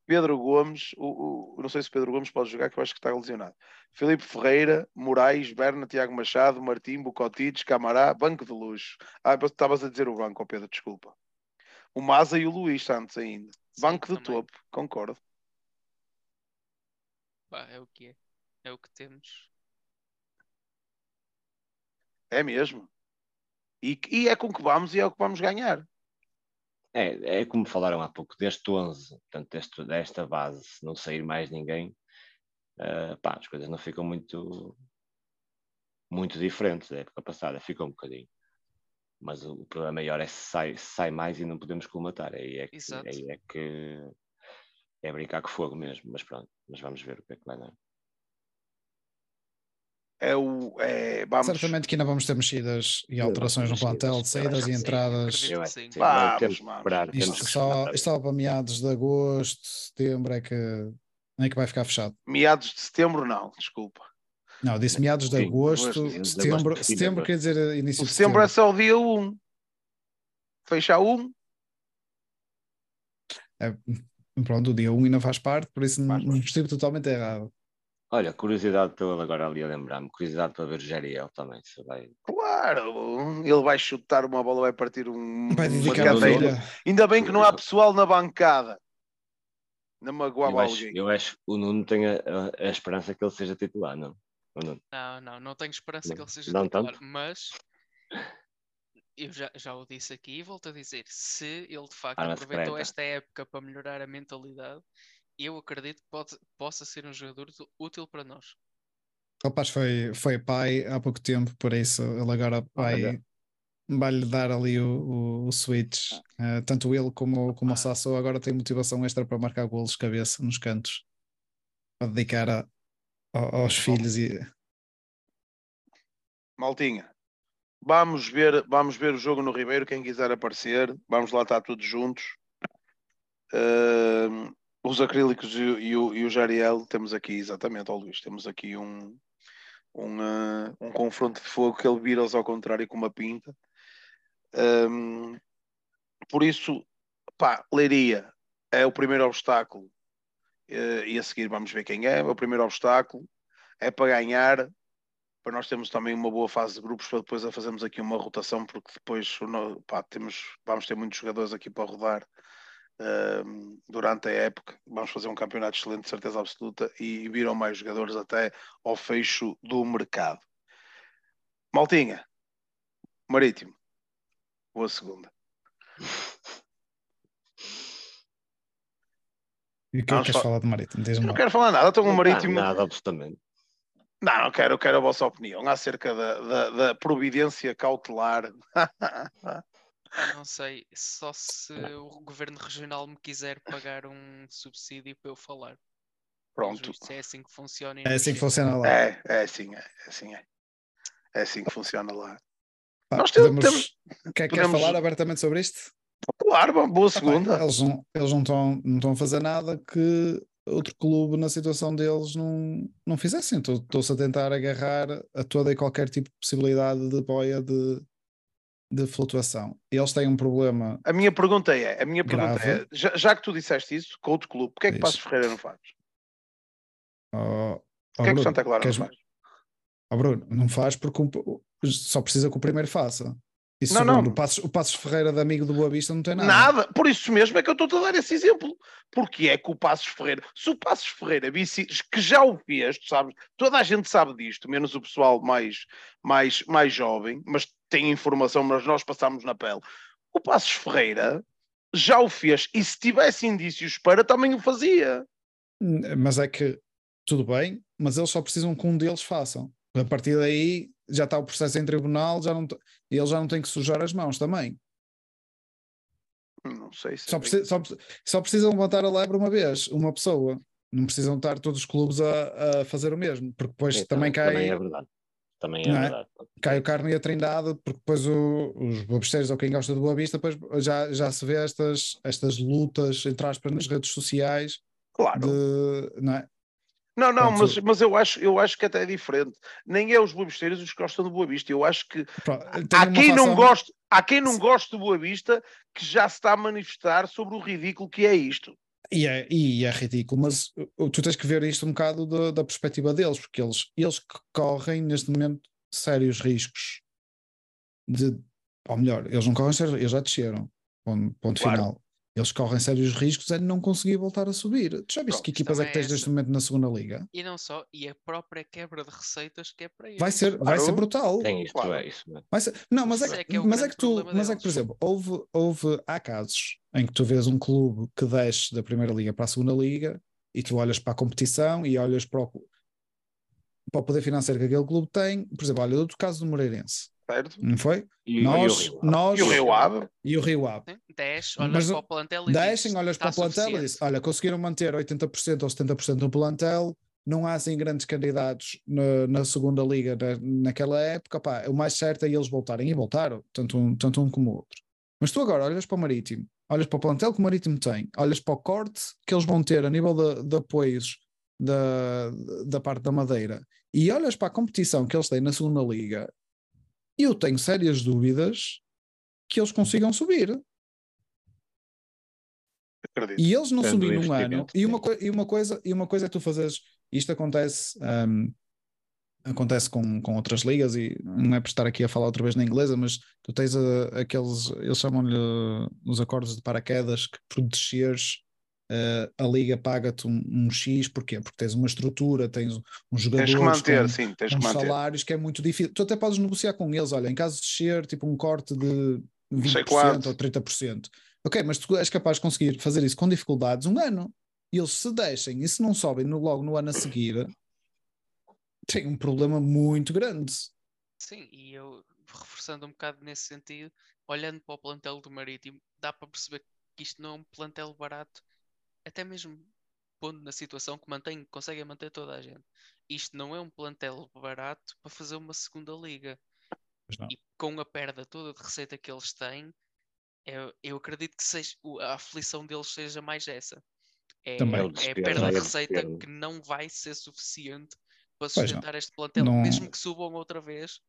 Pedro Gomes, o, o, não sei se Pedro Gomes pode jogar, que eu acho que está lesionado. Felipe Ferreira, Moraes, Berna, Tiago Machado, Martim, Bucotites, Camará, banco de luxo. Ah, estavas a dizer o banco, oh Pedro, desculpa. O Maza e o Luís Santos ainda. Sim, banco de topo, concordo. Bah, é o que é. É o que temos. É mesmo. E, e é com que vamos e é o que vamos ganhar. É, é como falaram há pouco, deste 11, portanto, deste, desta base, se não sair mais ninguém, uh, pá, as coisas não ficam muito, muito diferentes da época passada, ficam um bocadinho. Mas o, o problema maior é se sai, sai mais e não podemos colmatar. Aí é que, aí é que é brincar com fogo mesmo, mas pronto, mas vamos ver o que é que vai dar é o. É, vamos... Certamente que ainda vamos ter mexidas e alterações no plantel, de saídas e entradas. Sim, sim. Vamos, temos esperar. Isto só, isto para meados de agosto, setembro é que, é que vai ficar fechado. Meados de setembro, não, desculpa. Não, disse meados de agosto, sim, setembro, de setembro quer dizer início o de setembro. setembro é só o dia 1. Fecha 1. É, pronto, o dia 1 ainda faz parte, por isso não, não estive totalmente errado. Olha, curiosidade pelo agora ali a lembrar-me, curiosidade para ver o Geriel também, se vai. Claro, ele vai chutar uma bola, vai partir um. Vai dedicar uma Ainda bem que não há pessoal na bancada. Não magoava eu alguém. eu acho que o Nuno tem a, a, a, esperança que ele seja titular, não? Não, não, não, não tenho esperança não, que ele seja titular, tanto? mas eu já, já o disse aqui e volto a dizer: se ele de facto ah, aproveitou esta época para melhorar a mentalidade, eu acredito que pode, possa ser um jogador útil para nós. O rapaz foi, foi pai há pouco tempo, por isso ele agora vai, vai-lhe dar ali o, o, o switch. Uh, tanto ele como, como ah. o Sasso agora têm motivação extra para marcar golos de cabeça nos cantos para dedicar a, aos filhos e Maltinha, vamos ver, vamos ver o jogo no Ribeiro. Quem quiser aparecer, vamos lá estar todos juntos. Uh, os acrílicos e, e, o, e o Jariel, temos aqui, exatamente, ó Luís, temos aqui um, um, uh, um confronto de fogo que ele vira-os ao contrário com uma pinta. Um, por isso, pá, Leiria é o primeiro obstáculo e a seguir vamos ver quem é. O primeiro obstáculo é para ganhar, para nós termos também uma boa fase de grupos para depois fazermos aqui uma rotação, porque depois pá, temos, vamos ter muitos jogadores aqui para rodar durante a época. Vamos fazer um campeonato excelente, de certeza absoluta, e viram mais jogadores até ao fecho do mercado. Maltinha, Marítimo, boa segunda. E o que é que queres falar de Marítimo? Não quero falar nada, estou com o Marítimo. Nada, absolutamente. Não, não quero, eu quero a vossa opinião acerca da, da, da providência cautelar Não sei, só se o governo regional me quiser pagar um subsídio para eu falar. Pronto. É assim que funciona. É assim que funciona lá. É, é assim, é, é assim, é. É assim que funciona lá. Pá, Nós podemos, temos, quer, podemos... quer falar abertamente sobre isto? Claro, boa segunda. Eles não, eles não estão, não estão a fazer nada que outro clube na situação deles não, não fizessem. Estou-se a tentar agarrar a toda e qualquer tipo de possibilidade de boia de, de flutuação. Eles têm um problema. A minha pergunta é: a minha pergunta é, já, já, que tu disseste isso com outro clube, porquê é que Passos Ferreira não faz? Oh, porquê oh, é que Santa Clara queres... não faz? Oh, Bruno, não faz porque só precisa que o primeiro faça. E não, segundo, não. O, Passos, o Passos Ferreira de amigo do Boa Vista não tem nada. Nada, por isso mesmo é que eu estou a dar esse exemplo. Porque é que o Passos Ferreira, se o Passos Ferreira que já o fez, sabes, toda a gente sabe disto, menos o pessoal mais, mais, mais jovem, mas tem informação, mas nós passamos na pele. O Passos Ferreira já o fez e se tivesse indícios para também o fazia. Mas é que tudo bem, mas eles só precisam que um deles façam. A partir daí já está o processo em tribunal, já não, ele já não tem que sujar as mãos também. Não sei se. Só, precisa, só, só precisam levantar a lebre uma vez, uma pessoa. Não precisam estar todos os clubes a, a fazer o mesmo, porque depois também, também cai. Também é verdade. Também é, é? verdade. Cai o carne e a trindade, porque depois o, os boabisteiros ou quem gosta do Boa Vista, depois já, já se vê estas, estas lutas, entre aspas, nas redes sociais. Claro. De, não é? Não, não, mas, mas eu, acho, eu acho que até é diferente. Nem é os boabisteiros os que gostam do Boa Vista. Eu acho que há quem, não goste, há quem não goste do Boa Vista que já se está a manifestar sobre o ridículo que é isto. E é, e é ridículo, mas tu tens que ver isto um bocado da, da perspectiva deles, porque eles, eles correm neste momento sérios riscos de, ou melhor, eles não correm sérios, eles já desceram, ponto, ponto claro. final eles correm sérios riscos é de não conseguir voltar a subir. Tu já viste Pronto, que equipas é que tens neste momento na segunda liga? E não só, e a própria quebra de receitas que é para eles. Vai ser, claro. vai ser brutal. Tem isto, claro. é isso. Vai ser, não, mas é, é, que, é mas é que tu, mas é que, por exemplo, houve, houve, há casos em que tu vês um clube que desce da primeira liga para a segunda liga e tu olhas para a competição e olhas para o, para o poder financeiro que aquele clube tem. Por exemplo, olha, outro caso do Moreirense certo? Não foi? E, nós, e nós, e o Rio Ave. E o Rio Ave. Desce, olhas Mas, para o plantel e Descem, olhas para o plantel e diz, olha, conseguiram manter 80% ou 70% do plantel, não há assim grandes candidatos na, na segunda liga naquela época, pá, o mais certo é eles voltarem, e voltaram, tanto um, tanto um como o outro. Mas tu agora olhas para o Marítimo, olhas para o plantel que o Marítimo tem, olhas para o corte que eles vão ter a nível de, de apoios da, da parte da Madeira e olhas para a competição que eles têm na segunda liga eu tenho sérias dúvidas que eles consigam subir. Acredito. E eles não subirem num ano. E uma, e, uma coisa, e uma coisa é tu fazes. Isto acontece. Um, acontece com, com outras ligas e não é por estar aqui a falar outra vez na inglesa, mas tu tens a, aqueles, eles chamam-lhe os acordos de paraquedas que por desceres uh, a liga paga-te um, um, X, porquê? Porque tens uma estrutura, tens um jogador tens que manter, com, sim, tens com que manter. salários que é muito difícil. Tu até podes negociar com eles, olha, em caso de descer, tipo um corte de 20% ou 30%. Ok, mas tu és capaz de conseguir fazer isso com dificuldades um ano. E eles se deixem e se não sobem no, logo no ano a seguir, tem um problema muito grande. Sim, e eu reforçando um bocado nesse sentido, olhando para o plantel do Marítimo, dá para perceber que isto não é um plantel barato até mesmo pondo na situação que mantém, conseguem manter toda a gente. Isto não é um plantel barato para fazer uma segunda liga. E com a perda toda de receita que eles têm, eu, eu acredito que seja, a aflição deles seja mais essa. É, Também. é a perda de receita que não vai ser suficiente para sustentar este plantel, não... mesmo que subam outra vez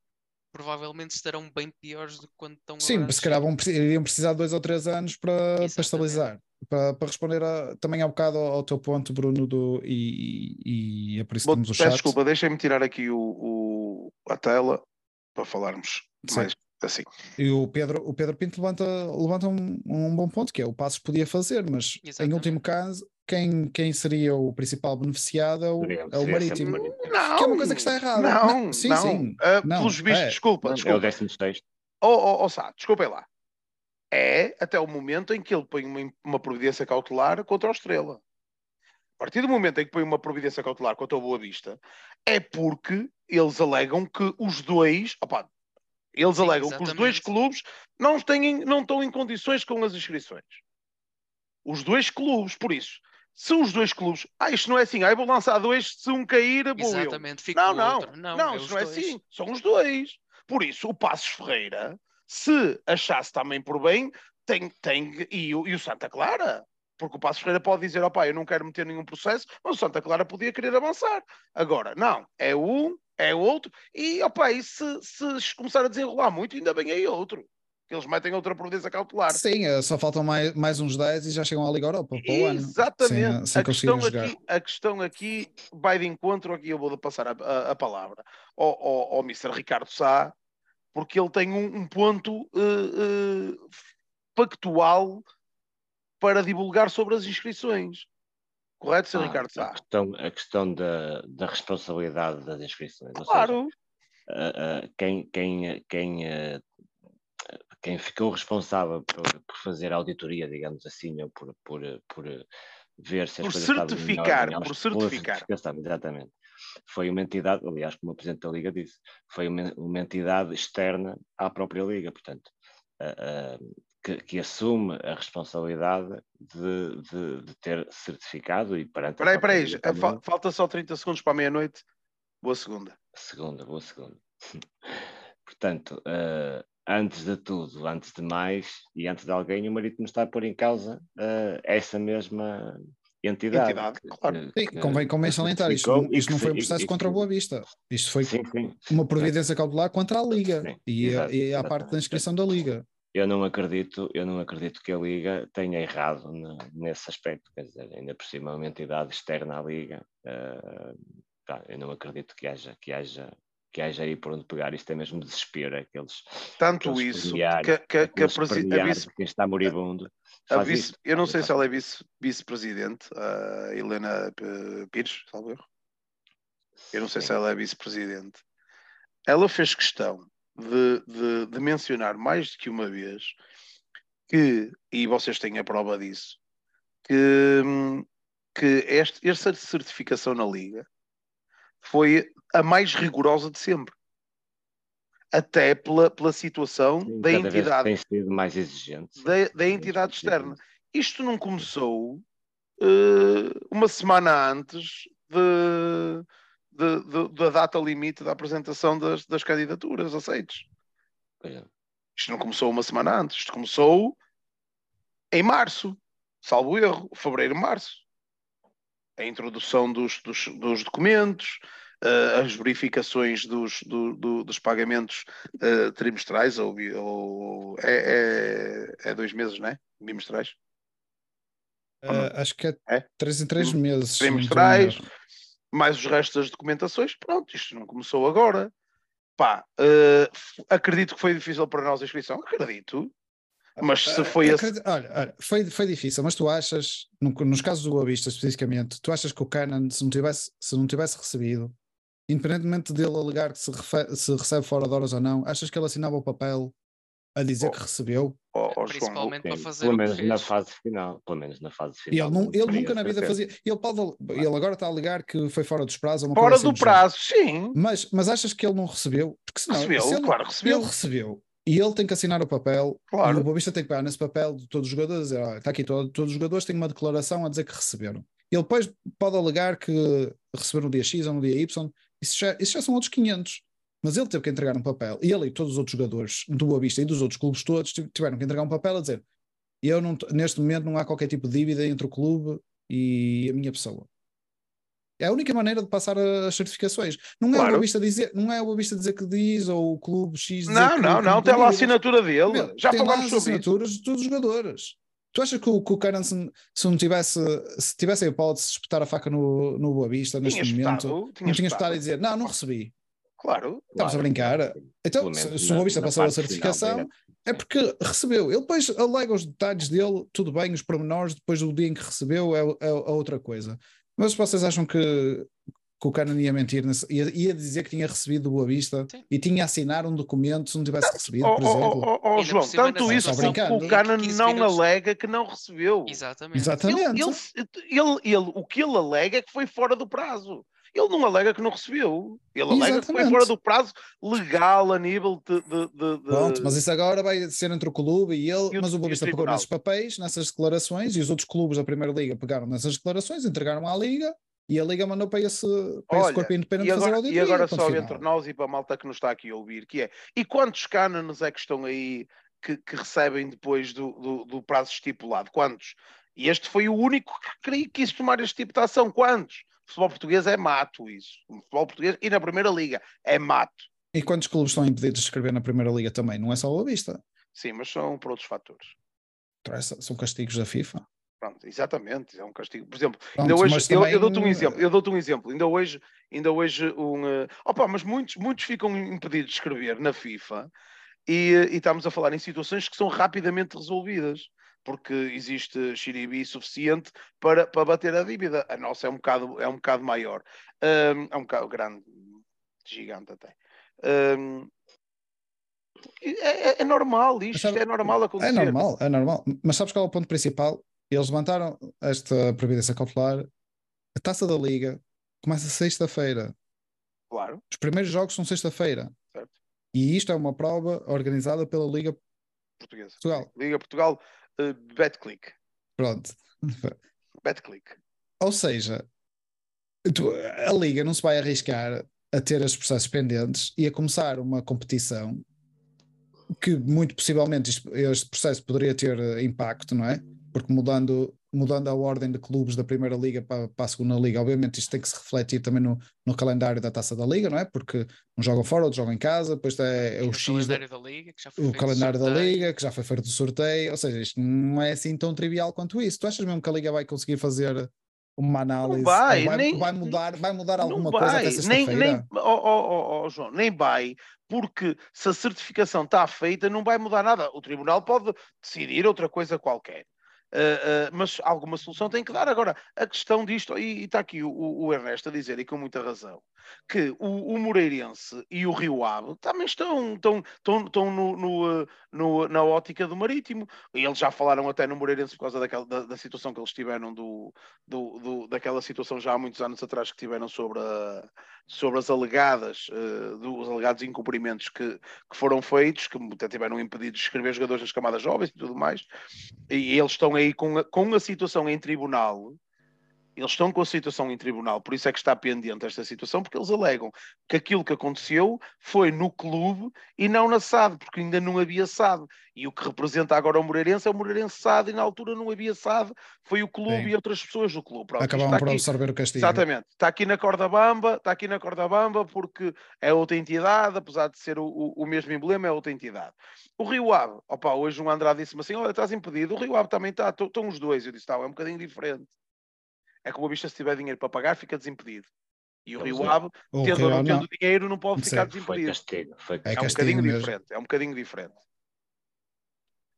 provavelmente estarão bem piores do que quando estão Sim, se calhar vão, iriam precisar de dois ou três anos para, para estabilizar. Para, para responder a, também há um bocado ao, ao teu ponto, Bruno, do, e, e é por isso que temos o chat. Desculpa, deixem-me tirar aqui o, o, a tela para falarmos Sim. mais assim. E o Pedro, o Pedro Pinto levanta, levanta um, um bom ponto, que é o Passos podia fazer, mas Exatamente. em último caso, quem, quem seria o principal beneficiado é o, é o Marítimo. Não, que é uma coisa que está errada. Não, não sim, não. sim. Uh, não, pelos vistos, é. desculpa, desculpa. É o 16. Oh, oh, oh, Sá, desculpem lá. É até o momento em que ele põe uma, uma providência cautelar contra o Estrela. A partir do momento em que põe uma providência cautelar contra o Boa Vista, é porque eles alegam que os dois, opa, eles Sim, alegam exatamente. que os dois clubes não, têm, não estão em condições com as inscrições. Os dois clubes, por isso, se os dois clubes, ah, isto não é assim, ah, eu vou lançar dois, se um cair, vou Exatamente, eu. Fica não, não, outro. não, não, isto não é dois. assim, são os dois. Por isso, o Passos Ferreira, se achasse também por bem, tem, tem e, o, e o Santa Clara, porque o Passos Ferreira pode dizer, opá, eu não quero meter nenhum processo, mas o Santa Clara podia querer avançar. Agora, não, é um, é outro, e opá, e se, se começar a desenrolar muito, ainda bem aí outro que eles metem outra providência cautelar. Sim, eh, só faltam mais, mais uns 10 e já chegam à Liga Europa para o Exatamente. Sem, sem a, questão aqui, a questão aqui vai de encontro, aqui eu vou passar a, a, a palavra ao, ao, ao Mr. Ricardo Sá, porque ele tem um, um ponto uh, uh, factual para divulgar sobre as inscrições. Correto, Sr. Ah, Ricardo Sá? A questão, a questão da, da responsabilidade das inscrições. Claro. Seja, uh, quem, quem, quem quem ficou responsável por, por, fazer a auditoria, digamos assim, ou por, por, por ver se as por coisas certificar, melhor, por certificar. Exatamente. Foi uma entidade, aliás, como o Presidente da Liga disse, foi uma, uma entidade externa à própria Liga, portanto, uh, uh, que, que, assume a responsabilidade de, de, de ter certificado e perante. Peraí, peraí, falta só 30 segundos para a meia-noite. Boa segunda. Segunda, boa segunda. Portanto, uh, antes de tudo, antes de mais e antes de alguém, o Marítimo está a pôr em causa uh, essa mesma entidade. entidade que, claro. Que, sim, convém, convém salientar, isto, isto não foi um processo e, contra a Boa Vista, isto foi sim, sim. uma providência cautelar contra a Liga sim, e, exato, e a parte da inscrição da Liga. Eu não acredito, eu não acredito que a Liga tenha errado no, nesse aspecto, quer dizer, ainda por cima uma entidade externa à Liga, uh, tá, eu não acredito que haja, que haja que haja aí por onde pegar, isto é mesmo desespero, é aqueles. Tanto aqueles isso que, que, que a, vice, quem está moribundo. A vice, eu não sei se ela é vice-presidente, a Helena Pires, salvo erro. Eu não sei Sim. se ela é vice-presidente. Ela fez questão de, de, de, mencionar mais do que uma vez que, e vocês têm a prova disso, que, que este, esta certificação na Liga foi a mais rigorosa de sempre. Até pela, pela situação Sim, da entidade. Tem sido mais exigente. Da, da entidade externa. Isto não começou uh, uma semana antes de, de, de, da data limite da apresentação das, das candidaturas aceites. É. Isto não começou uma semana antes, isto começou em março, salvo erro, fevereiro, março a introdução dos, dos, dos documentos, uh, as verificações dos, do, do, dos pagamentos uh, trimestrais, ou, ou é, é, é, dois meses, não é? Bimestrais? Uh, acho que é, é, três em três meses. Trimestrais, mais os restos das documentações, pronto, isto não começou agora. Pá, acredito que foi difícil para nós a inscrição, acredito. Mas se foi assim. Olha, olha, foi, foi difícil, mas tu achas, no, nos casos do Boa Vista especificamente, tu achas que o Canon, se não tivesse, se não tivesse recebido, independentemente dele alegar que se, refe, se recebe fora de horas ou não, achas que ele assinava o papel a dizer oh, que recebeu? Oh, oh, Principalmente para fazer pelo menos na fase final, pelo menos na fase final. E ele, não, ele nunca na vida fazia. Ele, pode, ele agora está a alegar que foi fora dos prazos. fora assim do prazo, sim. Mas, mas achas que ele não recebeu? Porque senão, recebeu, se ele, claro, recebeu. Ele recebeu e ele tem que assinar o papel, claro. e o Bobista tem que pegar nesse papel de todos os jogadores, dizer, ah, está aqui, todo, todos os jogadores têm uma declaração a dizer que receberam. Ele depois pode alegar que receberam no dia X ou no dia Y, isso já, isso já são outros 500. Mas ele teve que entregar um papel, e ele e todos os outros jogadores do Boavista e dos outros clubes todos tiveram que entregar um papel a dizer: eu não, neste momento não há qualquer tipo de dívida entre o clube e a minha pessoa. É a única maneira de passar as certificações. Não é claro. o vista dizer, não é o vista dizer que diz ou o clube X Não, que, não, não, tem lá a assinatura dele. Meu, Já tem lá as assinaturas de todos os jogadores. Tu achas que o, que o se, se, não tivesse, se tivesse a hipótese de espetar a faca no, no Boa Vista neste tinha momento, espetado, tinha não tinha espetado e dizer, não, não recebi. Claro. Estamos claro. a brincar. Então, se, se o Boa Vista passou a certificação, final, é porque recebeu. Ele depois alega os detalhes dele, tudo bem, os pormenores, depois do dia em que recebeu é, é, é outra coisa. Mas vocês acham que que o Canon ia mentir, ia, ia dizer que tinha recebido do Boa Vista Sim. e tinha assinar um documento se não tivesse recebido, por oh, exemplo. Oh, oh, oh João, tanto isso que o Canon não minutos. alega que não recebeu. Exatamente. Exatamente. Ele, ele, ele, ele, o que ele alega é que foi fora do prazo. Ele não alega que não recebeu. Ele alega Exatamente. que foi fora do prazo legal a nível de, de, de, Pronto, mas isso agora vai ser entre o clube e ele. E mas o Boa Vista pegou nesses papéis, nessas declarações, e os outros clubes da Primeira Liga pegaram nessas declarações, entregaram à Liga e a Liga mandou para esse, para Olha, esse corpo independente e agora, fazer auditoria. E agora só final. entre nós e para a malta que nos está aqui a ouvir, que é, e quantos cânones é que estão aí que, que recebem depois do, do, do, prazo estipulado? Quantos? E este foi o único que quis tomar este tipo de ação. Quantos? O futebol português é mato isso. O futebol português e na Primeira Liga é mato. E quantos clubes estão impedidos de escrever na Primeira Liga também? Não é só a vista. Sim, mas são por outros fatores. São castigos da FIFA. Pronto, exatamente, é um castigo. Por exemplo, Pronto, ainda hoje, eu, eu dou-te um exemplo, eu dou-te um exemplo, ainda hoje, ainda hoje um. Uh, opa, mas muitos, muitos ficam impedidos de escrever na FIFA e, e estamos a falar em situações que são rapidamente resolvidas porque existe xiribi suficiente para, para bater a dívida. A nossa é um bocado, é um bocado maior, um, é um bocado grande, gigante até. Um, é, é, normal isto, sabe, é normal acontecer. É normal, é normal. Mas sabes qual é o ponto principal? eles levantaram esta previdência cautelar, a taça da liga começa sexta-feira. Claro. Os primeiros jogos são sexta-feira. E isto é uma prova organizada pela Liga Portuguesa. Portugal. Liga Portugal, uh, BetClick. Pronto. BetClick. Ou seja, tu, a Liga não se vai arriscar a ter os processos pendentes e a começar uma competição que muito possivelmente este processo poderia ter eh, impacto, não é? Porque mudando, mudando a ordem de clubes da Primeira Liga para, para a Segunda Liga, obviamente isto tem que se refletir também no, no calendário da Taça da Liga, não é? Porque um jogam fora, outro jogam em casa, depois é, é o, o X. Calendário da, da Liga, que já foi o calendário da Liga, que já foi feito do sorteio, ou seja, isto não é assim tão trivial quanto isso. Tu achas mesmo que a Liga vai conseguir fazer uma análise. Vai, vai, nem, vai, mudar, vai mudar alguma vai, coisa até sexta-feira? Nem, nem, oh, oh, oh, João, nem vai, porque se a certificação está feita, não vai mudar nada. O tribunal pode decidir outra coisa qualquer. Uh, mas alguma solução tem que dar. Agora, a questão disto, e, está aqui o, o, Ernesto a dizer, e com muita razão, que o, o Moreirense e o Rio Ave também estão, estão, estão, estão no, no, no, na ótica do Marítimo. E eles já falaram até no Moreirense por causa daquela, da, da situação que eles tiveram, do, do, do, daquela situação já há muitos anos atrás que tiveram sobre, a, sobre as alegadas, uh, dos alegados incumprimentos que, que foram feitos, que até tiveram impedido de escrever jogadores das camadas jovens e tudo mais. E eles estão aí com a, com a situação em tribunal, eles estão com a situação em tribunal, por isso é que está pendente esta situação, porque eles alegam que aquilo que aconteceu foi no clube e não na SAD, porque ainda não havia SAD. E o que representa agora o Moreirense é o Moreirense SAD, e na altura não havia SAD, foi o clube Sim. e outras pessoas do clube. Pronto, Acabaram por absorver o castigo. Exatamente. Está aqui na corda bamba, está aqui na corda bamba porque é outra entidade, apesar de ser o, o, o mesmo emblema, é outra entidade. O Rio Ave, opa, hoje um Andrade disse-me assim, olha, estás impedido, o Rio Ave também está, estão os dois. Eu disse, tá, é um bocadinho diferente é que o Boa se tiver dinheiro para pagar, fica desimpedido. E o Rio Ave, tendo ou não tendo dinheiro, não pode ficar desimpedido. Foi castigo, foi é, é um bocadinho mesmo. diferente. É um bocadinho diferente.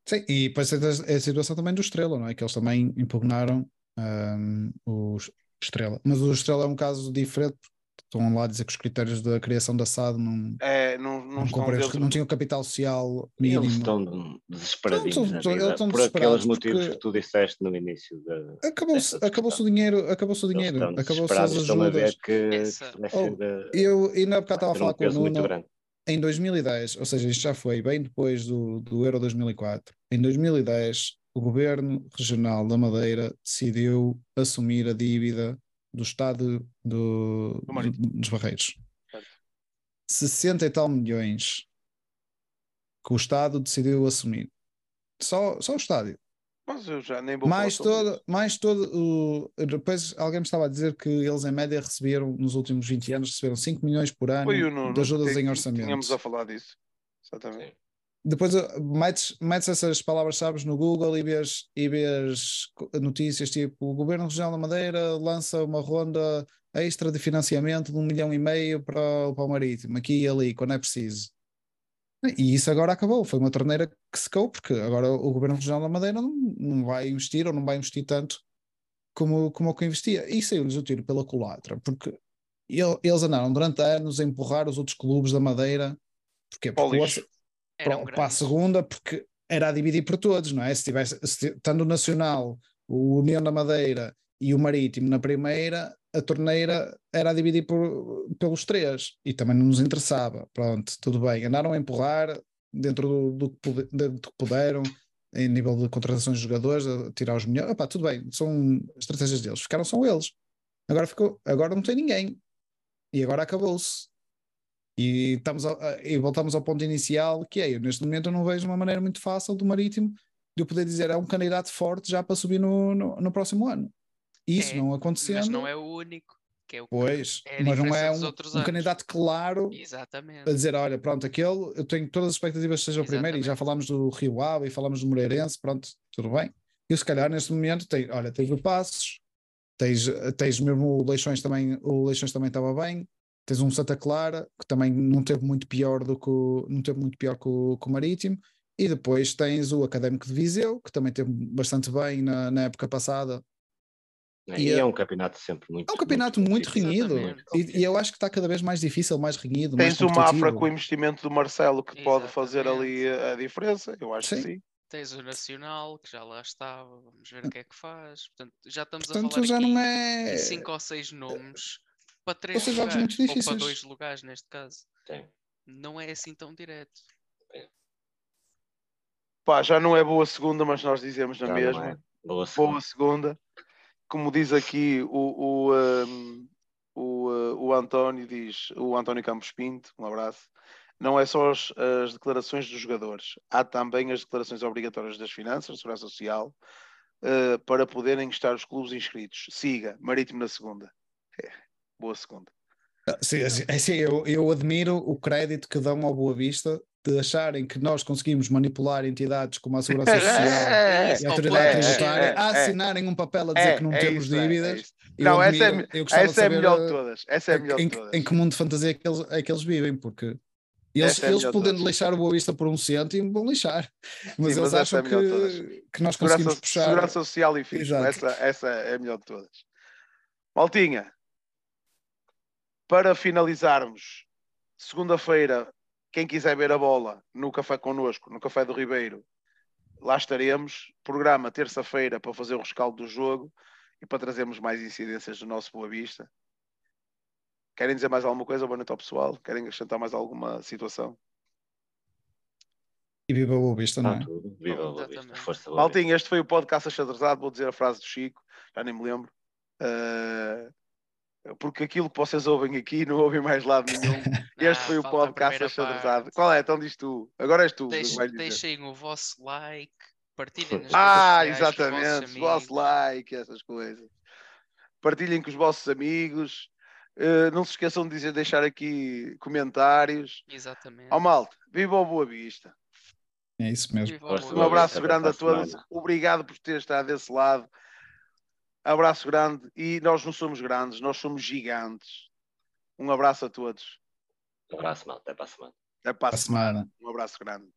Sim, e depois é a situação também do Estrela, não é? Que eles também impugnaram um, o Estrela. Mas o Estrela é um caso diferente, estão lá a dizer que os critérios da criação da SAD não, é, não, não, não, não tinham capital social mínimo. Eles estão desesperadinhos estão, estão, estão por aqueles motivos que tu disseste no início. Acabou-se acabou o dinheiro, acabou-se o dinheiro, acabou-se as ajudas. Que oh, eu ainda há bocado estava a falar com o Nuno. Em 2010, ou seja, isto já foi bem depois do, do Euro 2004, em 2010 o governo regional da Madeira decidiu assumir a dívida do Estado do, do, dos Barreiros. Certo. 60 e tal milhões que o Estado decidiu assumir. Só, só o estádio. Mas eu já nem vou mais todo, mais todo o, depois alguém me estava a dizer que eles em média receberam nos últimos 20 anos receberam 5 milhões por ano de ajudas em orçamento. Tínhamos a falar disso. Exatamente. Sim. Depois uh, metes, metes essas palavras-chave no Google e vês, e vês notícias tipo o Governo Regional da Madeira lança uma ronda extra de financiamento de um milhão e meio para, para o Marítimo, aqui e ali, quando é preciso. E isso agora acabou, foi uma torneira que secou, porque agora o Governo Regional da Madeira não, não vai investir ou não vai investir tanto como, como o que investia. E saiu-lhes o tiro pela culatra, porque eles andaram durante anos a empurrar os outros clubes da Madeira. Porque, porque para, para, a segunda, porque era a dividir por todos, não é? Se tivesse, se, estando o Nacional, o União da Madeira e o Marítimo na primeira, a torneira era a dividir por, pelos três e também não nos interessava. Pronto, tudo bem. Andaram a empurrar dentro do, do, do que puderam, em nível de contratações de jogadores, a tirar os melhores. Opá, tudo bem, são estratégias deles. Ficaram só eles. Agora, ficou, agora não tem ninguém. E agora acabou-se. E, estamos e voltamos ao ponto inicial, que é, eu neste momento eu não vejo uma maneira muito fácil do Marítimo de eu poder dizer é um candidato forte já para subir no, no, no próximo ano. Isso é, não acontecendo. Mas não é o único. Que é o pois, é mas não é um, um candidato claro Exatamente. a dizer: olha, pronto, aquele eu tenho todas as expectativas que seja o primeiro, e já falámos do Rio Ave e falámos do Moreirense, pronto, tudo bem. E se calhar neste momento tem, olha, tens o Passos, tens, tens mesmo o Leixões também, o Leixões também estava bem, Tens um Santa Clara, que também não teve muito pior do que o, não teve muito pior que o, que o Marítimo, e depois tens o Académico de Viseu, que também teve bastante bem na, na época passada. É, e, é, é um campeonato sempre muito. É um campeonato muito, muito renhido. E, e, eu acho que está cada vez mais difícil, mais renhido. Tens mais o Mafra com o investimento do Marcelo que Exatamente. pode fazer ali a, a diferença. Eu acho sim. que sim. Tens o Nacional, que já lá estava, vamos ver o que é que faz. Portanto, já estamos Portanto, a falar já aqui não é... cinco ou seis nomes para três lugares, muito difíceis. ou para dois lugares neste caso. Sim. Não é assim tão direto. Pá, já não é boa segunda, mas nós dizemos na já mesma. É. Boa, segunda. boa segunda. Como diz aqui o, o, um, o, uh, o António, diz, o António Campos Pinto, um abraço. Não é só as, as declarações dos jogadores, há também as declarações obrigatórias das finanças, da segurança social, uh, para poderem estar os clubes inscritos. Siga, Marítimo na segunda. É, boa segunda. Sim, assim, assim, eu, eu admiro o crédito que dão ao Boa Vista de acharem que nós conseguimos manipular entidades como a Segurança Social é, é, e a Autoridade Tributária é, a assinarem um papel a dizer que não temos isso, dívidas. não, essa é, essa é a melhor de todas. Essa é a melhor em, de todas. Em que mundo de fantasia é que eles, é que eles vivem, porque eles, é eles podendo lixar o Boa Vista por um cêntimo, vão lixar. Mas Sim, eles mas acham que, que nós conseguimos segurança, puxar. Segurança Social e fisco, essa, essa é a melhor de todas. Maltinha, para finalizarmos, segunda-feira quem quiser ver a bola no café connosco, no Café do Ribeiro, lá estaremos. Programa terça-feira para fazer o rescaldo do jogo e para trazermos mais incidências do nosso Boa Vista. Querem dizer mais alguma coisa? Boa noite ao pessoal. Querem acrescentar mais alguma situação? E viva o Boa Vista, não é? tudo. Viva o Boa Vista. Força Maltinho, este foi o podcast achadrezado. Vou dizer a frase do Chico, já nem me lembro. Uh, porque aquilo que vocês ouvem aqui não ouvem mais lado nenhum. Este ah, foi o podcast achadrezado. Qual é? Então diz tu. Agora és tu. Deixe, deixem o vosso like, partilhem nas Ah, exatamente. O vosso like, essas coisas. Partilhem com os vossos amigos. Uh, não se esqueçam de dizer, deixar aqui comentários. Exatamente. Ao oh, malta, viva o Boa Vista. É isso mesmo. Um abraço grande a todos. Obrigado por ter estado desse lado. Abraço grande e nós não somos grandes, nós somos gigantes. Um abraço a todos. Um abraço, mal. Até para a semana. Até para a semana. Um abraço grande.